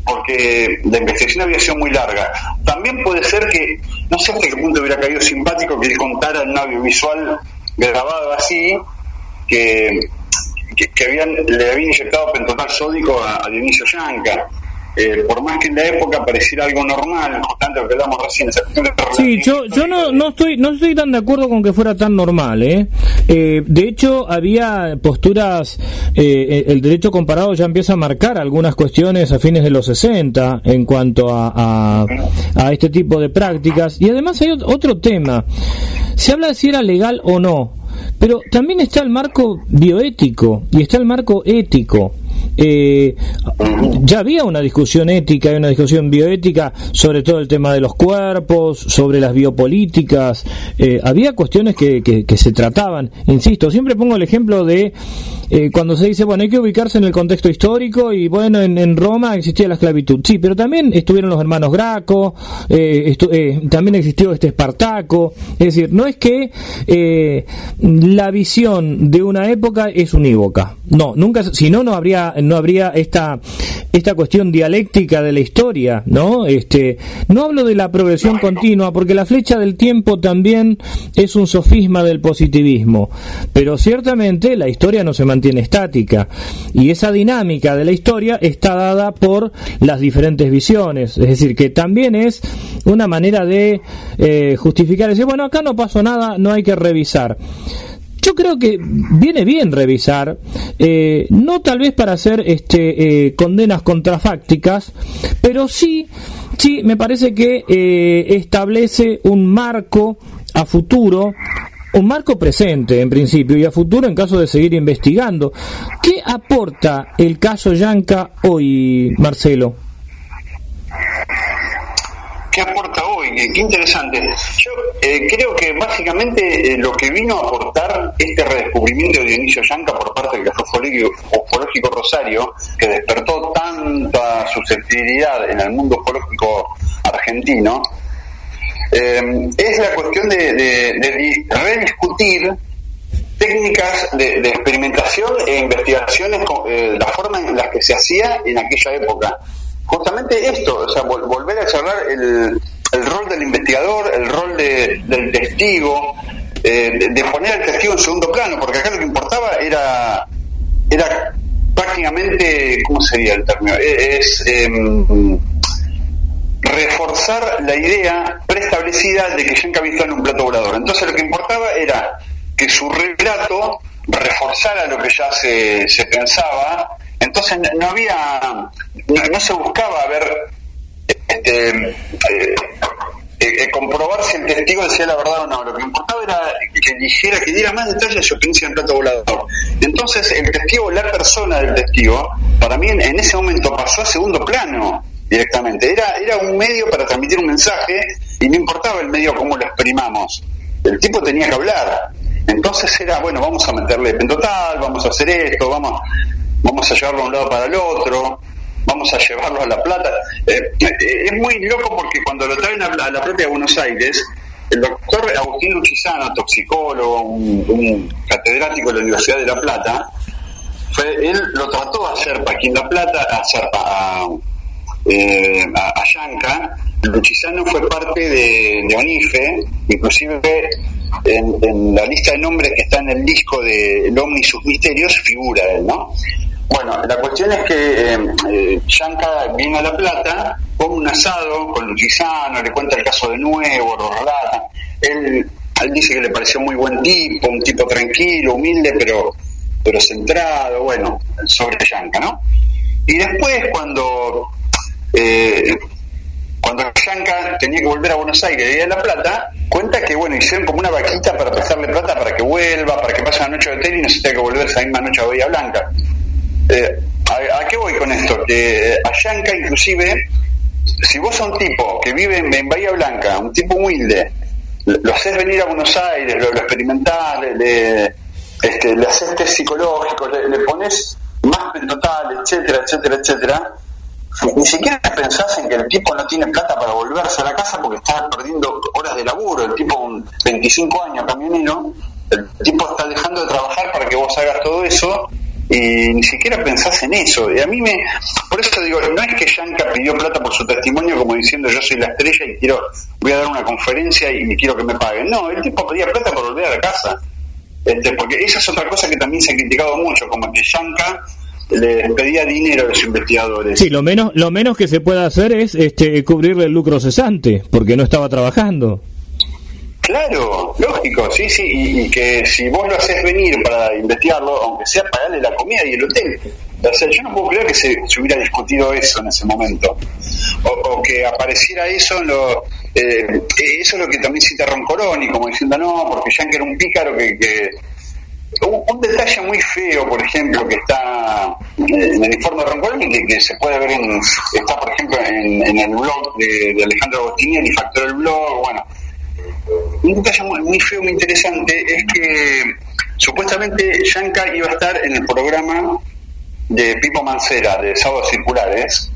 porque la investigación había sido muy larga. También puede ser que, no sé hasta qué punto hubiera caído simpático que él contara en un audiovisual grabado así, que, habían, le habían inyectado pentotal sódico a, a Dionisio Yanca. Eh, por más que en la época pareciera algo normal, tanto lo que hablamos recién, esa Sí, yo, yo no, no estoy no estoy tan de acuerdo con que fuera tan normal, ¿eh? Eh, de hecho, había posturas, eh, el derecho comparado ya empieza a marcar algunas cuestiones a fines de los 60 en cuanto a, a, a este tipo de prácticas. Y además hay ot- otro tema. Se habla de si era legal o no, pero también está el marco bioético y está el marco ético. Eh, ya había una discusión ética y una discusión bioética sobre todo el tema de los cuerpos, sobre las biopolíticas, eh, había cuestiones que, que- se trataban, insisto, siempre pongo el ejemplo de eh, cuando se dice, bueno, hay que ubicarse en el contexto histórico y bueno, en, en Roma existía la esclavitud, sí, pero también estuvieron los hermanos Graco, eh, estu- también existió este Espartaco, es decir, no es que la visión de una época es unívoca, no, nunca, si no, no habría, no habría esta, esta cuestión dialéctica de la historia, ¿no? Este, no hablo de la progresión continua, porque la flecha del tiempo también es un sofisma del positivismo, pero ciertamente la historia no se mantiene estática, y esa dinámica de la historia está dada por las diferentes visiones, es decir, que también es una manera de eh, justificar, decir, bueno, acá no pasó nada, no hay que revisar yo creo que viene bien revisar, eh, no tal vez para hacer este, eh, condenas contrafácticas, pero sí, sí, me parece que eh, establece un marco a futuro un marco presente en principio y a futuro en caso de seguir investigando. ¿Qué aporta el caso Yanca hoy, Marcelo? ¿Qué aporta hoy? Eh, Qué interesante. Yo eh, creo que básicamente eh, lo que vino a aportar este redescubrimiento de Dionisio Yanca por parte del Ufológico, ufológico Rosario, que despertó tanta susceptibilidad en el mundo ufológico argentino, es la cuestión de, de- de di- rediscutir técnicas de, de experimentación e investigaciones, con, la forma en la que se hacía en aquella época. Justamente esto, o sea, vol- volver a charlar el, el rol del investigador, el rol de- del testigo, eh, de, poner al testigo en segundo plano, porque acá lo que importaba era, era prácticamente, ¿cómo sería el término? Eh, Es, em, reforzar la idea preestablecida de que Yanka estado en un plato volador. Entonces lo que importaba era que su relato reforzara lo que ya se, se pensaba. Entonces no había, no, se buscaba ver, este, eh, eh, eh, comprobar si el testigo decía la verdad o no. Lo que importaba era que dijera, que diera más detalles de su experiencia en plato volador. Entonces el testigo, la persona del testigo, para mí en, ese momento pasó a segundo plano directamente. Era, era un medio para transmitir un mensaje y no importaba el medio cómo lo exprimamos. El tipo tenía que hablar. Entonces era, bueno, vamos a meterle en total, vamos a hacer esto, vamos, vamos a llevarlo de un lado para el otro, vamos a llevarlo a La Plata. Eh, eh, es muy loco porque cuando lo traen a La, a la de Buenos Aires, el doctor Agustín Luchizano, toxicólogo, un, un catedrático de la Universidad de La Plata, fue, él lo trató de hacer aquí en La Plata, a hacer a, eh, a, a. Luchizano fue parte de, de ONIFE, inclusive en, en la lista de nombres que está en el disco de El Omni y sus misterios figura él, ¿no? Bueno, la cuestión es que eh, eh, Yanka viene a La Plata, come un asado con Luchizano, le cuenta el caso de nuevo, lo. Él, dice que le pareció muy buen tipo, un tipo tranquilo, humilde, pero, pero centrado, bueno, sobre Yanka, ¿no? Y después cuando eh, cuando Yanka tenía que volver a Buenos Aires y a La Plata, cuenta que bueno, hicieron como una vaquita para prestarle plata para que vuelva, para que pase la noche de hotel y no se tenga que volver esa misma noche a Bahía Blanca. Eh, ¿a, a qué voy con esto? Que a Yanka inclusive, si vos sos un tipo que vive en, Bahía Blanca, un tipo humilde, lo, haces venir a Buenos Aires, lo, lo experimentás, le, este, le haces test psicológico, le, pones más total, etcétera, etcétera, etcétera, ni siquiera pensás en que el tipo no tiene plata para volverse a la casa porque está perdiendo horas de laburo, el tipo con 25 años camionero, el tipo está dejando de trabajar para que vos hagas todo eso y ni siquiera pensás en eso. Y a mí me, por eso digo, no es que Yanka pidió plata por su testimonio como diciendo yo soy la estrella y quiero, voy a dar una conferencia y quiero que me paguen. No, el tipo pedía plata para volver a la casa. Este, porque esa es otra cosa que también se ha criticado mucho, como que Yanka le pedía dinero a los investigadores. Sí, lo menos, lo menos que se puede hacer es este, cubrirle el lucro cesante, porque no estaba trabajando. Claro, lógico, sí, sí, y, que si vos lo haces venir para investigarlo, aunque sea pagarle la comida y el hotel. O sea, yo no puedo creer que se, hubiera discutido eso en ese momento. O, o que apareciera eso en lo... eh, eso es lo que también cita Roncoroni, como diciendo, no, porque Yankee era un pícaro que... que un, detalle muy feo, por ejemplo, que está en el informe de Roncoroni, que, que se puede ver en... Está, por ejemplo, en, en el blog de, de Alejandro Agostinieri, Factor el Blog, bueno un detalle muy, muy feo, muy interesante, es que supuestamente Yanka iba a estar en el programa de Pipo Mancera, de Sábados Circulares.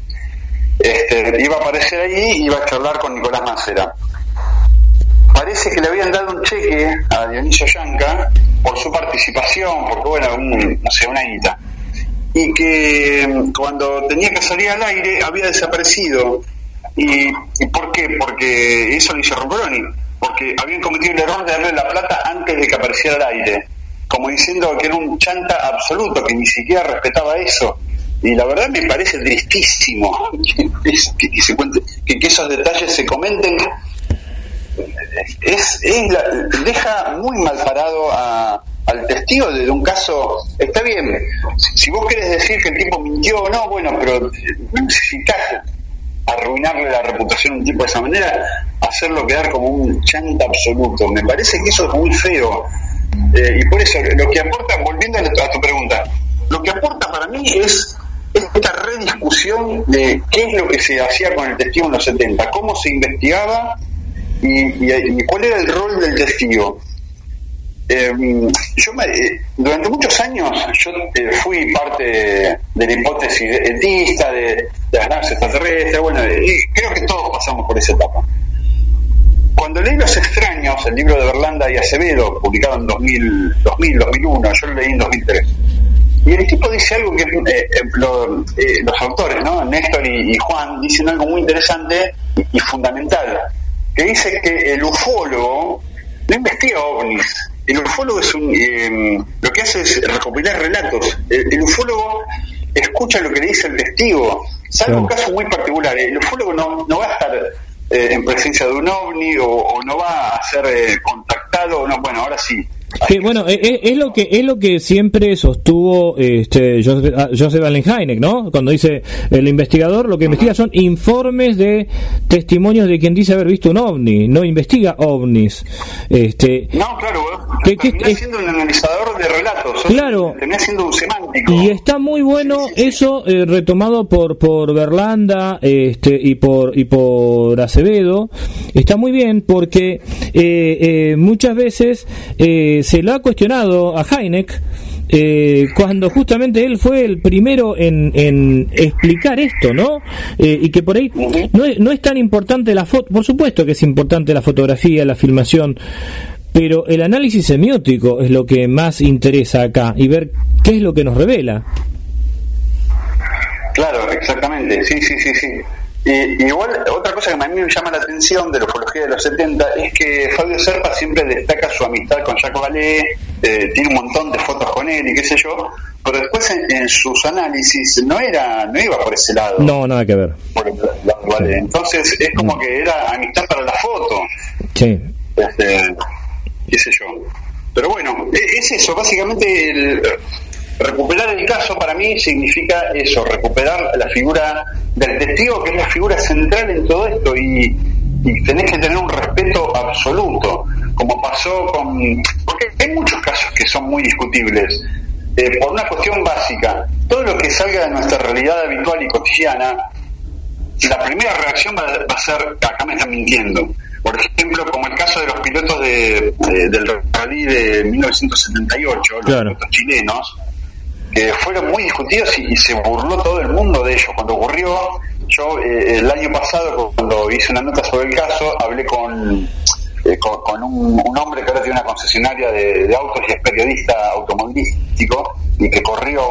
Este, iba a aparecer ahí y iba a charlar con Nicolás Mancera. Parece que le habían dado un cheque a Dionisio Yanka por su participación, porque bueno, un- no sé, una guita. Y que mm, cuando tenía que salir al aire había desaparecido. ¿Y, ¿y por qué? Porque eso lo hizo Roncoroni. Porque habían cometido el error de darle la plata antes de que apareciera al aire. Como diciendo que era un chanta absoluto, que ni siquiera respetaba eso. Y la verdad me parece tristísimo que, se cuente, que esos detalles se comenten. Es, es la- deja muy mal parado a, al testigo de, un caso, está bien, si, vos querés decir que el tipo mintió o no, bueno, pero no necesitas arruinarle la reputación a un tipo de esa manera, hacerlo quedar como un chanta absoluto. Me parece que eso es muy feo. Eh, y por eso, lo que aporta, volviendo a tu pregunta, lo que aporta para mí es esta rediscusión de qué es lo que se hacía con el testigo en los 70, cómo se investigaba y, cuál era el rol del testigo. Eh, yo eh, durante muchos años yo eh, fui parte de, la hipótesis etista de, las naves extraterrestres, bueno, y creo que todos pasamos por esa etapa. Cuando leí Los extraños, el libro de Berlanda y Acevedo, publicado en 2000, 2000 2001, yo lo leí en 2003 y el tipo dice algo que eh, los autores, ¿no? Néstor y, Juan, dicen algo muy interesante y, fundamental, que dice que el ufólogo no investiga ovnis. El ufólogo es un, eh, lo que hace es recopilar relatos. El, ufólogo escucha lo que le dice el testigo, salvo un caso muy particular. El ufólogo no, no va a estar en presencia de un ovni o, no va a ser contactado, no, bueno, ahora sí, bueno, es, eh, eh, es, lo que es lo que siempre sostuvo este Joseph, ah, Joseph Allen Hynek, ¿no? Cuando dice el investigador, lo que investiga son informes de testimonios de quien dice haber visto un ovni, no investiga ovnis. Este, no, claro, que, que siendo un analizador de relatos, claro, siendo un semántico. Y está muy bueno eso eh, retomado por por Berlanda, este y por y por Acevedo, está muy bien porque muchas veces eh, se lo ha cuestionado a Heineck eh, cuando justamente él fue el primero en, en explicar esto, ¿no? Eh, y que por ahí no es, no es tan importante la foto, por supuesto que es importante la fotografía, la filmación, pero el análisis semiótico es lo que más interesa acá y ver qué es lo que nos revela. Claro, exactamente, sí, sí, sí, sí. Y, igual, otra cosa que a mí me llama la atención de la ufología de los 70 es que Fabio Serpa siempre destaca su amistad con Jacques Vallée, eh, tiene un montón de fotos con él y qué sé yo, pero después en, sus análisis no era no iba por ese lado. No, nada que ver. Entonces es como que era amistad para la foto. Sí. Este, qué sé yo. Pero bueno, e, es eso, básicamente el, Recuperar el caso para mí significa eso, recuperar la figura del testigo, que es la figura central en todo esto, y, tenés que tener un respeto absoluto, como pasó con... Porque hay muchos casos que son muy discutibles, eh, por una cuestión básica. Todo lo que salga de nuestra realidad habitual y cotidiana, la primera reacción va, a ser, acá me están mintiendo. Por ejemplo, como el caso de los pilotos de, del rally de 1978, los pilotos chilenos, que fueron muy discutidos y, se burló todo el mundo de ellos. Cuando ocurrió, yo eh, el año pasado, cuando hice una nota sobre el caso, hablé con, eh, con, un, hombre que ahora tiene una concesionaria de, autos y es periodista automovilístico y que corrió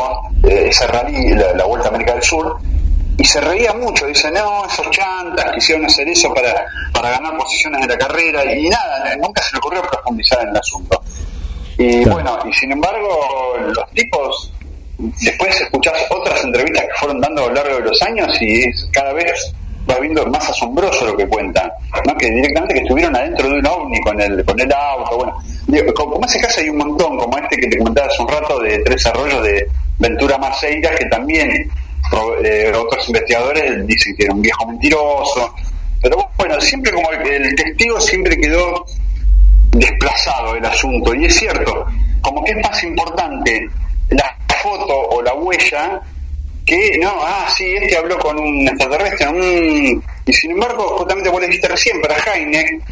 eh, ese rally, la, Vuelta a América del Sur, y se reía mucho, dice, no, esos chantas quisieron hacer eso para, para ganar posiciones en la carrera, y nada, nunca se le ocurrió profundizar en el asunto. Y bueno, y sin embargo, los tipos después escuchás otras entrevistas que fueron dando a lo largo de los años y es, cada vez vas viendo más asombroso lo que cuentan, ¿no? que directamente que estuvieron adentro de un ovni con el, con el auto, bueno, como, ese caso hay un montón, como este que te comentaba hace un rato de Tres Arroyos de Ventura Maceira, que también eh, otros investigadores dicen que era un viejo mentiroso, pero bueno, siempre como el testigo siempre quedó desplazado el asunto, y es cierto, como que es más importante la foto o la huella que, no, ah, sí, este habló con un extraterrestre, y sin embargo, justamente vos le dijiste recién, para Heineck,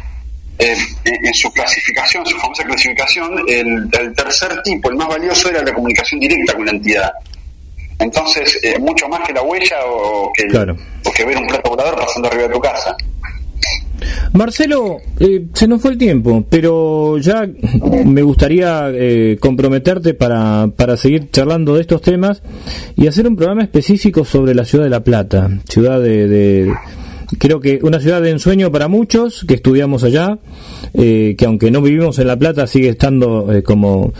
eh, en su clasificación, su famosa clasificación, el, tercer tipo, el más valioso, era la comunicación directa con la entidad. Entonces, eh, mucho más que la huella o que, o que ver un plato volador pasando arriba de tu casa. Marcelo, eh, se nos fue el tiempo, pero ya me gustaría eh, comprometerte para, para seguir charlando de estos temas y hacer un programa específico sobre la ciudad de La Plata, ciudad de, creo que una ciudad de ensueño para muchos que estudiamos allá, eh, que aunque no vivimos en La Plata sigue estando como,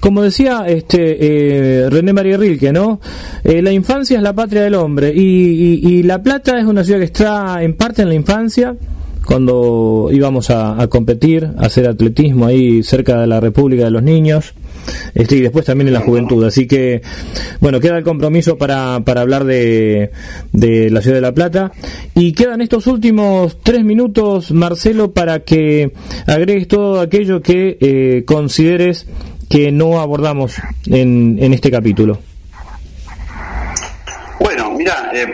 como decía este René María Rilke, ¿no? la infancia es la patria del hombre y La Plata es una ciudad que está en parte en la infancia cuando íbamos a, competir, a hacer atletismo ahí cerca de la República de los Niños. Este, y después también en la juventud. Así que, bueno, queda el compromiso para, para hablar de, de la ciudad de La Plata. Y quedan estos últimos tres minutos, Marcelo, para que agregues todo aquello que eh, consideres que no abordamos en, en este capítulo. Mira, eh,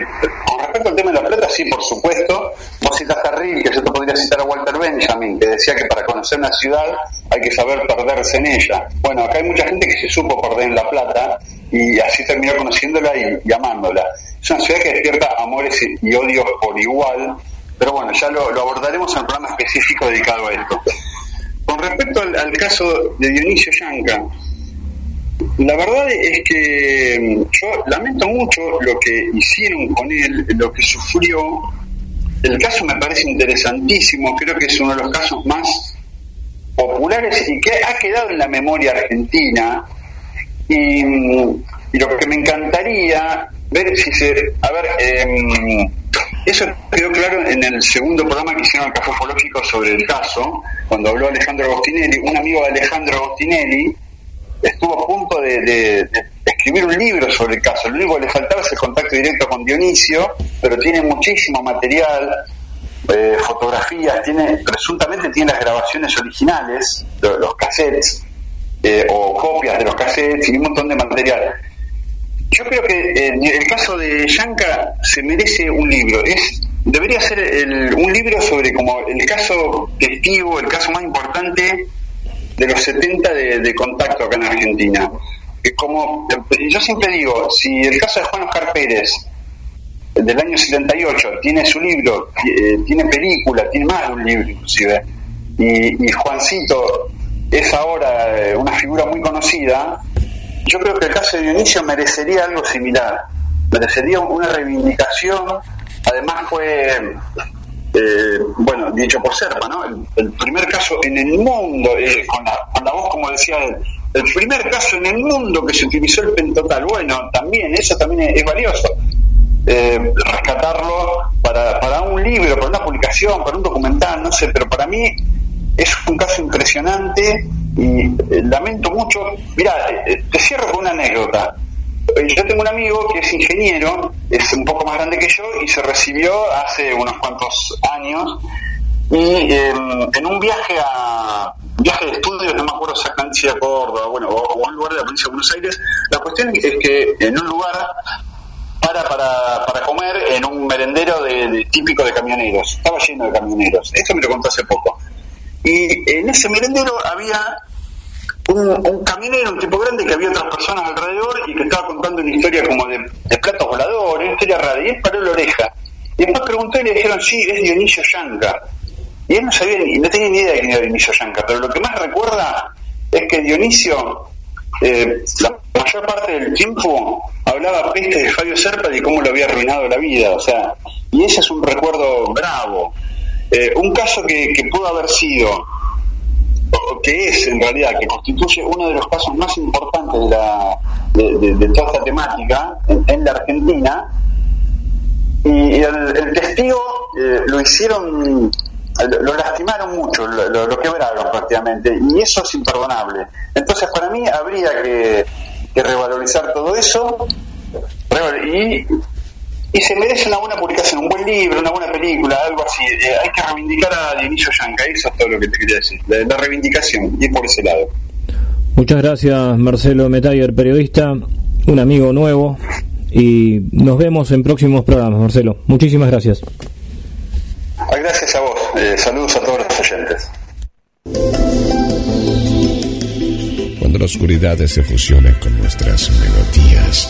con respecto al tema de La Plata, sí, por supuesto. Vos citaste a Rilke, yo te podría citar a Walter Benjamin, que decía que para conocer una ciudad hay que saber perderse en ella. Bueno, acá hay mucha gente que se supo perder en La Plata y así terminó conociéndola y, y amándola. Es una ciudad que despierta amores y, odios por igual, pero bueno, ya lo, lo abordaremos en un programa específico dedicado a esto. Con respecto al, al caso de Dionisio Yanca, la verdad es que mm, yo lamento mucho lo que hicieron con él, lo que sufrió. El caso me parece interesantísimo, creo que es uno de los casos más populares y que ha quedado en la memoria argentina. Y, mm, y lo que me encantaría ver si se. A ver, em, eso quedó claro en el segundo programa que hicieron el Café Ufológico sobre el caso, cuando habló Alejandro Agostinelli, un amigo de Alejandro Agostinelli estuvo a punto de, de- escribir un libro sobre el caso. Lo único que le faltaba es el contacto directo con Dionisio, pero tiene muchísimo material, eh, fotografías, tiene presuntamente tiene las grabaciones originales, lo- los cassettes, eh, o copias de los cassettes y un montón de material. Yo creo que eh, el caso de Yanka se merece un libro. Es debería ser el- un libro sobre como el caso testigo, el caso más importante de los 70 de, contacto acá en Argentina. Que como yo siempre digo, si el caso de Juan Oscar Pérez del año 78 tiene su libro, eh, tiene película, tiene más de un libro inclusive, y, y Juancito es ahora eh, una figura muy conocida, yo creo que el caso de Dionisio merecería algo similar, merecería una reivindicación, además fue, eh, bueno, dicho por Serpa, ¿no? El, primer caso en el mundo, eh, con, la, con la voz como decía él, el primer caso en el mundo que se utilizó el pentotal, bueno, también, eso también es, es valioso. Eh, rescatarlo para, para un libro, para una publicación, para un documental, no sé, pero para mí es un caso impresionante y eh, lamento mucho. Mira, te cierro con una anécdota. Eh, Yo tengo un amigo que es ingeniero, es un poco más grande que yo y se recibió hace unos cuantos años y eh, en un viaje a viaje de estudio, no me acuerdo exactamente si a Córdoba, bueno, o, o un lugar de la provincia de Buenos Aires, la cuestión es que en un lugar para, para, para comer en un merendero de, de- típico de camioneros. Estaba lleno de camioneros. Esto me lo contó hace poco. Y en ese merendero había un, un camionero, un tipo grande, que había otras personas alrededor y que estaba contando una historia como de, platos voladores, una historia rara. Y él paró la oreja. Y después preguntó y le dijeron, sí, es Dionisio Yanca. Y él no sabía, no tenía ni idea de quién era Dionisio Yanca, pero lo que más recuerda es que Dionisio, eh, la mayor parte del tiempo, hablaba peste de Fabio Serpa y cómo le había arruinado la vida. O sea, y ese es un recuerdo bravo. Eh, un caso que, pudo haber sido, que es en realidad, que constituye uno de los casos más importantes de, toda esta temática en, la Argentina, y el, testigo eh, lo hicieron, lo, lastimaron mucho, lo, quebraron prácticamente, y eso es imperdonable. Entonces, para mí habría que, que revalorizar todo eso y, y se merece una buena publicación, un buen libro, una buena película, algo así. Eh, hay que reivindicar a Dionisio Yanca, eso es todo lo que te quería decir, la, la reivindicación, y por ese lado. Muchas gracias, Marcelo Metayer, periodista, un amigo nuevo. Y nos vemos en próximos programas, Marcelo. Muchísimas gracias. Ah, Gracias a vos, eh, saludos a todos los oyentes. Cuando la oscuridad se fusiona con nuestras melodías.